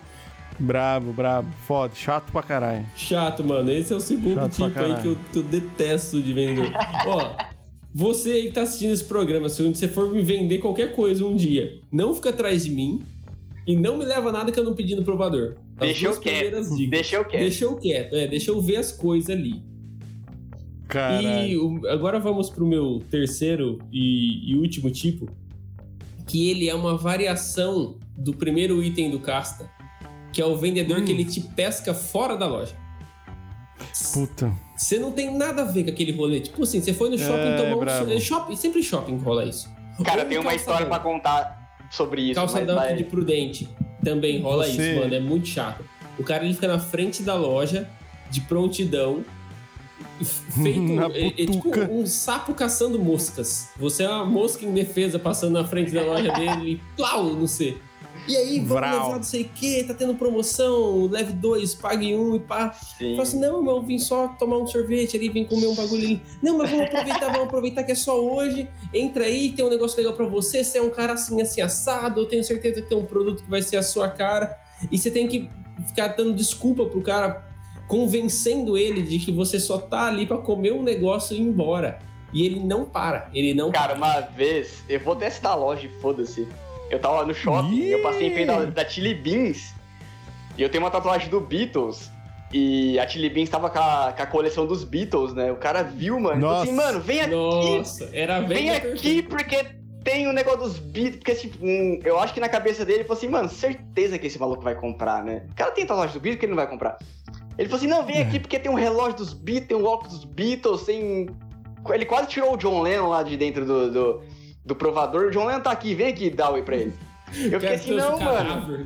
Brabo, brabo. Foda, chato pra caralho. Chato, mano. Esse é o segundo Chato tipo aí que eu, que eu detesto de vender. Ó, você aí que tá assistindo esse programa, se você for me vender qualquer coisa um dia, não fica atrás de mim e não me leva nada que eu não pedi no provador. As Deixa eu quieto. dicas. Deixa eu quieto. Deixa eu quieto, é, deixa eu ver as coisas ali. Caralho. E o- agora vamos pro meu terceiro e, e último tipo, que ele é uma variação do primeiro item do casta, que é o vendedor Hum. que ele te pesca fora da loja. Puta. Você não tem nada a ver com aquele rolê. Tipo assim, você foi no shopping É, tomar um bravo. so- shopping, sempre shopping rola isso. Cara, tem uma história pra calçadão. contar sobre isso. mas Calçadão vai- de Prudente também rola Você- isso, mano. É muito chato. O cara ele fica na frente da loja, de prontidão, feito. Na é, é tipo um sapo caçando moscas. Você é uma mosca em defesa passando na frente da loja dele e plau, não sei. E aí, vamos levar não sei o que, tá tendo promoção, leve dois, pague um e pá. Fala assim, não, meu, eu vim só tomar um sorvete ali, vim comer um bagulho ali. Não, mas vamos aproveitar, vamos aproveitar que é só hoje. Entra aí, tem um negócio legal pra você. Você é um cara assim, assim, assado. Eu tenho certeza que tem um produto que vai ser a sua cara. E você tem que ficar dando desculpa pro cara, convencendo ele de que você só tá ali pra comer um negócio e ir embora. E ele não para, ele não Cara, uma vez, eu vou testar a loja, foda-se. Eu tava no shopping, eu passei em frente da, da Chili Beans, e eu tenho uma tatuagem do Beatles, e a Chili Beans tava com a, com a coleção dos Beatles, né? O cara viu, mano, e falou assim, Nossa. mano, vem aqui, Nossa, era vem aqui porque tem o negócio dos Beatles, porque tipo, hum, eu acho que na cabeça dele, ele falou assim, mano, certeza que esse maluco vai comprar, né? O cara tem tatuagem do Beatles que ele não vai comprar. Ele falou assim, não, vem aqui porque tem um relógio dos Beatles, tem um óculos dos Beatles, tem... Ele quase tirou o John Lennon lá de dentro do, do, do provador. O John Lennon tá aqui, vem aqui dar oi pra ele. Eu fiquei assim, não, mano.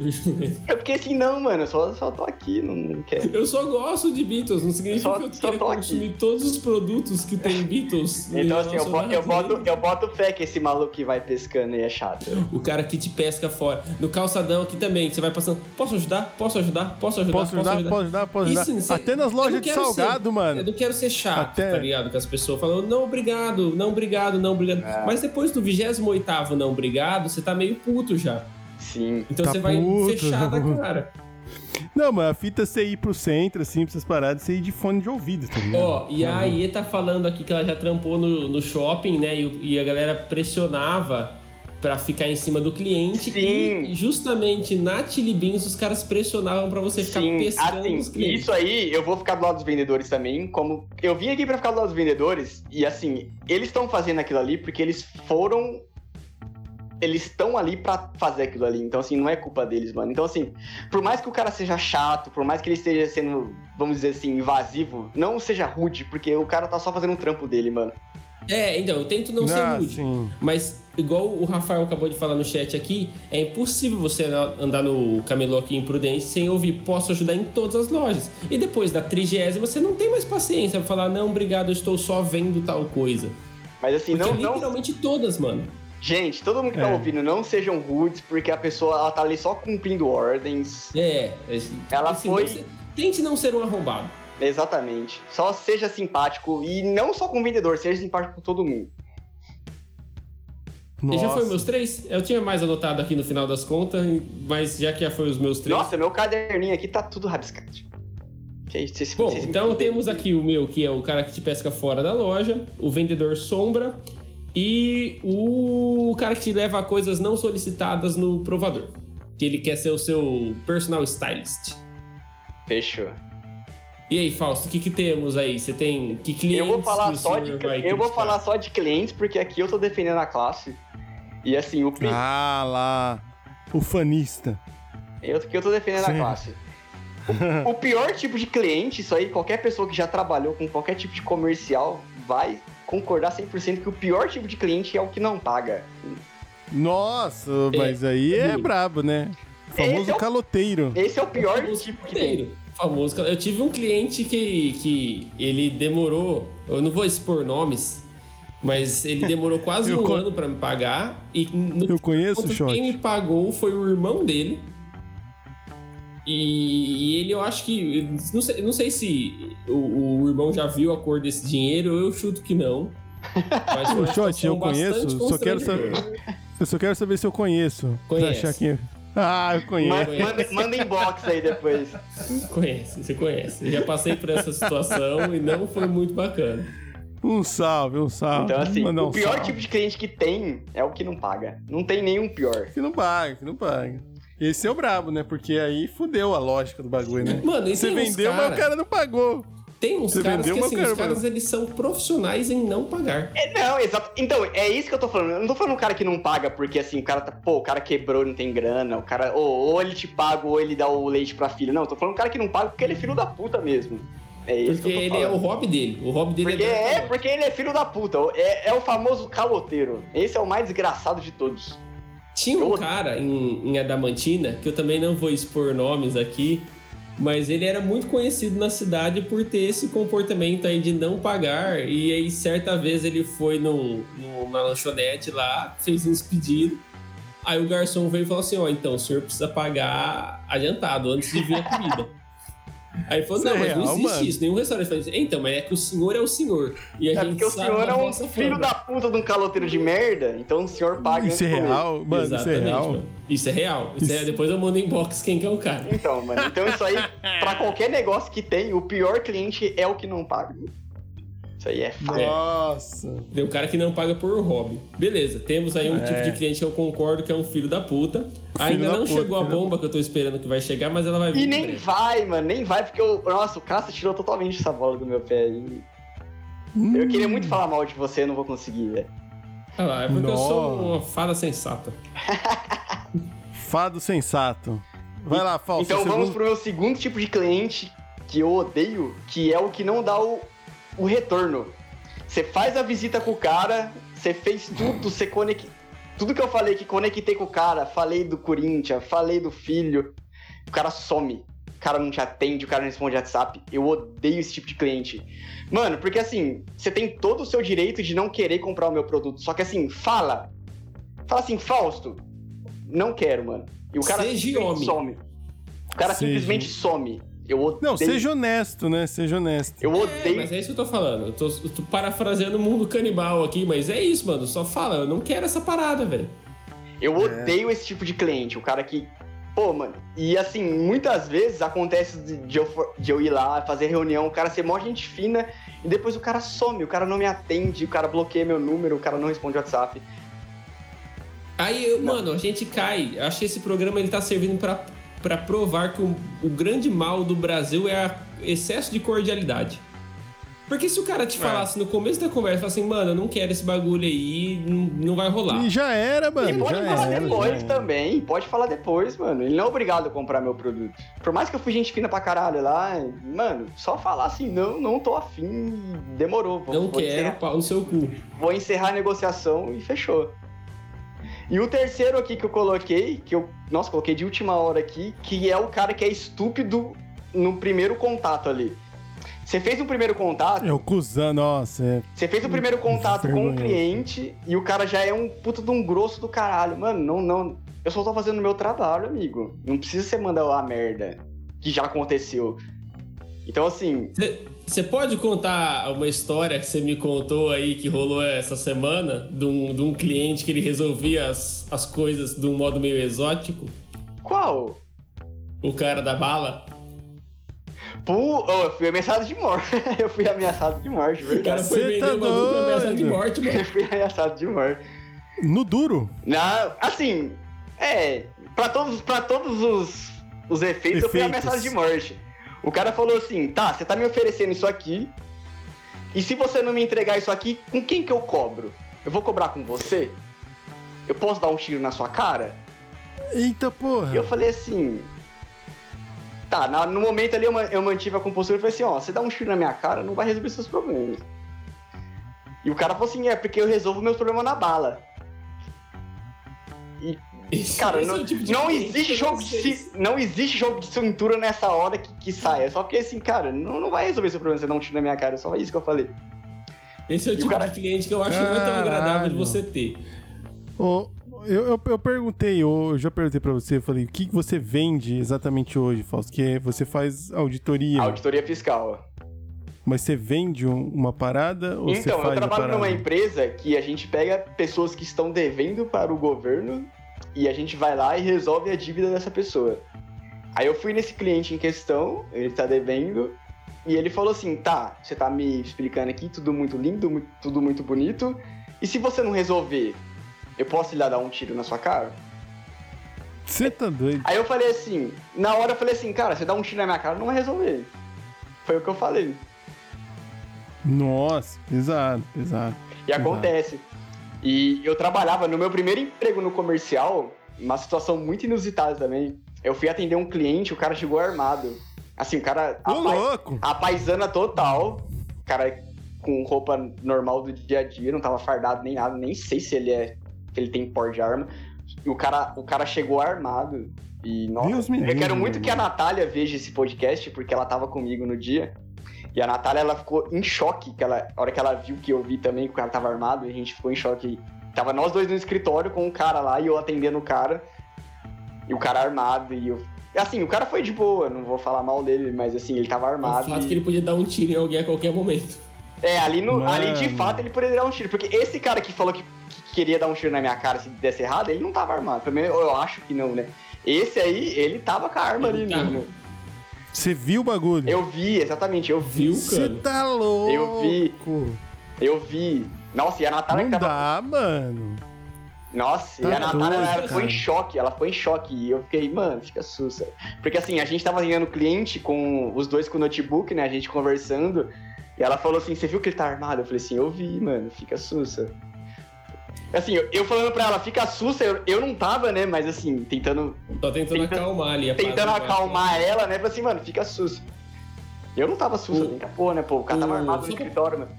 Eu fiquei assim, não, mano, eu só, só tô aqui, não, não quero. Eu só gosto de Beatles, não significa Só- que eu só tô aqui. consumir todos os produtos que tem Beatles. Então, assim, eu, boto, eu, boto, eu boto fé que esse maluco que vai pescando aí é chato. O cara que te pesca fora. No calçadão aqui também, você vai passando. Posso ajudar? Posso ajudar? Posso ajudar? Posso ajudar? Posso ajudar? Posso ajudar? Isso, você- Até nas lojas de salgado, ser- mano. Eu não quero ser chato, Até- tá ligado? Que as pessoas falam, não, obrigado, não, obrigado, não, obrigado. É. Mas depois do 28 não, obrigado, você tá meio puto já. Sim. Então Tá você vai puto. fechar da cara. Não, mas a fita é você ir pro centro, assim, pra essas paradas, você ir de fone de ouvido, tá ligado? Ó, e a Iê tá falando aqui que ela já trampou no, no shopping, né? E, e a galera pressionava pra ficar em cima do cliente. Sim. E justamente na Chili Beans os caras pressionavam pra você ficar Sim, pescando assim, os clientes. isso aí eu vou ficar do lado dos vendedores também, como eu vim aqui pra ficar do lado dos vendedores e assim, eles estão fazendo aquilo ali porque eles foram eles estão ali pra fazer aquilo ali, então assim, não é culpa deles, mano. Então assim, por mais que o cara seja chato, por mais que ele esteja sendo, vamos dizer assim, invasivo, não seja rude, porque o cara tá só fazendo um trampo dele, mano. É, então, eu tento não ser Ah, rude. sim. Mas, igual o Rafael acabou de falar no chat aqui, é impossível você andar no camelô aqui em Prudente sem ouvir posso ajudar em todas as lojas. E depois da trigésima, você não tem mais paciência pra falar, não, obrigado, eu estou só vendo tal coisa. Mas assim, Porque não, não, literalmente todas, mano. Gente, todo mundo que tá É. ouvindo, não sejam rudes, porque a pessoa ela tá ali só cumprindo ordens. É. é Ela assim, foi- Tente não ser um arrombado. Exatamente. Só seja simpático e não só com o vendedor, seja simpático com todo mundo. E já foi meus três? Eu tinha mais anotado aqui no final das contas, mas já que já foi os meus três. Nossa, meu caderninho aqui tá tudo rabiscado. Que isso, vocês- Bom, vocês então temos aqui o meu, que é o cara que te pesca fora da loja, o vendedor sombra e o cara que leva coisas não solicitadas no provador. Que ele quer ser o seu personal stylist. Fechou. E aí, Fausto, o que, que temos aí? Você tem que clientes Eu vou falar que o só de eu vou falar só de clientes porque aqui eu tô defendendo a classe. E assim, o Ah lá, o fanista. eu que eu tô defendendo Sim. a classe. O, o pior tipo de cliente, isso aí qualquer pessoa que já trabalhou com qualquer tipo de comercial vai concordar 100% que o pior tipo de cliente é o que não paga. Nossa, mas aí é Sim. brabo, né? O famoso Esse é o- caloteiro. Esse é o pior Famoso tipo que tem. cliente. Famoso. Eu tive um cliente que, que ele demorou, eu não vou expor nomes, mas ele demorou quase um con- ano pra me pagar e no Eu conheço o. Quem me pagou foi o irmão dele. E, e ele, eu acho que. Não sei, não sei se o, o irmão já viu a cor desse dinheiro, eu chuto que não. Mas foi shot, eu conheço, só quero saber. Eu só quero saber se eu conheço. Pra Conhece. achar que... Ah, eu conheço. Ma- Manda, manda inbox aí depois. Conhece, você conhece. Eu já passei por essa situação e não foi muito bacana. Um salve, um salve. Então, assim, Mandar o um pior salve. tipo de cliente que tem é o que não paga. Não tem nenhum pior. Que não paga, que não paga. Esse é o brabo, né? Porque aí fudeu a lógica do bagulho, né? Mano, e Você vendeu, mas cara- o cara não pagou. Tem uns Você caras vendeu, que mas assim, cara, os caras mano. eles são profissionais em não pagar. É, não, exato. Então, é isso que eu tô falando. Eu não tô falando um cara que não paga porque, assim, o cara tá. Pô, o cara quebrou, não tem grana. O cara. Ou, ou ele te paga ou ele dá o leite pra filha. Não, eu tô falando um cara que não paga porque ele é filho da puta mesmo. É isso Porque que eu tô ele é o falando. hobby dele. O hobby dele Porque é. é, porque ele é filho da puta. É, é o famoso caloteiro. Esse é o mais desgraçado de todos. Tinha um cara em, em Adamantina, que eu também não vou expor nomes aqui, mas ele era muito conhecido na cidade por ter esse comportamento aí de não pagar. E aí, certa vez, ele foi num, num- na lanchonete lá, fez uns pedidos. Aí o garçom veio e falou assim: Ó, então o senhor precisa pagar adiantado antes de vir a comida. Aí ele falou: Isso Não, é mas não existe mano. isso, nenhum restaurante faz isso. Então, mas é que o senhor é o senhor. E a É gente porque o senhor é um filho fama. da puta de um caloteiro de merda, então o senhor paga Isso é real, mano, isso é Exatamente, real. mano. Isso é real. Isso é- Isso- depois eu mando inbox quem que é o cara. Então, mano, então isso aí, pra qualquer negócio que tem, o pior cliente é o que não paga. Isso aí é fato. Nossa. Tem um cara que não paga por hobby. Beleza, temos aí um É. tipo de cliente que eu concordo que é um filho da puta. Ainda da não puta, chegou a filho bomba que eu tô esperando que vai chegar, mas ela vai vir. E em nem breve. vai, mano, nem vai, porque o. Nossa, o Cássio tirou totalmente essa bola do meu pé. E Hum. Eu queria muito falar mal de você, não vou conseguir, velho. Ah lá, é porque eu sou Nossa. uma fada sensata. Fado sensato. Vai lá, Falso. então segundo... vamos pro meu segundo tipo de cliente que eu odeio, que é o que não dá o, o retorno. Você faz a visita com o cara, você fez tudo, você conecta. Tudo que eu falei que conectei com o cara, falei do Corinthians, falei do filho, o cara some. O cara não te atende, o cara não responde WhatsApp. Eu odeio esse tipo de cliente. Mano, porque assim, você tem todo o seu direito de não querer comprar o meu produto. Só que assim, fala. Fala assim, Fausto, não quero, mano. E o cara Seja simplesmente homem. some. O cara Seja. simplesmente some. Eu odeio. Não, seja honesto, né? Seja honesto. Eu É, odeio. mas é isso que eu tô falando. Eu tô, eu tô parafraseando o mundo canibal aqui, mas é isso, mano. Só fala, eu não quero essa parada, velho. Eu odeio esse tipo de cliente. O cara que. Pô, mano. E assim, muitas vezes acontece de, de eu, de eu ir lá fazer reunião, o cara ser mó gente fina e depois o cara some, o cara não me atende, o cara bloqueia meu número, o cara não responde WhatsApp. Aí, eu- mano, a gente cai. Acho que esse programa ele tá servindo pra, pra provar que o, o grande mal do Brasil é o excesso de cordialidade. Porque se o cara te falasse no começo da conversa, falasse assim, mano, eu não quero esse bagulho aí, não, não vai rolar. E já era, mano. E pode já falar era, depois já era. também, pode falar depois, mano. Ele não é obrigado a comprar meu produto. Por mais que eu fui gente fina pra caralho lá, mano, só falar assim, não, não tô afim, demorou. Vou, Não vou quero encerrar- pau no seu cu. vou encerrar a negociação e fechou. E o terceiro aqui que eu coloquei, que eu, nossa, coloquei de última hora aqui, que é o cara que é estúpido no primeiro contato ali. Você fez um primeiro contato, É o cuzão, nossa. É. você fez o primeiro contato com o cliente e o cara já é um puta de um grosso do caralho. Mano, não, não. Eu só tô fazendo o meu trabalho, amigo. Não precisa você mandar a merda que já aconteceu. Então, assim, Você pode contar uma história que você me contou aí que rolou essa semana de um, de um cliente que ele resolvia as, as coisas de um modo meio exótico? qual? O cara da bala? Pô, eu fui ameaçado de morte. eu fui ameaçado de morte, O cara verdade. foi Você vender tá uma dupla ameaçada de doido? morte, mano. Eu fui ameaçado de morte. No duro? Na, assim, é, pra todos, pra todos os, os efeitos, eu fui Efeitos. ameaçado de morte. O cara falou assim, tá, você tá me oferecendo isso aqui, e se você não me entregar isso aqui, com quem que eu cobro? Eu vou cobrar com você? Eu posso dar um tiro na sua cara? Eita porra. E eu falei assim. Tá, no momento ali eu, eu mantive a compostura e falei assim: ó, você dá um tiro na minha cara, não vai resolver seus problemas. E o cara falou assim: é porque eu resolvo meus problemas na bala. E, Esse- cara, é não, tipo de não existe eu jogo não de, não existe jogo de cintura nessa hora que, que sai. É só porque assim, cara, não, não vai resolver seu problema você dar um tiro na minha cara. É só isso que eu falei. Esse é o E o tipo cara- de cliente que eu acho não é tão agradável de Caralho. você ter. Ô, eu, eu, eu perguntei, eu já perguntei pra você, eu falei, o que que você vende exatamente hoje, Fausto? Que é- você faz auditoria, Auditoria fiscal. mas você vende um- uma parada ou você Então, faz eu a trabalho numa empresa que a gente pega pessoas que estão devendo para o governo e a gente vai lá e resolve a dívida dessa pessoa. Aí eu fui nesse cliente em questão, ele tá devendo, e ele falou assim: tá, você tá me explicando aqui, tudo muito lindo, mu- tudo muito bonito, e se você não resolver, eu posso ir lá dar um tiro na sua cara? Você tá doido? Aí eu falei assim, na hora eu falei assim, cara, você dá um tiro na minha cara, não vai resolver. Foi o que eu falei. Nossa, pesado, pesado. E acontece. E eu trabalhava no meu primeiro emprego no comercial, uma situação muito inusitada também. Eu fui atender um cliente, o cara chegou armado. Assim, o cara. Ô, a, louco! a paisana total. O cara com roupa normal do dia a dia, não tava fardado nem nada, nem sei se ele é. se ele tem porte de arma. E o cara, o cara chegou armado. E, nossa, Deus eu quero muito que a. Natália veja esse podcast, porque ela tava comigo no dia. E a Natália, ela ficou em choque, que ela, a hora que ela viu que eu vi também que o cara tava armado, a gente ficou em choque. Tava nós dois no escritório com o cara lá e eu atendendo o cara. E o cara armado e eu... Assim, o cara foi de boa, não vou falar mal dele, mas assim, ele tava O armado. fato e- que ele podia dar um tiro em alguém a qualquer momento. É, ali, no, Mano. ali de fato ele poderia dar um tiro. Porque esse cara que falou que, que queria dar um tiro na minha cara se desse errado, ele não tava armado. Pelo menos eu acho que não, né? Esse aí, ele tava com a arma ali. Ele tava. no- Você viu o bagulho? Eu vi, exatamente, eu vi. Você tá louco! Eu vi. Eu vi. Nossa, e a Natália Não que tava. dá, mano. Nossa, Tá e a Natália doido, ela cara. em choque, ela ficou em choque. E eu fiquei, mano, fica sussa. Porque assim, a gente tava ganhando cliente com os dois com o notebook, né? A gente conversando. E ela falou assim: Você viu que ele tá armado? Eu falei assim: Eu vi, mano, fica sussa. Assim, eu, eu falando pra ela, fica sussa, eu, eu não tava, né? Mas assim, tentando, Tô tentando Tenta- acalmar ali. a tentando acalmar ela, né? Falei assim, mano, fica sussa. Eu não tava sussa, O- a porra, né, pô? O cara tava o- armado no escritório, mano.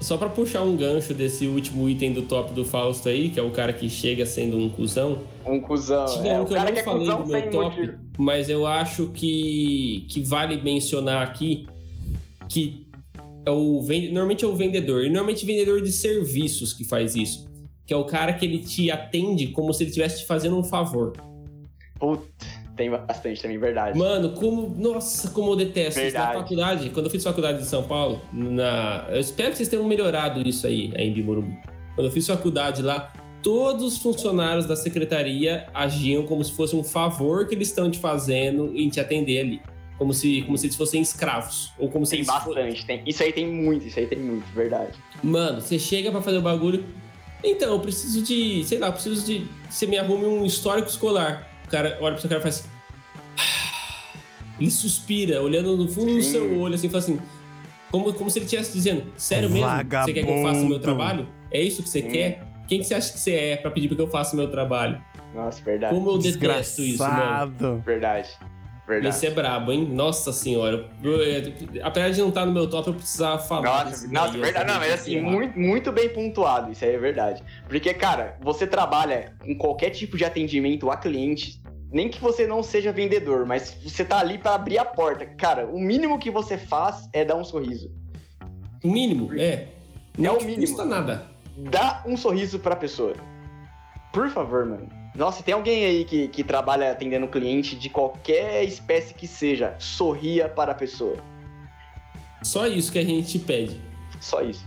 Só pra puxar um gancho desse último item do top do Fausto aí, que é o cara que chega sendo um cuzão. Um cuzão. Tinha é, um o que eu cara não que é falei cuzão do meu top, motivo. mas eu acho que, que vale mencionar aqui que é o normalmente é o vendedor, e normalmente vendedor de serviços que faz isso. Que é o cara que ele te atende como se ele estivesse te fazendo um favor. Puta, tem bastante também, verdade. Mano, como. Nossa, como eu detesto isso. Na faculdade, quando eu fiz faculdade de São Paulo, na, eu espero que vocês tenham melhorado isso aí, aí em Bimorumbi. Quando eu fiz faculdade lá, todos os funcionários da secretaria agiam como se fosse um favor que eles estão te fazendo em te atender ali. Como se, como se eles fossem escravos. Ou como se Tem bastante, tem. Isso aí tem muito, isso aí tem muito, verdade. Mano, você chega pra fazer o bagulho. Então, eu preciso de. Sei lá, eu preciso de. Você me arrume um histórico escolar. O cara olha pro seu cara e faz assim. Ele suspira, olhando no fundo do Sim. seu olho, assim, fala assim. Como, como se ele estivesse dizendo: Sério mesmo? Você quer que eu faça o meu Vagabundo. trabalho? É isso que você Sim. quer? Quem que você acha que você é pra pedir pra que eu faça o meu trabalho? Nossa, verdade. Como eu detesto isso, mano. Verdade. Verdade. Esse é brabo, hein? Nossa senhora. Eu, eu- apesar de não estar no meu top, eu precisava falar. Nossa, nossa, daí, verdade. Não, mas assim, muito, muito bem pontuado, isso aí é verdade. Porque, cara, você trabalha com qualquer tipo de atendimento a cliente, nem que você não seja vendedor, mas você tá ali pra abrir a porta. Cara, o mínimo que você faz é dar um sorriso. O mínimo, é. Não o te mínimo. custa nada. Dá um sorriso pra pessoa. Por favor, mano. Nossa, tem alguém aí que, que trabalha atendendo cliente de qualquer espécie que seja, sorria para a pessoa. Só isso que a gente pede. Só isso.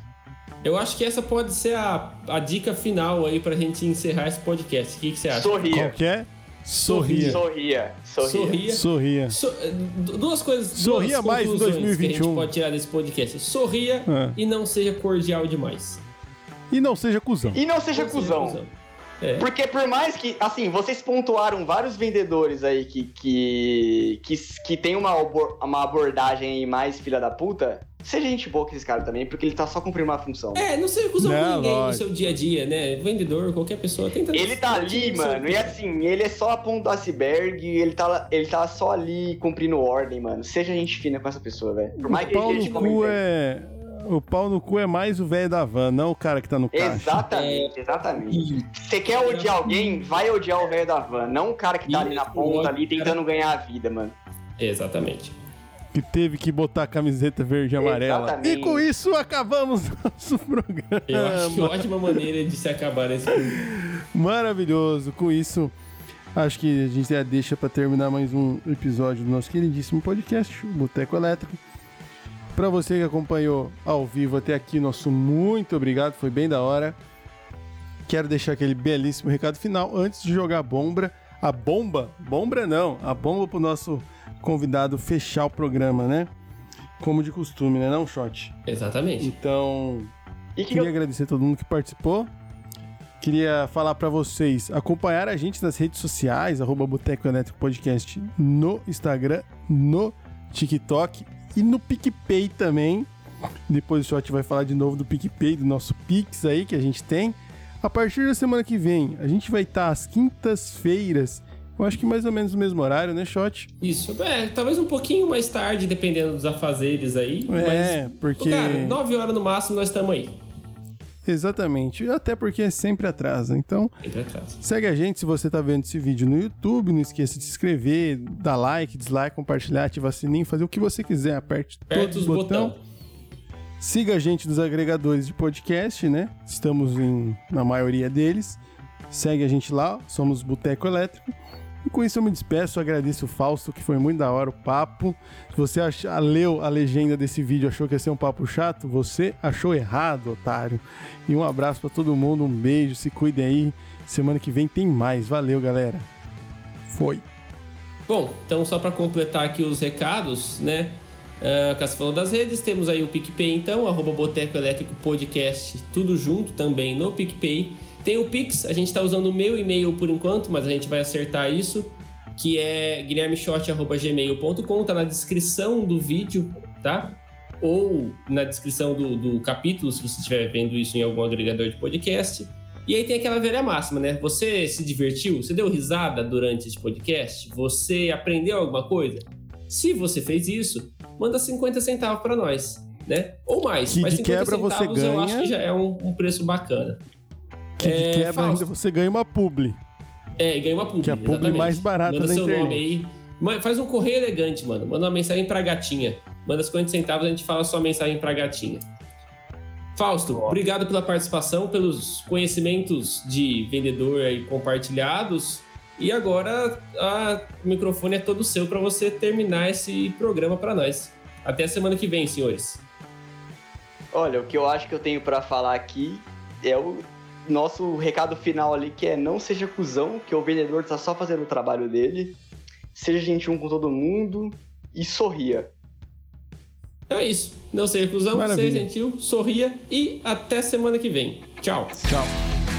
Eu acho que essa pode ser a, a dica final aí pra gente encerrar esse podcast. O que, que você acha? Sorria. que é? Sorria. Sorria. Sorria. Sorria. Sorria. So- du- duas coisas. Sorria duas mais em conclusões Que a 2021. gente pode tirar desse podcast. Sorria É. e não seja cordial demais. E não seja cuzão. E não seja Não seja cuzão. É. Porque por mais que, assim, vocês pontuaram vários vendedores aí que, que, que, que tem uma, uma abordagem aí mais filha da puta, seja gente boa com esses caras também, porque ele tá só cumprindo uma função. É, não Não, com ninguém lógico. no seu dia a dia, né? Vendedor, qualquer pessoa tenta. Ele tá ali, mano, e assim, ele é só a ponta do iceberg, ele tá, ele tá só ali cumprindo ordem, mano. Seja gente fina com essa pessoa, velho. Por mais O que ele esteja é. O pau no cu é mais o velho da van, não o cara que tá no caixa. Exatamente, exatamente. Você quer odiar alguém, vai odiar o velho da van, não o cara que tá ali na ponta ali tentando ganhar a vida, mano. Exatamente. Que teve que botar a camiseta verde e amarela. Exatamente. E com isso acabamos nosso programa. Eu acho que ótima maneira de se acabar esse Maravilhoso. Com isso, acho que a gente já deixa pra terminar mais um episódio do nosso queridíssimo podcast, o Boteco Elétrico. Pra você que acompanhou ao vivo até aqui, nosso muito obrigado, foi bem da hora. Quero deixar aquele belíssimo recado final antes de jogar a bomba. A bomba? Bomba não, a bomba pro nosso convidado fechar o programa, né? Como de costume, né, não, Shot? Exatamente. Então, E que Queria agradecer a todo mundo que participou. Queria falar pra vocês acompanhar a gente nas redes sociais, arroba Boteco Elétrico Podcast no Instagram, no TikTok e no PicPay também. Depois o Shot vai falar de novo do PicPay, do nosso Pix aí que a gente tem. A partir da semana que vem, a gente vai estar às quintas-feiras, eu acho que mais ou menos no mesmo horário, né, Shot? Isso. É, talvez um pouquinho mais tarde, dependendo dos afazeres aí. É, mas, porque- Cara, 9 horas no máximo nós estamos aí. Exatamente. Até porque sempre atrasa. Então, Sempre. Segue a gente se você tá vendo esse vídeo no YouTube. Não esqueça de se inscrever, dar like, dislike, compartilhar, ativar sininho, fazer o que você quiser. Aperte todos os botões. botões. Siga a gente nos agregadores de podcast, né? Estamos em, na maioria deles. Segue a gente lá, somos Boteco Elétrico. E com isso eu me despeço, agradeço o Fausto, que foi muito da hora o papo. Se você ach- leu a legenda desse vídeo achou que ia ser um papo chato, você achou errado, otário. E um abraço pra todo mundo, um beijo, se cuidem aí. Semana que vem tem mais. Valeu, galera. Foi. Bom, então só para completar aqui os recados, né? Uh, Cássio falou das redes, temos aí o PicPay então, arroba Boteco Elétrico Podcast, tudo junto também no PicPay. Tem o Pix, a gente está usando o meu e-mail por enquanto, mas a gente vai acertar isso, que é guilhermeshot.gmail.com, tá na descrição do vídeo, tá? Ou na descrição do, do capítulo, se você estiver vendo isso em algum agregador de podcast. E aí tem aquela velha máxima, né? Você se divertiu? Você deu risada durante esse podcast? Você aprendeu alguma coisa? Se você fez isso, manda 50 centavos para nós, né? Ou mais. Que mas de 50 quebra você centavos eu acho ganha. que já é um, um preço bacana. Que de É, quebra ainda você ganha uma publi. É, ganha uma publi. Que é a publi exatamente. mais barata Manda da seu internet. nome aí. Faz um correio elegante, mano. Manda uma mensagem pra gatinha. Manda 50 centavos, a gente fala sua mensagem pra gatinha. Fausto, obrigado pela participação, pelos conhecimentos de vendedor aí compartilhados. E agora a- o microfone é todo seu para você terminar esse programa para nós. Até a semana que vem, senhores. Olha, o que eu acho que eu tenho pra falar aqui é o nosso recado final ali, que é não seja cuzão, que o vendedor tá só fazendo o trabalho dele. Seja gentil com todo mundo e sorria. Então é isso. Não seja reclusão, Maravilha. seja gentil, sorria e até semana que vem. Tchau. Tchau.